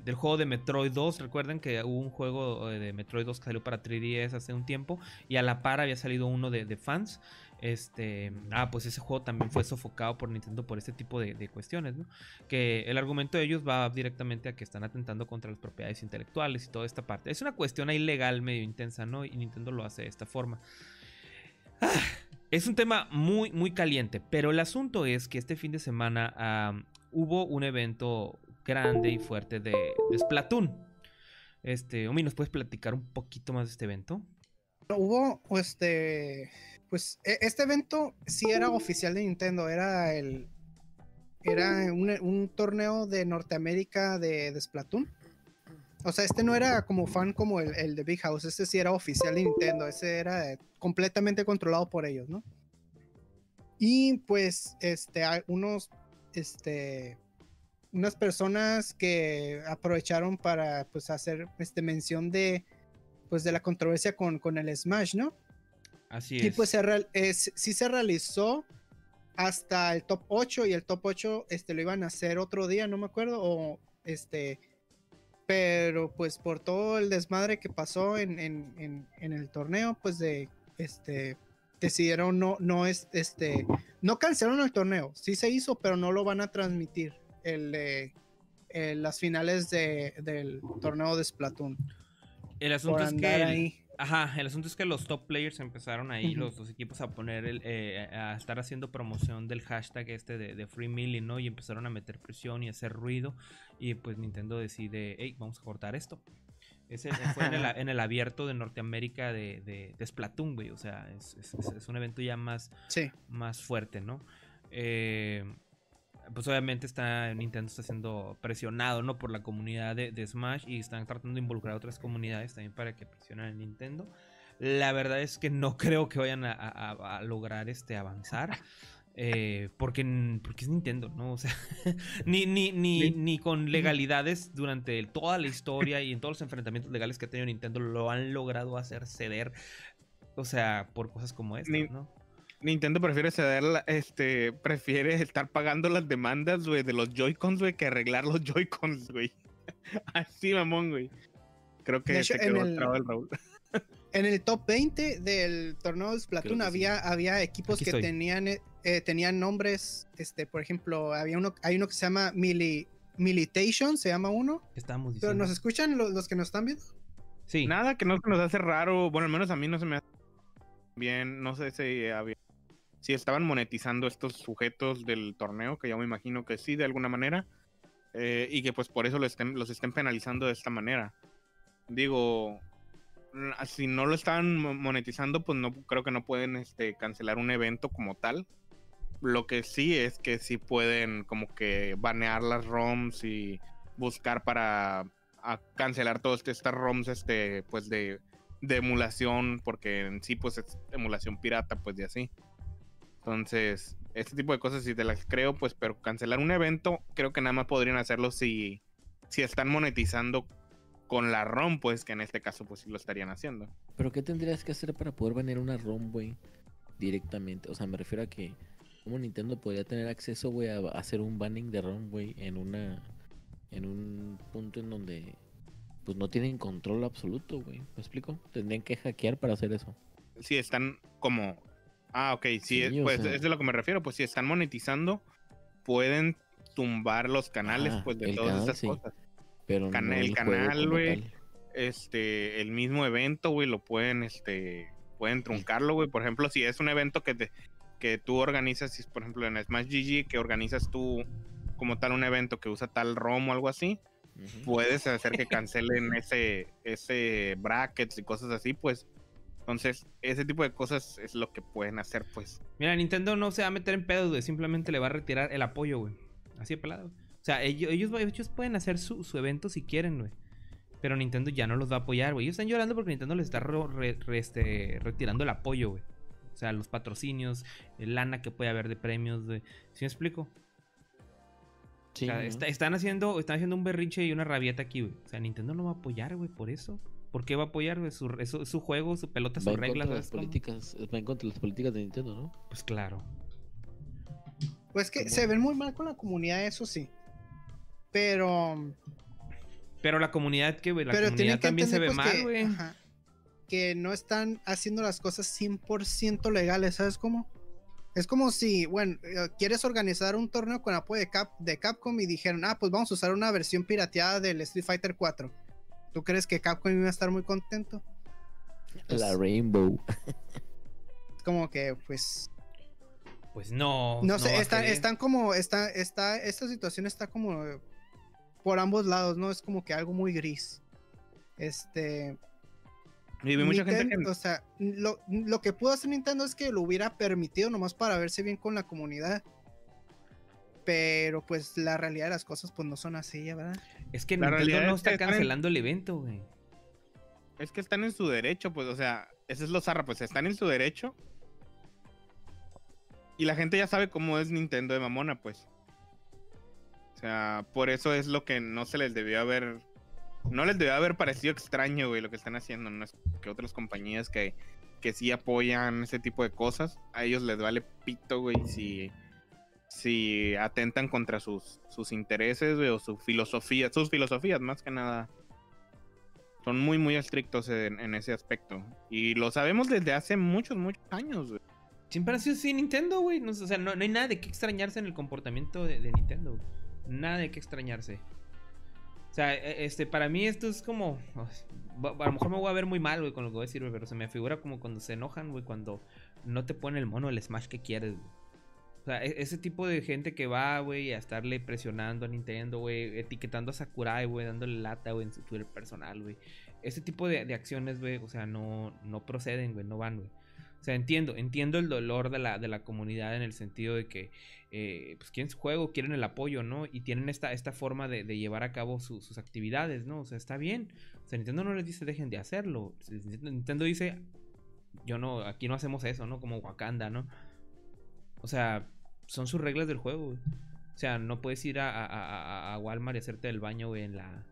del juego de Metroid 2. Recuerden que hubo un juego eh, de Metroid 2 que salió para 3DS hace un tiempo y a la par había salido uno de, fans. Este, ah, pues ese juego también fue sofocado por Nintendo por este tipo de, cuestiones. Que el argumento de ellos va directamente a que están atentando contra las propiedades intelectuales y toda esta parte. Es una cuestión ilegal medio intensa, ¿no? Y Nintendo lo hace de esta forma. Ah, es un tema muy, muy caliente, pero el asunto es que este fin de semana hubo un evento grande y fuerte de, Splatoon. Este, Omi, ¿nos puedes platicar un poquito más de este evento? Hubo, este, pues, e, este evento sí era oficial de Nintendo, era el, era un, torneo de Norteamérica de, Splatoon. O sea, este no era como fan como el, el, de Big House, este sí era oficial de Nintendo, ese era completamente controlado por ellos, ¿no? Y pues, este, unos este, unas personas que aprovecharon para pues hacer este, mención de, pues, de la controversia con, con el Smash, ¿no? Así es. Y pues se sí se realizó hasta el top 8 y el top 8 este, lo iban a hacer otro día, no me acuerdo, o este, pero pues por todo el desmadre que pasó en, en, en el torneo, pues de, este, decidieron no, no es, este, no cancelaron el torneo, sí se hizo, pero no lo van a transmitir el, eh, las finales de, del torneo de Splatoon. El Por asunto es que. el- ahí. Ajá, el asunto es que los top players empezaron ahí, los, los equipos, a poner el, eh, a estar haciendo promoción del hashtag este de, de Free Milling, ¿no? Y empezaron a meter presión y hacer ruido. Y pues Nintendo decide, hey, vamos a cortar esto. Ese fue en el, en el abierto de Norteamérica de, de, de Splatoon, güey. O sea, es- es un evento ya más, Sí. más fuerte, ¿no? Eh, pues obviamente está Nintendo está siendo presionado, ¿no? Por la comunidad de, de Smash y están tratando de involucrar a otras comunidades también para que presionen a Nintendo. La verdad es que no creo que vayan a, a- a- a lograr este avanzar. eh, porque, porque es Nintendo, ¿no? O sea, ni, ni, ni, ni con legalidades durante toda la historia y en todos los enfrentamientos legales que ha tenido Nintendo lo han logrado hacer ceder. O sea, por cosas como esta, ¿no? Nintendo prefiere ceder, la- este, prefiere estar pagando las demandas, güey, de los Joy-Cons, güey, que arreglar los Joy-Cons, güey. Así, mamón, güey. Creo que hecho, se en quedó el- Raúl. En el top 20 del torneo de Splatoon sí. había, había equipos Aquí que estoy. tenían, eh, eh, tenían nombres, este, por ejemplo, había uno, hay uno que se llama Mili, Militation, se llama uno. ¿Qué estábamos Pero diciendo? nos escuchan los, los que nos están viendo. Sí. Nada que no se nos hace raro, bueno, al menos a mí no se me hace bien, no sé si había, si estaban monetizando estos sujetos del torneo, que yo me imagino que sí, de alguna manera, eh, y que pues por eso los estén, los estén penalizando de esta manera. Digo, si no lo están mo- monetizando, pues no creo que no pueden este, cancelar un evento como tal. Lo que sí es que sí pueden como que banear las ROMs y buscar para cancelar todas estas ROMs este pues de, de emulación porque en sí pues es emulación pirata pues de así entonces este tipo de cosas si te las creo pues pero cancelar un evento creo que nada más podrían hacerlo si si están monetizando con la ROM pues que en este caso pues sí lo estarían haciendo Pero ¿qué tendrías que hacer para poder banear una ROM, güey? Directamente. O sea, me refiero a que como Nintendo podría tener acceso, güey, a hacer un banning de ROM, güey, en una en un punto en donde pues no tienen control absoluto, güey. ¿Me explico? Tendrían que hackear para hacer eso. si están como ah ok sí, Sí, o pues sea- es de lo que me refiero pues si están monetizando pueden tumbar los canales Ah, pues de todas canal, sí. cosas Pero Can- no el canal, güey. este el mismo evento, güey, lo pueden este pueden truncarlo, güey. Por ejemplo, si es un evento que te que tú organizas, si es, por ejemplo en Smash GG que organizas tú como tal un evento que usa tal ROM o algo así, puedes hacer que cancelen ese ese brackets y cosas así, pues entonces ese tipo de cosas es lo que pueden hacer, pues. Mira, Nintendo no se va a meter en pedos, güey. Simplemente le va a retirar el apoyo, güey. Así de pelado. güey. O sea, ellos, ellos, ellos pueden hacer su, su evento si quieren, güey. Pero Nintendo ya no los va a apoyar, güey. Ellos están llorando porque Nintendo les está re- re- este, retirando el apoyo, güey. O sea, los patrocinios, el lana que puede haber de premios, güey. ¿Sí me explico? Sí, O sea, ¿no? está- están, haciendo, están haciendo un berrinche y una rabieta aquí, güey. O sea, Nintendo no va a apoyar, güey, por eso. ¿Por qué va a apoyar? Su, es, su, es su juego, su pelota, sus reglas, las políticas, va en contra de las políticas de Nintendo, ¿no? Pues claro. Pues que ¿Cómo? se ven muy mal con la comunidad, eso sí. Pero, Pero la comunidad que, güey, la pero comunidad que también se ve pues, mal, güey. que no están haciendo las cosas 100% legales, ¿sabes cómo? Es como si, bueno, eh, quieres organizar un torneo con apoyo de, Cap, de Capcom y dijeron, ah, pues vamos a usar una versión pirateada del Street Fighter 4. ¿Tú crees que Capcom iba a estar muy contento? Pues- La Rainbow. Es como que, pues, Pues no. no sé, están, como, está, está, esta situación está como por ambos lados, ¿no? Es como que algo muy gris. Este, Y vi mucha gente que O sea, lo, lo que pudo hacer Nintendo es que lo hubiera permitido nomás para verse bien con la comunidad. Pero pues la realidad de las cosas pues no son así, ya, ¿verdad? Es que La Nintendo realidad no es que está en- cancelando el evento, güey. Es que están en su derecho, pues, o sea, eso es lo zarra, pues están en su derecho. Y la gente ya sabe cómo es Nintendo de mamona, pues. O sea, por eso es lo que no se les debió haber. No les debió haber parecido extraño, güey, lo que están haciendo. No es que otras compañías que, que sí apoyan ese tipo de cosas, a ellos les vale pito, güey, si, si atentan contra sus, sus intereses, o su filosofía, sus filosofías, más que nada son muy, muy estrictos en, ese aspecto. Y lo sabemos desde hace muchos, muchos años, güey. Siempre ha sido así Nintendo, güey. No, o sea, no, no hay nada de qué extrañarse en el comportamiento de, Nintendo. Nada de qué extrañarse. O sea, e- este, para mí esto es como. A lo mejor me voy a ver muy mal, güey, con lo que voy a decir, güey, pero se me figura como cuando se enojan, güey, cuando no te pone el mono el Smash que quieres, güey. O sea, e- ese tipo de gente que va, güey, a estarle presionando a Nintendo, güey, etiquetando a Sakurai, güey, dándole lata, güey, en su Twitter personal, güey. Ese tipo de, acciones, güey, o sea, no, no proceden, güey, no van, güey. O sea, entiendo, entiendo el dolor de la, de la comunidad en el sentido de que, eh, pues, quieren su juego, quieren el apoyo, ¿no? Y tienen esta, esta forma de, de llevar a cabo su- sus actividades, ¿no? O sea, está bien. O sea, Nintendo no les dice dejen de hacerlo. Nintendo dice, yo no, aquí no hacemos eso, ¿no? Como Wakanda, ¿no? O sea, son sus reglas del juego, güey. O sea, no puedes ir a, a- a- a Walmart y hacerte el baño, güey, en la...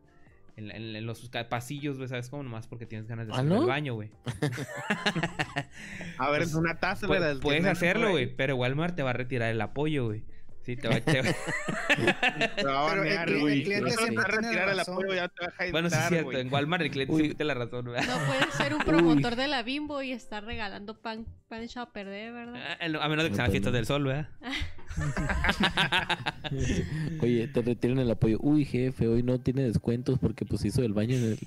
En, la- en los pasillos, güey, ¿sabes? Como nomás porque tienes ganas de ¿Ah, hacer no? el baño, güey. A ver, Pues, es una taza que puedes hacerlo, güey, pero Walmart te va a retirar el apoyo, güey. Sí, te va, te va- Te va a Pero el banear, el cliente siempre va a retirar el apoyo, ya te va a Bueno, sí es cierto, en Walmart el cliente Uy. siempre tiene la razón. No puedes ser un promotor de la bimbo y estar regalando pan, pan perder, ¿verdad? Ah, A menos de que sean las fiestas del sol, ¿verdad? Oye, te retiran el apoyo. Uy, jefe, hoy no tiene descuentos porque pues hizo el baño en el,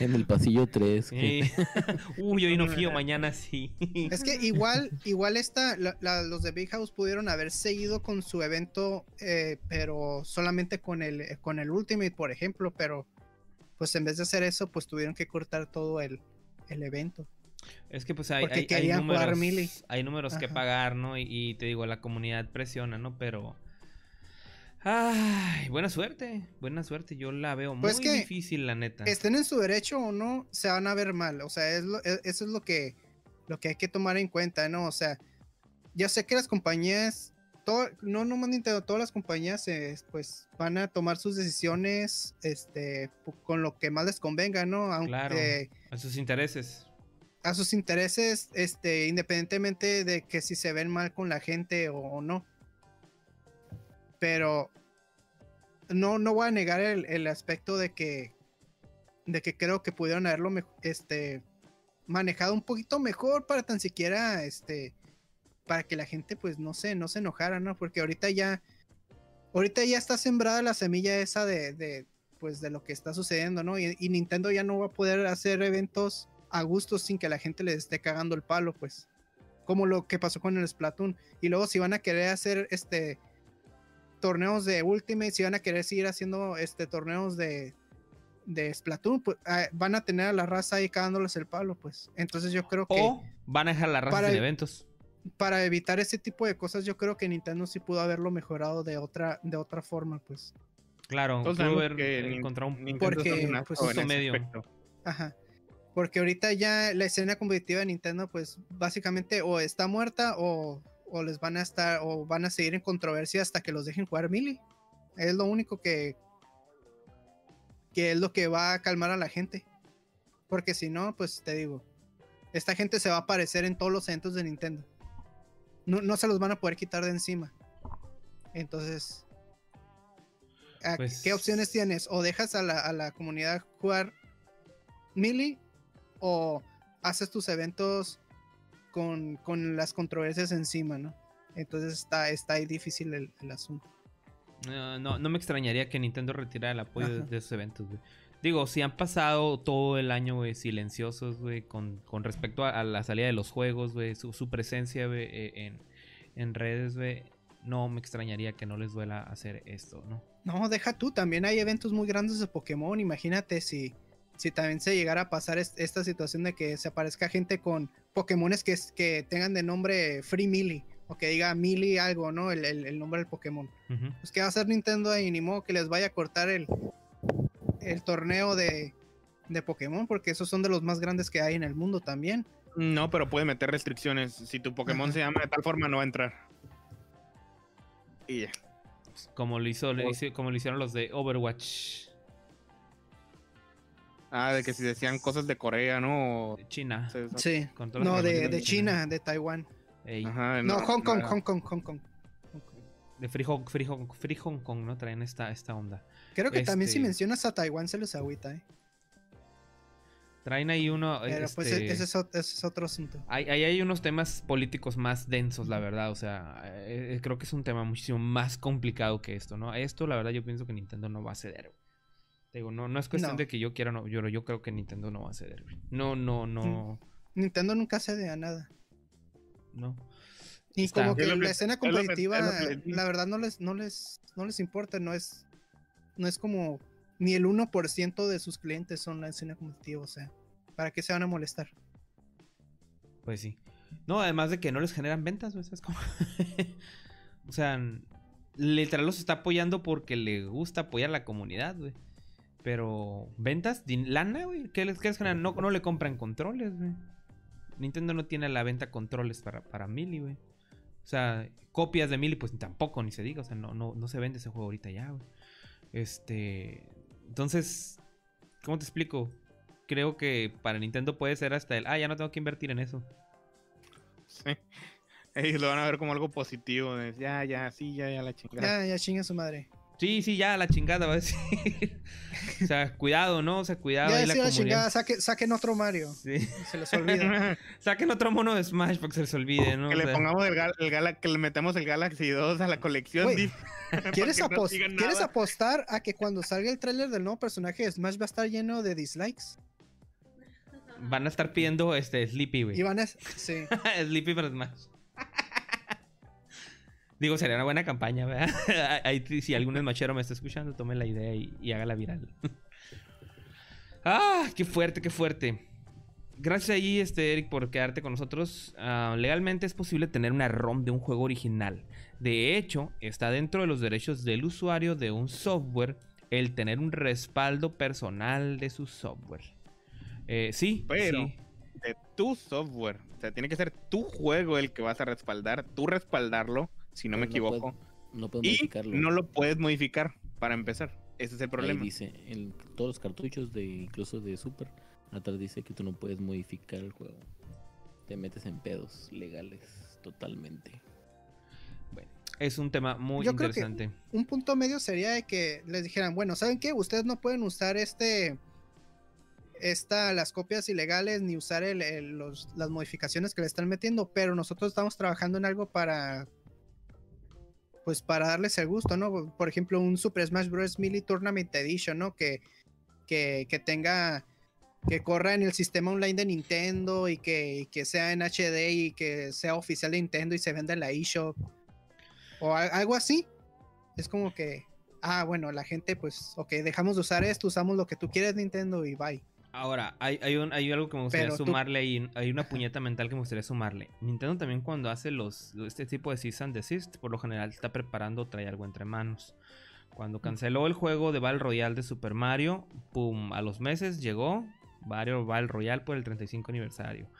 en el pasillo 3. Sí. Uy, hoy no fío, mañana sí. Es que igual, igual esta, la- la- los de Big House pudieron haber seguido con su evento, eh, pero solamente con el, con el Ultimate, por ejemplo, pero pues en vez de hacer eso, pues tuvieron que cortar todo el, el evento. Es que pues hay, hay, hay números, Melee. hay números que pagar, ¿no? Y, y te digo, la comunidad presiona, ¿no? Pero... Ay, buena suerte, buena suerte. Yo la veo Pues muy que difícil, la neta. Estén en su derecho o no, se van a ver mal. O sea, es lo- e- eso es lo que, lo que hay que tomar en cuenta, ¿no? O sea, ya sé que las compañías, todo, no nomás Nintendo, todas las compañías, eh, pues van a tomar sus decisiones, este, con lo que más les convenga, ¿no? Aunque, Claro. A sus intereses. A sus intereses, este, independientemente de que si se ven mal con la gente o, no. Pero no, no voy a negar el, el aspecto de que, de que creo que pudieron haberlo este, manejado un poquito mejor para tan siquiera, este, para que la gente, pues, no sé, no se enojara, ¿no? Porque ahorita ya, ahorita ya está sembrada la semilla esa de, de pues, de lo que está sucediendo, ¿no? Y Nintendo ya no va a poder hacer eventos a gusto sin que la gente les esté cagando el palo, pues. Como lo que pasó con el Splatoon. Y luego si van a querer hacer este torneos de Ultimate, si van a querer seguir haciendo este torneos de de Splatoon, pues ah, van a tener a la raza ahí cagándoles el palo, pues. Entonces yo creo que O van a dejar la raza para en el- eventos. para evitar ese tipo de cosas, yo creo que Nintendo sí pudo haberlo mejorado de otra de otra forma, pues. Claro, pudo haber encontrado un Porque, pues, medio. aspecto. Ajá. Porque ahorita ya la escena competitiva de Nintendo, pues básicamente o está muerta o, o les van a estar o van a seguir en controversia hasta que los dejen jugar Melee. Es lo único que que es lo que va a calmar a la gente. Porque si no, pues te digo, esta gente se va a aparecer en todos los eventos de Nintendo. No, no se los van a poder quitar de encima. Entonces, ¿a Pues- ¿qué opciones tienes? O dejas a la, a la comunidad jugar Melee o haces tus eventos con, con las controversias encima, ¿no? Entonces está, está ahí difícil el, el asunto. No, no, no me extrañaría que Nintendo retirara el apoyo de, esos eventos, güey. Digo, si han pasado todo el año, güey, silenciosos, güey, con, con respecto a, a la salida de los juegos, güey, su, su presencia, güey, eh, en, en redes, güey, no me extrañaría que no les duela hacer esto, ¿no? No, deja tú, también hay eventos muy grandes de Pokémon. Imagínate si, si también se llegara a pasar es- esta situación de que se aparezca gente con Pokémones que, es- que tengan de nombre Free Melee o que diga Melee algo, ¿no? El, el- el nombre del Pokémon. Pues, ¿qué va a hacer Nintendo ahí? Ni modo que les vaya a cortar el, el torneo de, de Pokémon, porque esos son de los más grandes que hay en el mundo también. No, pero puede meter restricciones. Si tu Pokémon Ajá. se llama de tal forma, no va a entrar. Y ya. Como lo, hizo, le O- hice- como lo hicieron los de Overwatch. Ah, de que si decían cosas de Corea, ¿no? De China. Sí. No, de, China, de Taiwán. Ey, Ajá, No, Hong Kong, nada. Hong Kong, Hong Kong. de Free Hong, Free Hong- Free Hong Kong, ¿no? Traen esta, esta onda. Creo que también si Este- mencionas a Taiwán se les agüita, ¿eh? Traen ahí uno. Pero pues este, ese es, ot- ese es otro asunto. Ahí ahí hay unos temas políticos más densos, la verdad. O sea, eh, eh, creo que es un tema muchísimo más complicado que esto, ¿no? Esto, la verdad, yo pienso que Nintendo no va a ceder. Te digo, no, no es cuestión No. de que yo quiera, no, yo, yo creo que Nintendo no va a ceder. No, no, no, Nintendo nunca cede a nada. no. Y Está. como que la escena es lo que- es lo competitiva, la verdad no les, no les, no les importa, no es, no es como ni el 1% de sus clientes son la escena competitiva, o sea, ¿para qué se van a molestar? Pues sí. No, además de que no les generan ventas, o sea, literal los está apoyando porque le gusta apoyar a la comunidad, güey. Pero, ¿ventas? ¿Lana, güey? ¿Qué les, qué les generan? No, no le compran controles, güey. Nintendo no tiene a la venta controles para, para Mili, güey. O sea, copias de Mili, pues tampoco, ni se diga. O sea, no, no, no se vende ese juego ahorita ya, güey. Este. Entonces, ¿cómo te explico? Creo que para Nintendo puede ser hasta el. Ah, ya no tengo que invertir en eso. Sí. Ellos lo van a ver como algo positivo. de, ya, ya, sí, ya, ya la chingada. Ya, ya chinga su madre. Sí, sí, ya, la chingada, va a decir. o sea, cuidado, ¿no? O sea, cuidado ya ahí la la chingada, saque- saquen otro Mario. Sí. Se les olvida. Saquen otro mono de Smash para que se les olvide, ¿no? que O le sea, pongamos el, gal- el Gala- que le metemos el Galaxy 2 a la colección. ¿Quieres, no apos- ¿Quieres apostar a que cuando salga el tráiler del nuevo personaje de Smash va a estar lleno de dislikes? Van a estar pidiendo este Sleepy, güey. Y van a... Sí. Sleepy para Smash. Digo, sería una buena campaña, ¿verdad? Ahí, si algún smashero me está escuchando, tome la idea y, y hágala viral. ¡Ah! ¡Qué fuerte, qué fuerte! Gracias ahí, este, Eric, por quedarte con nosotros. Ah, legalmente es posible tener una ROM de un juego original. De hecho, está dentro de los derechos del usuario de un software el tener un respaldo personal de su software. Eh, sí, Pero- sí. de tu software. O sea, tiene que ser tu juego el que vas a respaldar, tú respaldarlo, si no me no equivoco. No puedes y modificarlo. no lo puedes modificar para empezar. Ese es el Ahí problema. dice, en todos los cartuchos de incluso de Super, atrás dice que tú no puedes modificar el juego. Te metes en pedos legales totalmente. Es un tema muy Yo creo que- interesante. un punto medio sería de que les dijeran, bueno, ¿saben qué? Ustedes no pueden usar este, esta, las copias ilegales ni usar el- el- los- las modificaciones que le están metiendo, pero nosotros estamos trabajando en algo para, pues para darles el gusto, ¿no? Por ejemplo, un Super Smash Bros. Melee Tournament Edition, ¿no? Que, que, que tenga, que corra en el sistema online de Nintendo y que, que sea en HD y que sea oficial de Nintendo y se venda en la eShop o algo así. Es como que, ah, bueno, la gente, pues, ok, dejamos de usar esto, usamos lo que tú quieres, Nintendo, y bye. Ahora, hay, hay, un- hay algo que me gustaría Pero tú- sumarle ahí. Hay una puñeta mental que me gustaría sumarle. Nintendo también cuando hace los este tipo de cease and desist, por lo general está preparando traer algo entre manos. Cuando canceló el juego de Battle Royale de Super Mario, pum, a los meses llegó Mario Battle Royale por el 35 aniversario.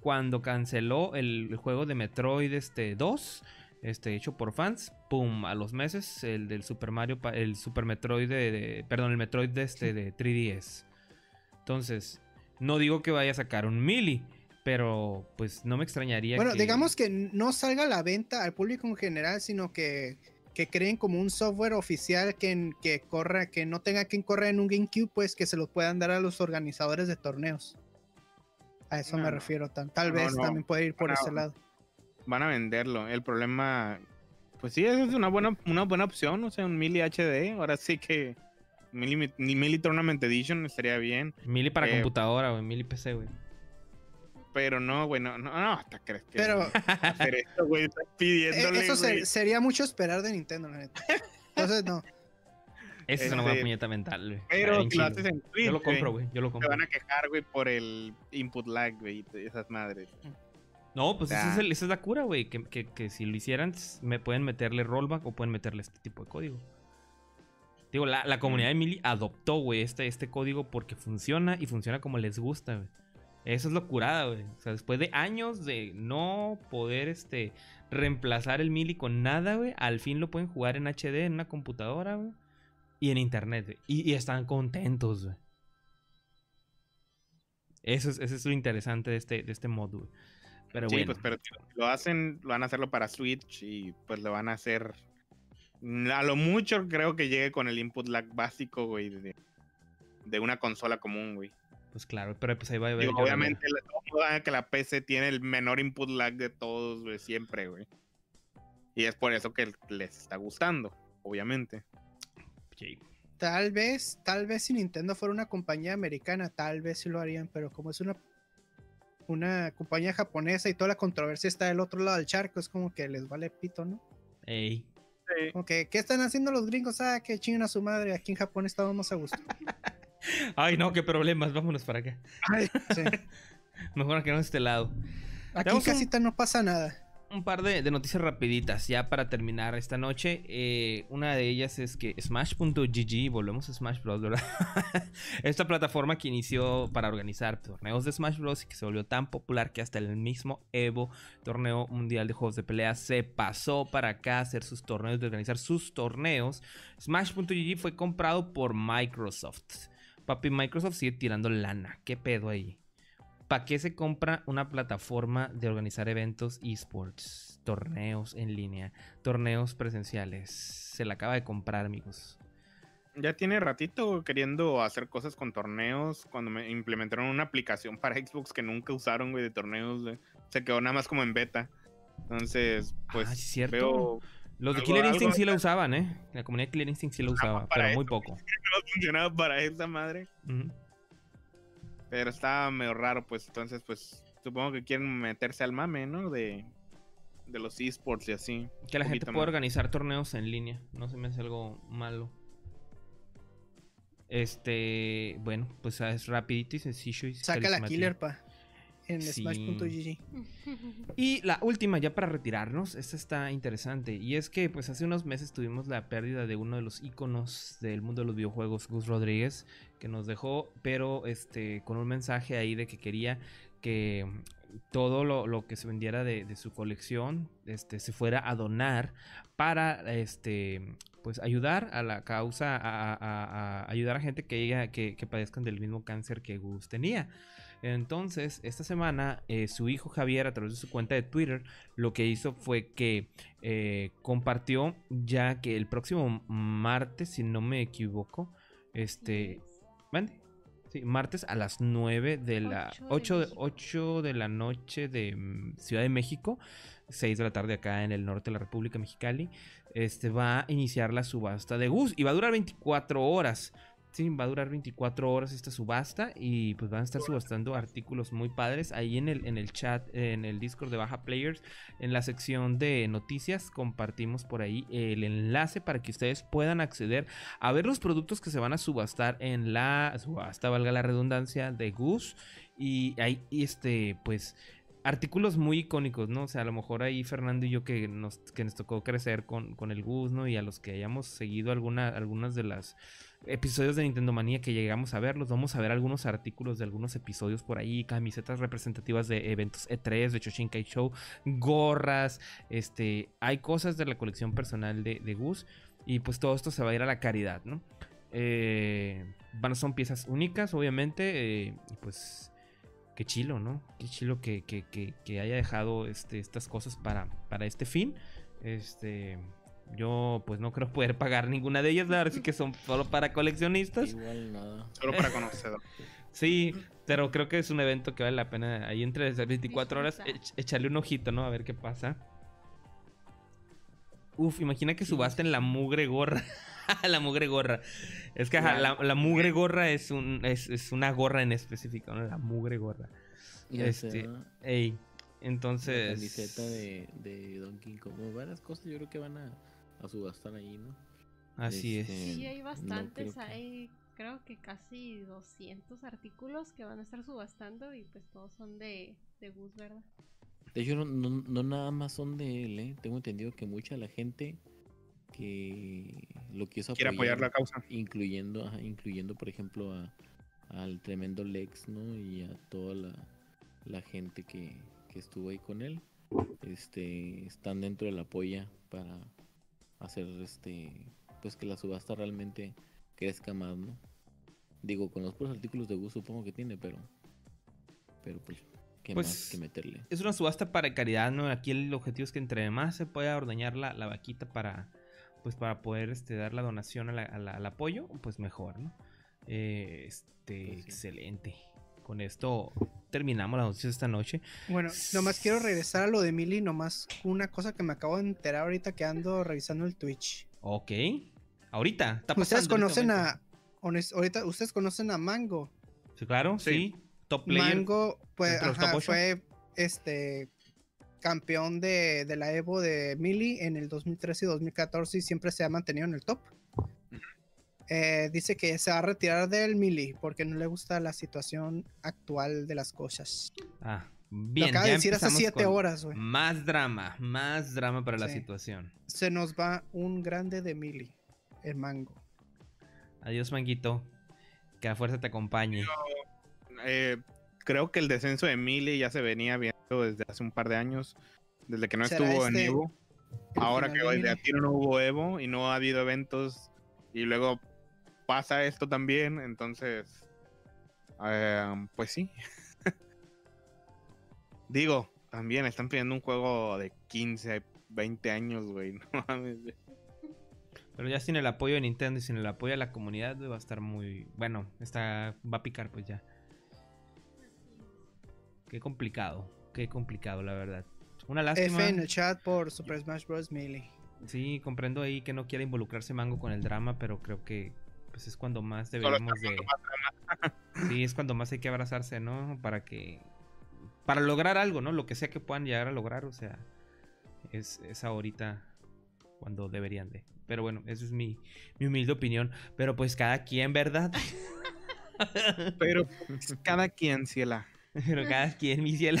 Cuando canceló el, el juego de Metroid este 2, este hecho por fans, pum, a los meses el del Super Mario, el Super Metroid de, de- perdón, el Metroid de este de 3DS. Entonces, no digo que vaya a sacar un Mili, pero pues no me extrañaría Bueno, que... digamos que no salga a la venta al público en general, sino que, que creen como un software oficial que, que corra, que no tenga que correr en un GameCube, pues que se lo puedan dar a los organizadores de torneos. A eso No, me refiero. Tal, tal No, vez no. también puede ir por ese lado. Van a venderlo. El problema, pues sí, esa es una buena, una buena opción. O sea, un Mili HD. Ahora sí que Mili, Mili Tournament Edition estaría bien. Mili para Eh, computadora, güey, Mili PC, güey. Pero no, güey, no, no, no, hasta crees que Pero hacer esto, güey, estás pidiéndole, eso güey. sería mucho esperar de Nintendo, la neta. Entonces, no. Esa es una Este, buena puñeta mental, güey. Pero lo haces en Twitch, Yo lo compro, güey, yo lo Te compro. van a quejar, güey, por el input lag, güey, y esas madres. No, pues esa es, el- esa es la cura, güey. Que, que- que si lo hicieran, me pueden meterle rollback o pueden meterle este tipo de código. Digo, la, la comunidad de Mili adoptó, güey, este, este código porque funciona y funciona como les gusta, güey. Eso es lo curada, güey. O sea, después de años de no poder este, reemplazar el Mili con nada, güey, al fin lo pueden jugar en HD, en una computadora, güey. Y en internet, güey. Y, y están contentos, güey. Eso es, eso es lo interesante de este, de este mod, güey. Pero sí, bueno. pues, pero lo hacen, van a hacerlo para Switch y pues lo van a hacer. A lo mucho creo que llegue con el input lag básico, güey, de, de una consola común, güey. Pues claro, pero pues ahí va a haber. Obviamente, la- que la PC tiene el menor input lag de todos, güey, siempre, güey. Y es por eso que les está gustando, obviamente. Sí. Tal vez, tal vez si Nintendo fuera una compañía americana, tal vez sí lo harían, pero como es una una compañía japonesa y toda la controversia está del otro lado del charco, es como que les vale pito, ¿no? Ey. Sí. Que, ¿qué están haciendo los gringos? Ah, que chingan a su madre, aquí en Japón estamos más a gusto. Ay, no, qué problemas. Vámonos para acá. Sí. Mejor que no este lado. Aquí Tenemos un- casi no pasa nada. Un par de, noticias rapiditas ya para terminar esta noche. Eh, una de ellas es que Smash.gg, volvemos a Smash Bros, ¿verdad? Esta plataforma que inició para organizar torneos de Smash Bros y que se volvió tan popular que hasta el mismo Evo, torneo mundial de juegos de pelea, se pasó para acá a hacer sus torneos, de organizar sus torneos. Smash.gg fue comprado por Microsoft. Papi, Microsoft sigue tirando lana. ¿Qué pedo ahí? ¿Para qué se compra una plataforma de organizar eventos esports, torneos en línea, torneos presenciales? Se la acaba de comprar, amigos. Ya tiene ratito queriendo hacer cosas con torneos. Cuando me implementaron una aplicación para Xbox que nunca usaron, güey, de torneos. güey. Se quedó nada más como en beta. Entonces, pues ah, es cierto. veo Los de algo- Killer algo Instinct sí la usaban, ¿eh? La comunidad de Killer Instinct sí la usaba, pero muy poco. no funcionaba para esa madre. Pero estaba medio raro, pues. Entonces, pues, supongo que quieren meterse al mame, ¿no? De, de los esports y así. Que la gente pueda organizar torneos en línea. No se me hace algo malo. Este, bueno, pues ah, es rapidito y sencillo. Y Saca la killer, pa. En Sí. smash.gg. Y la última, ya para retirarnos, esta está interesante. Y es que, pues hace unos meses tuvimos la pérdida de uno de los íconos del mundo de los videojuegos, Gus Rodríguez, que nos dejó, pero este, con un mensaje ahí de que quería que todo lo, lo que se vendiera de, su colección este, se fuera a donar para este pues ayudar a la causa a, a- a- ayudar a gente que, que, que padezcan del mismo cáncer que Gus tenía. Entonces, esta semana, eh, su hijo Javier, a través de su cuenta de Twitter, lo que hizo fue que eh, compartió ya que el próximo martes, si no me equivoco, este... ¿Mande? Sí, martes a las 9 de la... Ocho de 8 de, México. 8 de la noche de mm, Ciudad de México, 6 de la tarde acá en el norte de la República Mexicali, este va a iniciar la subasta de Gus y va a durar 24 horas. Va a durar 24 horas esta subasta y pues van a estar subastando artículos muy padres. Ahí en el, en el chat, en el Discord de Baja Players, en la sección de noticias, compartimos por ahí el enlace para que ustedes puedan acceder a ver los productos que se van a subastar en la subasta, valga la redundancia, de Gus. Y ahí, este, pues artículos muy icónicos, ¿no? O sea, a lo mejor ahí Fernando y yo que nos, que nos tocó crecer con, con el Gus, ¿no? Y a los que hayamos seguido alguna, algunas de las episodios de Nintendo Manía que llegamos a verlos, vamos a ver algunos artículos de algunos episodios por ahí, camisetas representativas de eventos E3, de Choshinkai Show, gorras, este, hay cosas de la colección personal de, de Gus y pues todo esto se va a ir a la caridad, ¿no? Eh, van, son piezas únicas, obviamente, eh, pues qué chilo, ¿no? Qué chilo que, que- que- que haya dejado este, estas cosas para, para este fin. Este, yo pues no creo poder pagar ninguna de ellas, la verdad sí que son solo para coleccionistas. Igual nada. Solo para conocedor. Sí, pero creo que es un evento que vale la pena ahí entre esas 24 horas ech- echarle un ojito, ¿no? A ver qué pasa. Uf, imagina que subasten la mugre gorra. la mugre gorra. Es que ajá, la, la mugre gorra es, un, es, es una gorra en específico, ¿no? La mugre gorra. Ya Este, sea la Ey, entonces... camiseta de, de Donkey Kong. Varias cosas yo creo que van a, a subastar ahí, ¿no? Así es. Este, Sí, hay no bastantes, que- hay creo que casi 200 artículos que van a estar subastando y pues todos son de, de Gus, ¿verdad? De hecho, no, no, no nada más son de él, ¿eh? Tengo entendido que mucha de la gente que lo quiso Quiere apoyar la causa. incluyendo, ajá, incluyendo por ejemplo a, al tremendo Lex, ¿no? Y a toda la, la gente que, que estuvo ahí con él, este, están dentro de la polla para hacer este, pues que la subasta realmente crezca más, ¿no? Digo, con los puros artículos de Gus supongo que tiene, pero, pero pues, ¿qué Pues, más que meterle? Es una subasta para caridad, ¿no? Aquí el objetivo es que entre más se pueda ordeñar la, la vaquita para, pues para poder este, dar la donación a la- a la- al apoyo, pues mejor, ¿no? Eh, este, Pues sí. excelente. Con esto terminamos la noticia esta noche. Bueno, nomás quiero regresar a lo de Mili, nomás una cosa que me acabo de enterar ahorita que ando revisando el Twitch. Ok. Ahorita. Está Ustedes conocen a. honest- Ahorita, ustedes conocen a Mango. Sí, claro, sí. Sí. Top player. Mango, pues, ajá, fue este campeón de, de la Evo de Mili en el 2013 y 2014 y siempre se ha mantenido en el top. Eh, dice que se va a retirar del Mili porque no le gusta la situación actual de las cosas. Ah, Lo bien. acaba de decir hace siete horas, güey. Más drama, más drama para la situación. Se nos va un grande de Mili, el Mango. Adiós, Manguito. Que la fuerza te acompañe. Eh, creo que el descenso de Mili ya se venía viendo desde hace un par de años, desde que no ¿Será estuvo en este Evo. Ahora que de desde aquí no hubo Evo y no ha habido eventos y luego pasa esto también, entonces, eh, pues sí. Digo, también están pidiendo un juego de 15, 20 años, güey. No mames. Pero ya sin el apoyo de Nintendo y sin el apoyo de la comunidad güey, va a estar muy... Bueno, está... va a picar pues ya. Qué complicado. Qué complicado, la verdad. Una lástima. F en el chat por Super Smash Bros. Melee. Sí, comprendo ahí que no quiera involucrarse Mango con el drama, pero creo que pues es cuando más deberíamos de... Sí, es cuando más hay que abrazarse, ¿no? Para que... Para lograr algo, ¿no? Lo que sea que puedan llegar a lograr, o sea... Es, es ahorita cuando deberían de. Pero bueno, eso es mi, mi humilde opinión. Pero pues cada quien, ¿verdad? Pero pues, cada quien, Ciela. Pero cada quien, mi cielo.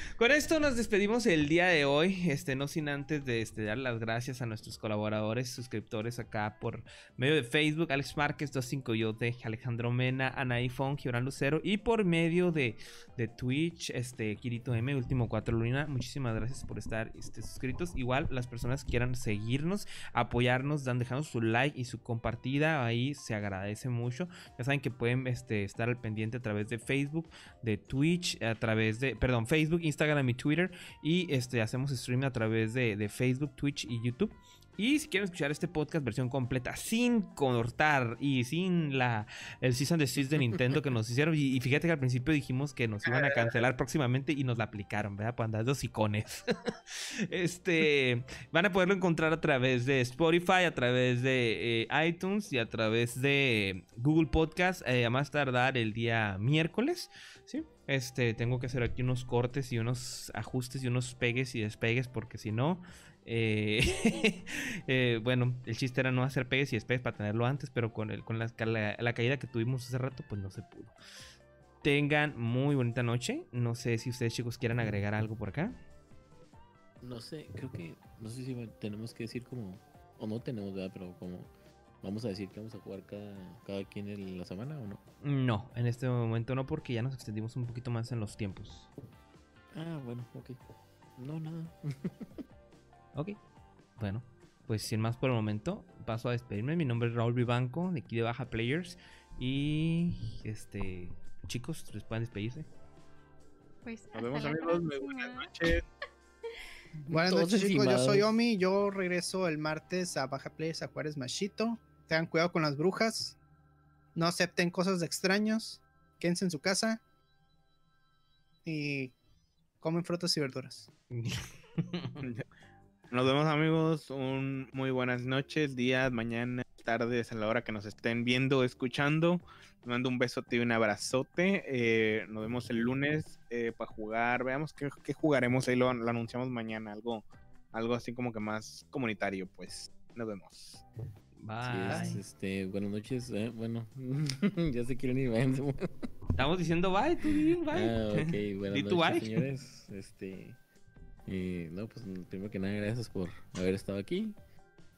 Con esto nos despedimos el día de hoy, este, no sin antes de este, dar las gracias a nuestros colaboradores, suscriptores acá por medio de Facebook, Alex Márquez 25yote, Alejandro Mena, Anaí Fon, Gibran Lucero y por medio de, de Twitch, este, Kirito M, Último 4 Luna, muchísimas gracias por estar este, suscritos. Igual las personas que quieran seguirnos, apoyarnos, dan dejando su like y su compartida, ahí se agradece mucho. Ya saben que pueden este, estar al pendiente a través de Facebook, de Twitch, a través de, perdón, Facebook, Instagram y Twitter. Y este, hacemos stream a través de, de Facebook, Twitch y YouTube. Y si quieren escuchar este podcast versión completa, sin cortar y sin la el season de de Nintendo que nos hicieron. Y, y fíjate que al principio dijimos que nos iban a cancelar próximamente y nos la aplicaron, ¿verdad? Por andar dos icones. este van a poderlo encontrar a través de Spotify, a través de eh, iTunes y a través de Google Podcast. eh, a más tardar el día miércoles. Sí, este, tengo que hacer aquí unos cortes y unos ajustes y unos pegues y despegues porque si no, eh, eh, bueno, el chiste era no hacer pegues y despegues para tenerlo antes, pero con, el, con la, la- la caída que tuvimos hace rato, pues no se pudo. Tengan muy bonita noche. No sé si ustedes chicos quieran agregar algo por acá. No sé, creo que. No sé si tenemos que decir como. O no tenemos, ¿verdad? Pero como. Vamos a decir que vamos a jugar cada, cada quien en la semana o no. No, en este momento no, porque ya nos extendimos un poquito más en los tiempos. Ah, bueno, ok. No, nada. Ok. Bueno, pues sin más por el momento, paso a despedirme. Mi nombre es Raúl Vivanco, de aquí de Baja Players. Y este, chicos, les pueden despedirse. Pues, Nos vemos amigos, muy buenas noches. Buenas noches, chicos. Yo soy. Omi. Yo regreso el martes a Baja Players a Juárez Machito. Tengan cuidado con las brujas. No acepten cosas de extraños. Quédense en su casa. Y comen frutas y verduras. Nos vemos amigos, un muy buenas noches, días, mañanas, tardes, a la hora que nos estén viendo escuchando. Les mando un besote y un abrazote. eh, nos vemos el lunes para jugar. Veamos qué, qué jugaremos ahí, lo, lo anunciamos mañana. Algo, algo así como que más comunitario, pues. Nos vemos. Bye. Sí, es, este, buenas noches. eh, bueno, ya se quieren ir. Estamos diciendo bye, tú di bye. Ah, ok, buenas noches, bye. señores. Este, eh, no, pues primero que nada, gracias por haber estado aquí.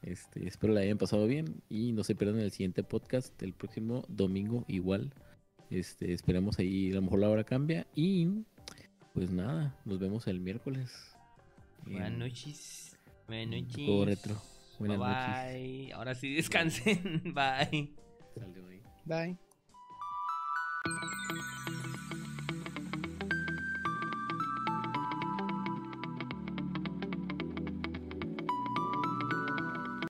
Este, espero la hayan pasado bien y no se pierdan el siguiente podcast el próximo domingo igual. Este, esperemos ahí, a lo mejor la hora cambia y pues nada, nos vemos el miércoles. Buenas en noches. Buenas noches. retro. Buenas bye, noches. Ahora sí descansen. Bye. Bye. bye.